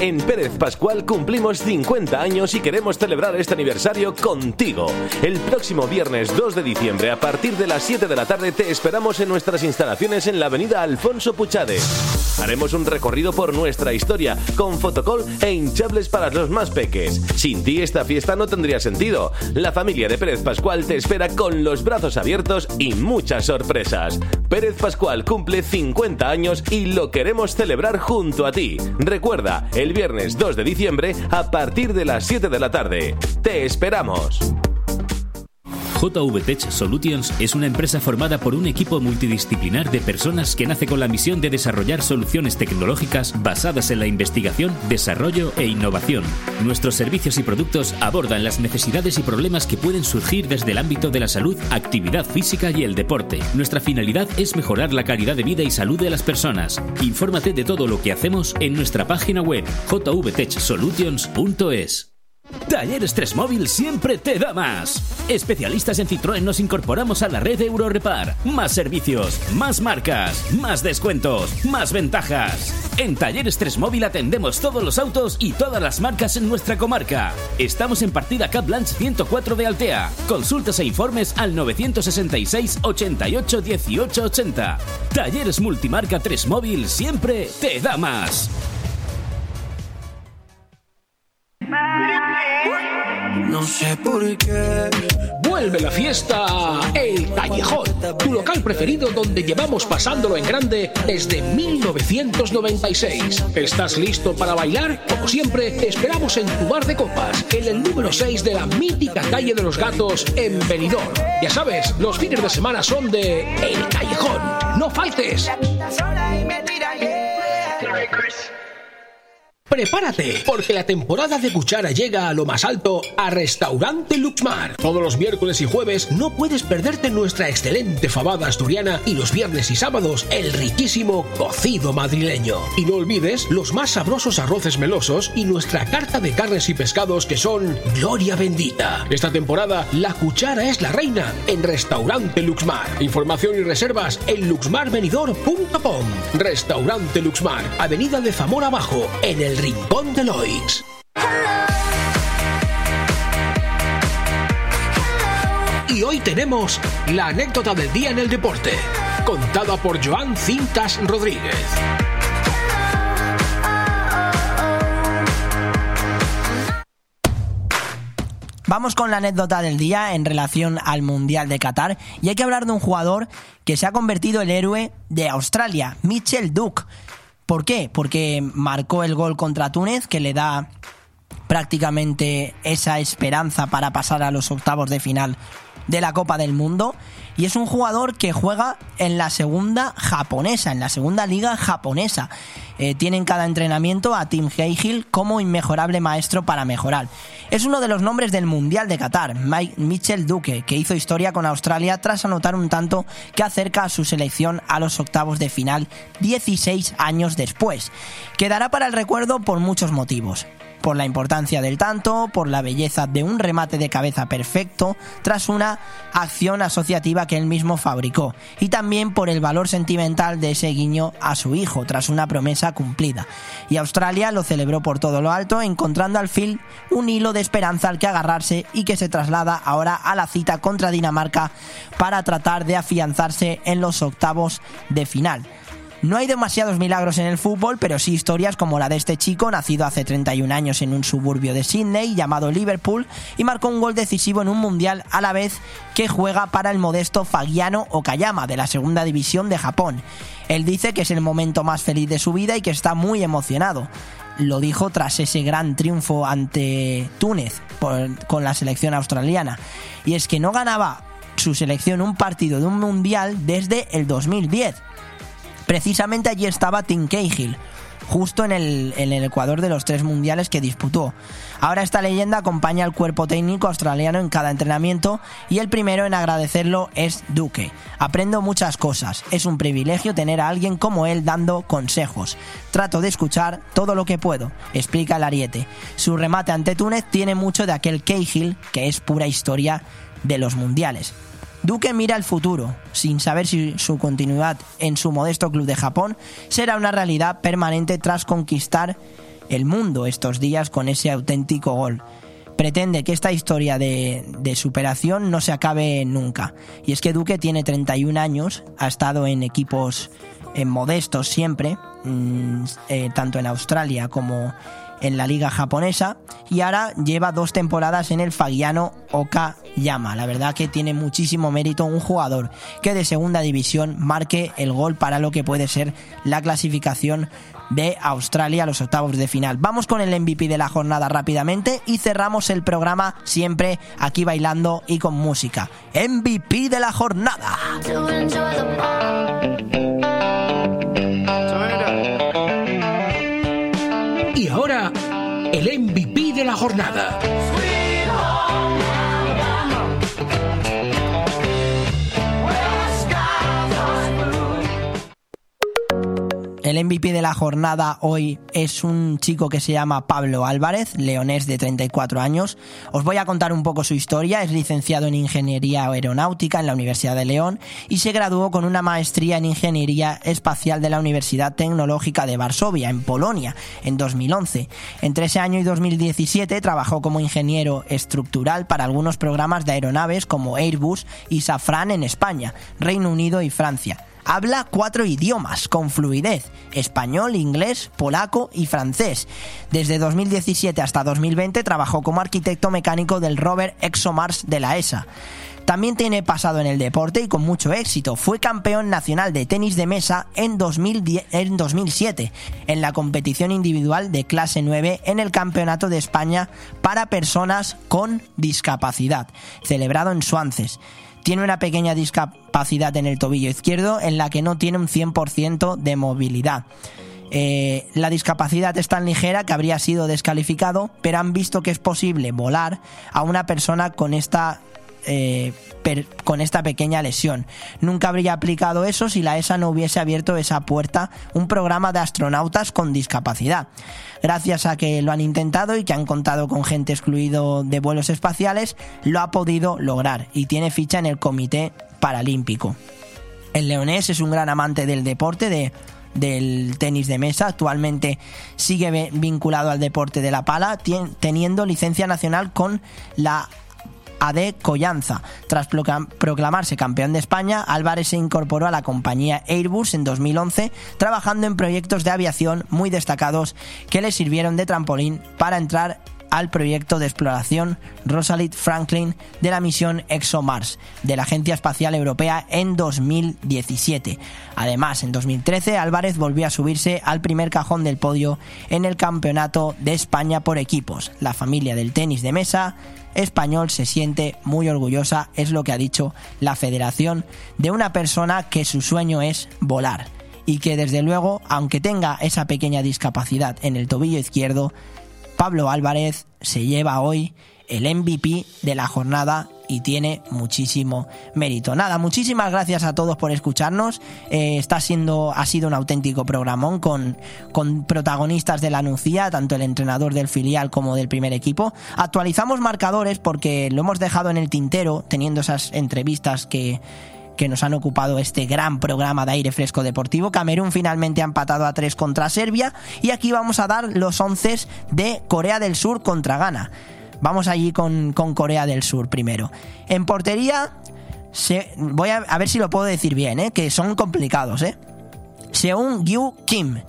En Pérez Pascual cumplimos 50 años y queremos celebrar este aniversario contigo. El próximo viernes 2 de diciembre a partir de las 7 de la tarde te esperamos en nuestras instalaciones en la avenida Alfonso Puchade. Haremos un recorrido por nuestra historia con fotocall e hinchables para los más peques. Sin ti esta fiesta no tendría sentido. La familia de Pérez Pascual te espera con los brazos abiertos y muchas sorpresas. Pérez Pascual cumple 50 años y lo queremos celebrar junto a ti. Recuerda, el viernes 2 de diciembre a partir de las 7 de la tarde. ¡Te esperamos! JVTech Solutions es una empresa formada por un equipo multidisciplinar de personas que nace con la misión de desarrollar soluciones tecnológicas basadas en la investigación, desarrollo e innovación. Nuestros servicios y productos abordan las necesidades y problemas que pueden surgir desde el ámbito de la salud, actividad física y el deporte. Nuestra finalidad es mejorar la calidad de vida y salud de las personas. Infórmate de todo lo que hacemos en nuestra página web jvtechsolutions.es. Talleres 3 Móvil siempre te da más. Especialistas en Citroën nos incorporamos a la red Eurorepar. Más servicios, más marcas, más descuentos, más ventajas. En Talleres 3 Móvil atendemos todos los autos y todas las marcas en nuestra comarca. Estamos en partida Cap Blanche 104 de Altea. Consultas e informes al 966 88 18 80. Talleres Multimarca 3 Móvil siempre te da más. No sé por qué. Vuelve la fiesta El Callejón, tu local preferido donde llevamos pasándolo en grande desde 1996. ¿Estás listo para bailar? Como siempre, te esperamos en tu bar de copas, en el número 6 de la mítica calle de los gatos en Benidorm. Ya sabes, los fines de semana son de El Callejón. ¡No faltes! Prepárate, porque la temporada de cuchara llega a lo más alto a Restaurante Luxmar. Todos los miércoles y jueves no puedes perderte nuestra excelente fabada asturiana y los viernes y sábados el riquísimo cocido madrileño. Y no olvides los más sabrosos arroces melosos y nuestra carta de carnes y pescados que son gloria bendita. Esta temporada la cuchara es la reina en Restaurante Luxmar. Información y reservas en luxmarvenidor.com. Restaurante Luxmar, Avenida de Zamora Abajo, en el Rincón de Loix. Y hoy tenemos la anécdota del día en el deporte, contada por Joan Cintas Rodríguez. Vamos con la anécdota del día en relación al Mundial de Qatar y hay que hablar de un jugador que se ha convertido en héroe de Australia, Mitchell Duke. ¿Por qué? Porque marcó el gol contra Túnez que le da prácticamente esa esperanza para pasar a los octavos de final de la Copa del Mundo y es un jugador que juega en la segunda japonesa, en la segunda liga japonesa. Eh, tiene en cada entrenamiento a Tim Cahill como inmejorable maestro para mejorar. Es uno de los nombres del Mundial de Qatar, Mike Mitchell Duque, que hizo historia con Australia tras anotar un tanto que acerca a su selección a los octavos de final 16 años después. Quedará para el recuerdo por muchos motivos por la importancia del tanto, por la belleza de un remate de cabeza perfecto tras una acción asociativa que él mismo fabricó, y también por el valor sentimental de ese guiño a su hijo tras una promesa cumplida. Y Australia lo celebró por todo lo alto, encontrando al fin un hilo de esperanza al que agarrarse y que se traslada ahora a la cita contra Dinamarca para tratar de afianzarse en los octavos de final. No hay demasiados milagros en el fútbol, pero sí historias como la de este chico, nacido hace 31 años en un suburbio de Sydney llamado Liverpool, y marcó un gol decisivo en un mundial a la vez que juega para el modesto Fagiano Okayama de la segunda división de Japón. Él dice que es el momento más feliz de su vida y que está muy emocionado. Lo dijo tras ese gran triunfo ante Túnez con la selección australiana. Y es que no ganaba su selección un partido de un mundial desde el 2010. Precisamente allí estaba Tim Cahill, justo en el, Ecuador de los tres mundiales que disputó. Ahora esta leyenda acompaña al cuerpo técnico australiano en cada entrenamiento y el primero en agradecerlo es Duque. Aprendo muchas cosas, es un privilegio tener a alguien como él dando consejos. Trato de escuchar todo lo que puedo, explica el ariete. Su remate ante Túnez tiene mucho de aquel Cahill que es pura historia de los mundiales. Duque mira al futuro, sin saber si su continuidad en su modesto club de Japón será una realidad permanente tras conquistar el mundo estos días con ese auténtico gol. Pretende que esta historia de, superación no se acabe nunca. Y es que Duque tiene 31 años, ha estado en equipos modestos siempre, mm, eh, tanto en Australia como en la liga japonesa y ahora lleva dos temporadas en el Fagiano Okayama. La verdad que tiene muchísimo mérito un jugador que de segunda división marque el gol para lo que puede ser la clasificación de Australia a los octavos de final. Vamos con el MVP de la jornada rápidamente y cerramos el programa siempre aquí bailando y con música. MVP de la jornada. Jornada. El MVP de la jornada hoy es un chico que se llama Pablo Álvarez, leonés de 34 años. Os voy a contar un poco su historia. Es licenciado en Ingeniería Aeronáutica en la Universidad de León y se graduó con una maestría en Ingeniería Espacial de la Universidad Tecnológica de Varsovia, en Polonia, en 2011. Entre ese año y 2017 trabajó como ingeniero estructural para algunos programas de aeronaves como Airbus y Safran en España, Reino Unido y Francia. Habla cuatro idiomas con fluidez, español, inglés, polaco y francés. Desde 2017 hasta 2020 trabajó como arquitecto mecánico del rover ExoMars de la ESA. También tiene pasado en el deporte y con mucho éxito. Fue campeón nacional de tenis de mesa en, 2010, en 2007 en la competición individual de clase 9 en el Campeonato de España para personas con discapacidad, celebrado en Suances tiene una pequeña discapacidad en el tobillo izquierdo en la que no tiene un 100% de movilidad. Eh, la discapacidad es tan ligera que habría sido descalificado, pero han visto que es posible volar a una persona con esta eh, con esta pequeña lesión. Nunca habría aplicado eso si la ESA no hubiese abierto esa puerta, un programa de astronautas con discapacidad. Gracias a que lo han intentado y que han contado con gente excluido de vuelos espaciales, lo ha podido lograr y tiene ficha en el Comité Paralímpico. El leonés es un gran amante del deporte, de, del tenis de mesa. Actualmente sigue vinculado al deporte de la pala, teniendo licencia nacional con la AD Collanza. Tras proclamarse campeón de España, Álvarez se incorporó a la compañía Airbus en 2011, trabajando en proyectos de aviación muy destacados que le sirvieron de trampolín para entrar al proyecto de exploración Rosalind Franklin de la misión ExoMars de la Agencia Espacial Europea en 2017. Además, en 2013 Álvarez volvió a subirse al primer cajón del podio en el Campeonato de España por equipos. La familia del tenis de mesa español se siente muy orgullosa, es lo que ha dicho la federación, de una persona que su sueño es volar y que desde luego, aunque tenga esa pequeña discapacidad en el tobillo izquierdo, Pablo Álvarez se lleva hoy el MVP de la jornada y tiene muchísimo mérito. Nada, muchísimas gracias a todos por escucharnos. Eh, está siendo, ha sido un auténtico programón con, con protagonistas de la Nucía, tanto el entrenador del filial como del primer equipo. Actualizamos marcadores porque lo hemos dejado en el tintero, teniendo esas entrevistas que que nos han ocupado este gran programa de aire fresco deportivo. Camerún finalmente ha empatado a 3 contra Serbia y aquí vamos a dar los 11 de Corea del Sur contra Ghana. Vamos allí con, con Corea del Sur primero. En portería, voy a, ver si lo puedo decir bien, ¿eh? que son complicados. ¿eh? Seung Gyu Kim.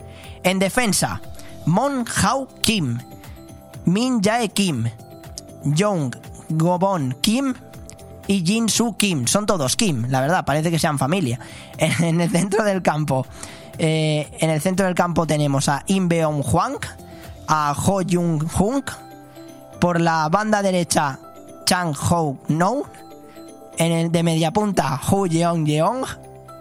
En defensa, Mon Hao Kim. Min Jae Kim. Jong Gobon Kim y Jin Soo Kim. Son todos Kim, la verdad, parece que sean familia. *laughs* En el centro del campo, eh, en el centro del campo tenemos a Im Beong Hwang, a Ho Jung Hung, por la banda derecha Chang Ho No, en el de media punta Hu Yeong Yeong,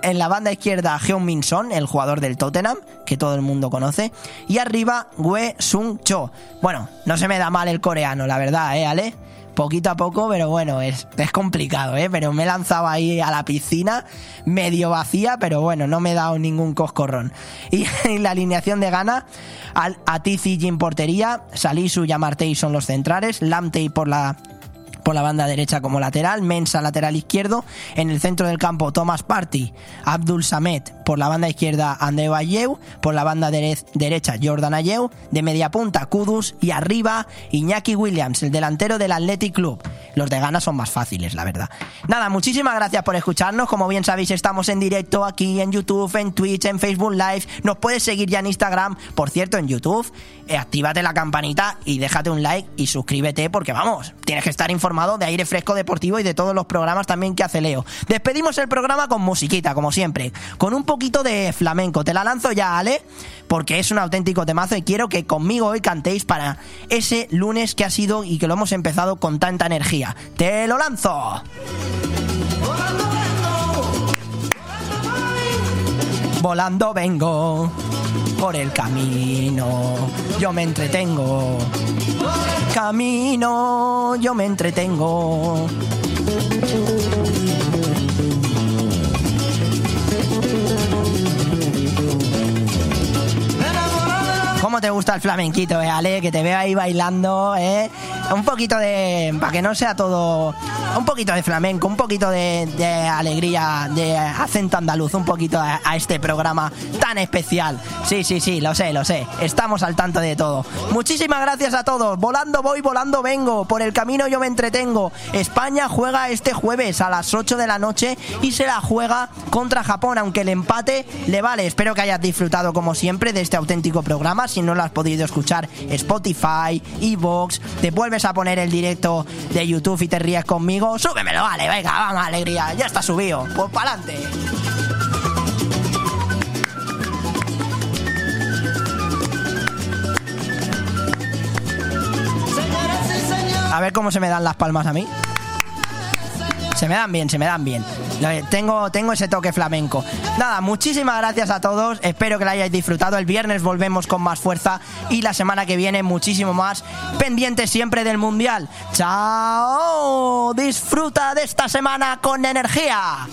en la banda izquierda Heung-Min Son, el jugador del Tottenham, que todo el mundo conoce. Y arriba Wei Sung Cho. Bueno, no se me da mal el coreano, la verdad, ¿eh, Ale? Poquito a poco, pero bueno, es, es complicado, ¿eh? Pero me he lanzado ahí a la piscina, medio vacía, pero bueno, no me he dado ningún coscorrón. *laughs* Y la alineación de gana, al, Atizi Jim portería, Salisu y Amartey son los centrales, Lamtey por la por la banda derecha como lateral, Mensa lateral izquierdo, en el centro del campo Thomas Party, Abdul Samet por la banda izquierda Andeo Ayew, por la banda dere- derecha Jordan Ayew, de media punta Kudus y arriba Iñaki Williams, el delantero del Athletic Club. Los de gana son más fáciles, la verdad. Nada, muchísimas gracias por escucharnos. Como bien sabéis, estamos en directo aquí en YouTube, en Twitch, en Facebook Live. Nos puedes seguir ya en Instagram. Por cierto, en YouTube, actívate la campanita y déjate un like y suscríbete porque vamos, tienes que estar informado de aire fresco deportivo y de todos los programas también que hace Leo. Despedimos el programa con musiquita, como siempre, con un poquito de flamenco. Te la lanzo ya, Ale, porque es un auténtico temazo y quiero que conmigo hoy cantéis para ese lunes que ha sido y que lo hemos empezado con tanta energía. ¡Te lo lanzo! Volando vengo por el camino, yo me entretengo. Camino, yo me entretengo. ¿Cómo te gusta el flamenquito, eh, Ale? Que te veo ahí bailando, ¿eh? Un poquito de... para que no sea todo... Un poquito de flamenco, un poquito de, alegría, de acento andaluz, un poquito a, a este programa tan especial. Sí, sí, sí, lo sé, lo sé. Estamos al tanto de todo. Muchísimas gracias a todos. Volando voy, volando vengo. Por el camino yo me entretengo. España juega este jueves a las 8 de la noche y se la juega contra Japón, aunque el empate le vale. Espero que hayas disfrutado como siempre de este auténtico programa. Si no lo has podido escuchar, Spotify, Evox, te vuelves a poner el directo de YouTube y te ríes conmigo, súbemelo, vale, venga, vamos, alegría, ya está subido, pues para adelante. A ver cómo se me dan las palmas a mí. Se me dan bien, se me dan bien. Tengo, tengo ese toque flamenco. Nada, muchísimas gracias a todos. Espero que lo hayáis disfrutado. El viernes volvemos con más fuerza y la semana que viene muchísimo más. Pendientes siempre del Mundial. ¡Chao! Disfruta de esta semana con energía.